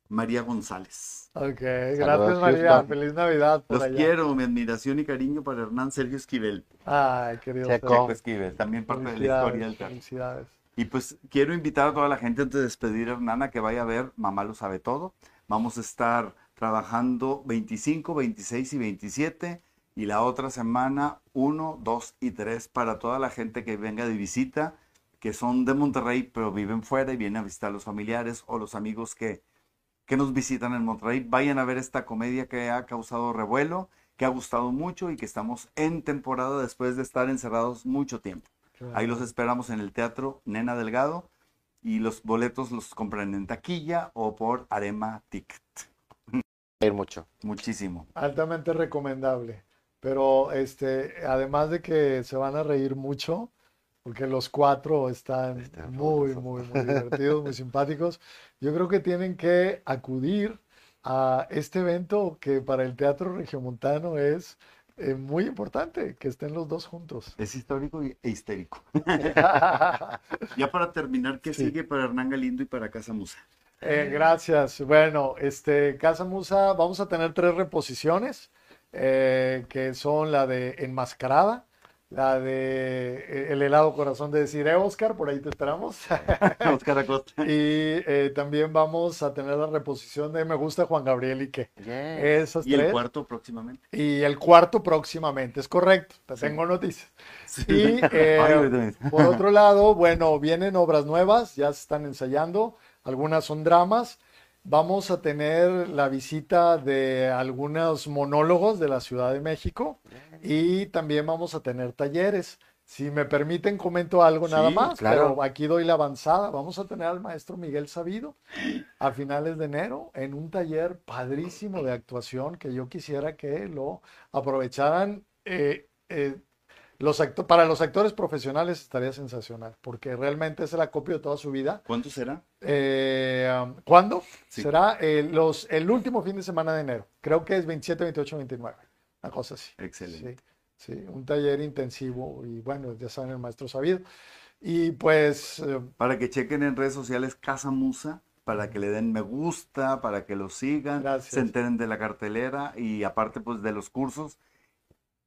María González. Ok, Saludos, gracias María. Houston. Feliz Navidad por Los allá. quiero, mi admiración y cariño para Hernán Sergio Esquivel. Ay, querido. Checo. Sergio. Esquivel, también parte de la historia del Felicidades, teatro. felicidades. Y pues quiero invitar a toda la gente antes de despedir a Hernán a que vaya a ver Mamá lo sabe todo. Vamos a estar trabajando 25, 26 y 27 y la otra semana 1, 2 y 3 para toda la gente que venga de visita, que son de Monterrey pero viven fuera y vienen a visitar a los familiares o los amigos que, que nos visitan en Monterrey. Vayan a ver esta comedia que ha causado revuelo, que ha gustado mucho y que estamos en temporada después de estar encerrados mucho tiempo. Ahí los esperamos en el Teatro Nena Delgado y los boletos los compran en taquilla o por Arema Ticket. Ir mucho. Muchísimo. Altamente recomendable. Pero este, además de que se van a reír mucho, porque los cuatro están Están muy, muy, muy divertidos, muy simpáticos. Yo creo que tienen que acudir a este evento que para el Teatro Regiomontano es eh, muy importante, que estén los dos juntos. Es histórico e histérico. Ya para terminar, ¿qué Sí. sigue para Hernán Galindo y para Casa Musa? Eh, gracias. Bueno, este, Casa Musa, vamos a tener tres reposiciones, eh, que son la de Enmascarada, la de eh, El helado corazón de decir, eh, Oscar, por ahí te esperamos. Oscar Acosta. Y eh, también vamos a tener la reposición de Me gusta Juan Gabriel y qué. Esas Y el cuarto próximamente. Y el cuarto próximamente, es correcto, te tengo noticias. Sí. Y eh, por otro lado, bueno, vienen obras nuevas, ya se están ensayando, algunas son dramas. Vamos a tener la visita de algunos monólogos de la Ciudad de México y también vamos a tener talleres. Si me permiten, comento algo nada más, claro. pero aquí doy la avanzada. Vamos a tener al maestro Miguel Sabido a finales de enero en un taller padrísimo de actuación que yo quisiera que lo aprovecharan. eh, eh, los para los actores profesionales estaría sensacional, porque realmente es el acopio de toda su vida. ¿Cuánto será? Eh, um, ¿cuándo? Sí. Será eh, los, el último fin de semana de enero. Creo que es 27, 28, 29. Una cosa así. Excelente. Sí, sí, un taller intensivo y bueno, ya saben, el maestro sabido. Y pues, eh, Para que chequen en redes sociales Casa Musa, para que le den me gusta, para que lo sigan, Gracias. se enteren de la cartelera y aparte pues de los cursos.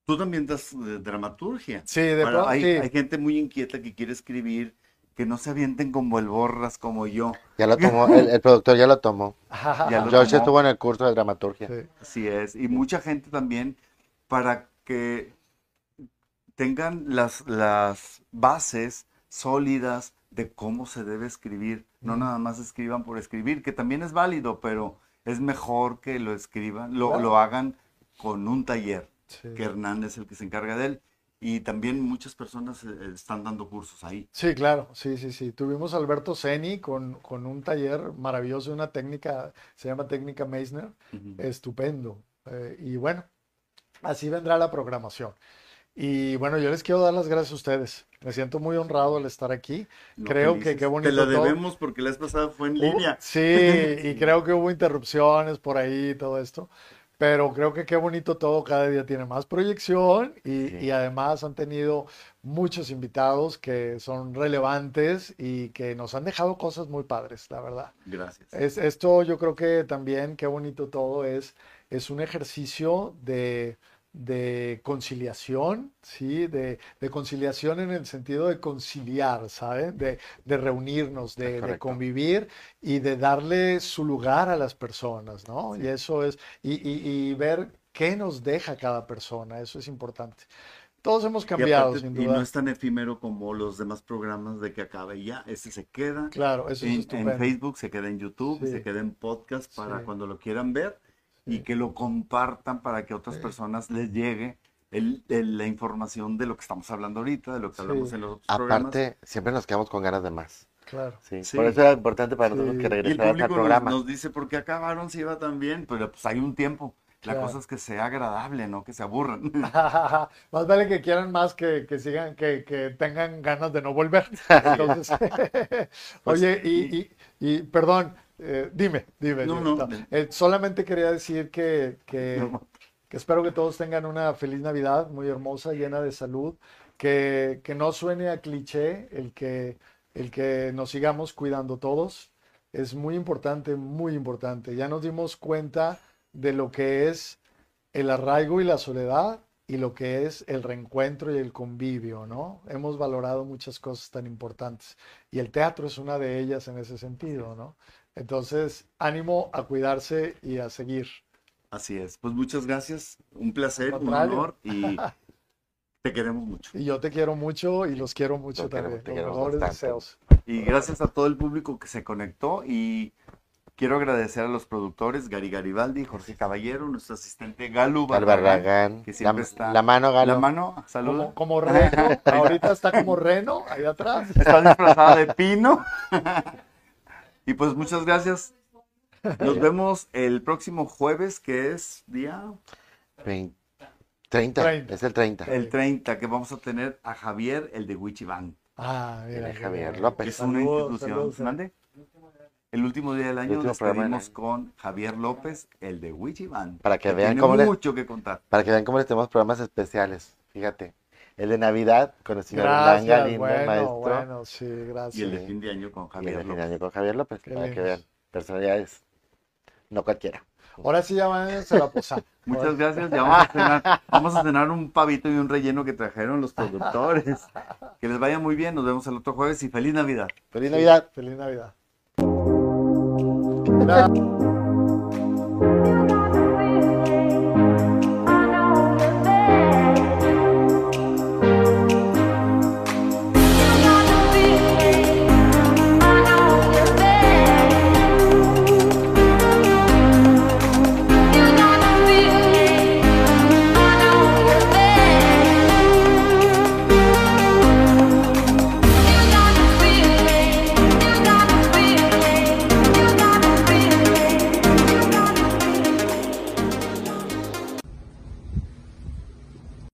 Tú también das eh, dramaturgia. sí, de Para- pronto, hay, sí. hay gente muy inquieta que quiere escribir, que no se avienten como el borras como yo. Ya lo tomó, el, el productor ya lo tomó. Ya lo George tomó. estuvo en el curso de dramaturgia. Sí. Así es. Y mucha gente también para que tengan las, las bases sólidas de cómo se debe escribir. No nada más escriban por escribir, que también es válido, pero es mejor que lo escriban, lo, Claro. lo hagan con un taller, Sí. que Hernán es el que se encarga de él. Y también muchas personas eh, están dando cursos ahí. Sí, claro, sí, sí, sí. Tuvimos a Alberto Ceni con, con un taller maravilloso, una técnica, se llama técnica Meissner, estupendo. Eh, y bueno, así vendrá la programación. Y bueno, yo les quiero dar las gracias a ustedes. Me siento muy honrado al estar aquí. No, creo que qué bonito Te la todo. debemos porque la vez pasada fue en Hubo- línea. sí, y creo que hubo interrupciones por ahí y todo esto. Pero creo que qué bonito todo, cada día tiene más proyección y, Sí. y además han tenido muchos invitados que son relevantes y que nos han dejado cosas muy padres, la verdad. Gracias. Es, esto yo creo que también, qué bonito todo es, es un ejercicio de, de conciliación, ¿sí? De, de conciliación en el sentido de conciliar, ¿saben? De, de reunirnos, de, de convivir y de darle su lugar a las personas, ¿no? Y eso es, y, y- y ver qué nos deja cada persona, eso es importante. Todos hemos Y cambiado, aparte, sin y duda. no es tan efímero como los demás programas de que acabe y ya. Este se queda Claro, eso es en, en estupendo. Facebook, se queda en YouTube, Sí. se queda en podcast para Sí. cuando lo quieran ver y que lo compartan para que a otras Sí. personas les llegue el- el- la información de lo que estamos hablando ahorita, de lo que hablamos en los otros programas. Aparte, siempre nos quedamos con ganas de más. Claro. Sí, Sí. Por eso era importante para nosotros que regresaras al público nos, programa. nos dice, ¿por qué acabaron si iba tan bien? Pero pues hay un tiempo. La Claro. cosa es que sea agradable, no que se aburran. Más vale que quieran más que, que sigan, que, que tengan ganas de no volver. Entonces, oye, y, y- y, perdón, eh, dime, dime. No, no. Eh, solamente quería decir que, que, No. que espero que todos tengan una feliz Navidad, muy hermosa, llena de salud, que, que no suene a cliché el que, el que nos sigamos cuidando todos. Es muy importante, muy importante. Ya nos dimos cuenta de lo que es el arraigo y la soledad y lo que es el reencuentro y el convivio, ¿no? Hemos valorado muchas cosas tan importantes y el teatro es una de ellas en ese sentido, ¿no? Entonces, ánimo a cuidarse y a seguir. Así es. Pues muchas gracias. Un placer, un honor y te queremos mucho. Y yo te quiero mucho y los quiero mucho queremos, también. te Los mejores bastante. deseos. Y gracias a todo el público que se conectó y quiero agradecer a los productores Gary Garibaldi, Jorge Caballero, nuestro asistente Galo Al Barragán, Barragán. que siempre la, está- la mano, Galo. La mano, Como, saluda. como reno, ahorita está como reno ahí atrás. Está disfrazada de pino. y pues muchas gracias. Nos vemos el próximo jueves, que es día Vein- 30. 30. Es el 30. el 30, que vamos a tener a Javier, el de Wichiban, Ah, mira. Viene qué Javier. López. que es una Saludos, institución. saludos. ¿Mande? El último día del año nos despedimos con Javier López, el de Wichiban. Para que vean tiene cómo le- mucho que contar. Para que vean cómo les tenemos programas especiales. Fíjate. El de Navidad con el señor Gracias, Langa, lindo bueno, maestro. bueno, sí, Y el gracias. de fin de año con Y el Javier de fin de López. año con Javier López. Para que vean. Personalidades. No cualquiera. Ahora sí ya van a la posada. Muchas gracias. Ya vamos a cenar. Vamos a cenar un pavito y un relleno que trajeron los productores. Que les vaya muy bien. Nos vemos el otro jueves y feliz Navidad. ¡Feliz Sí, Navidad! Feliz Navidad.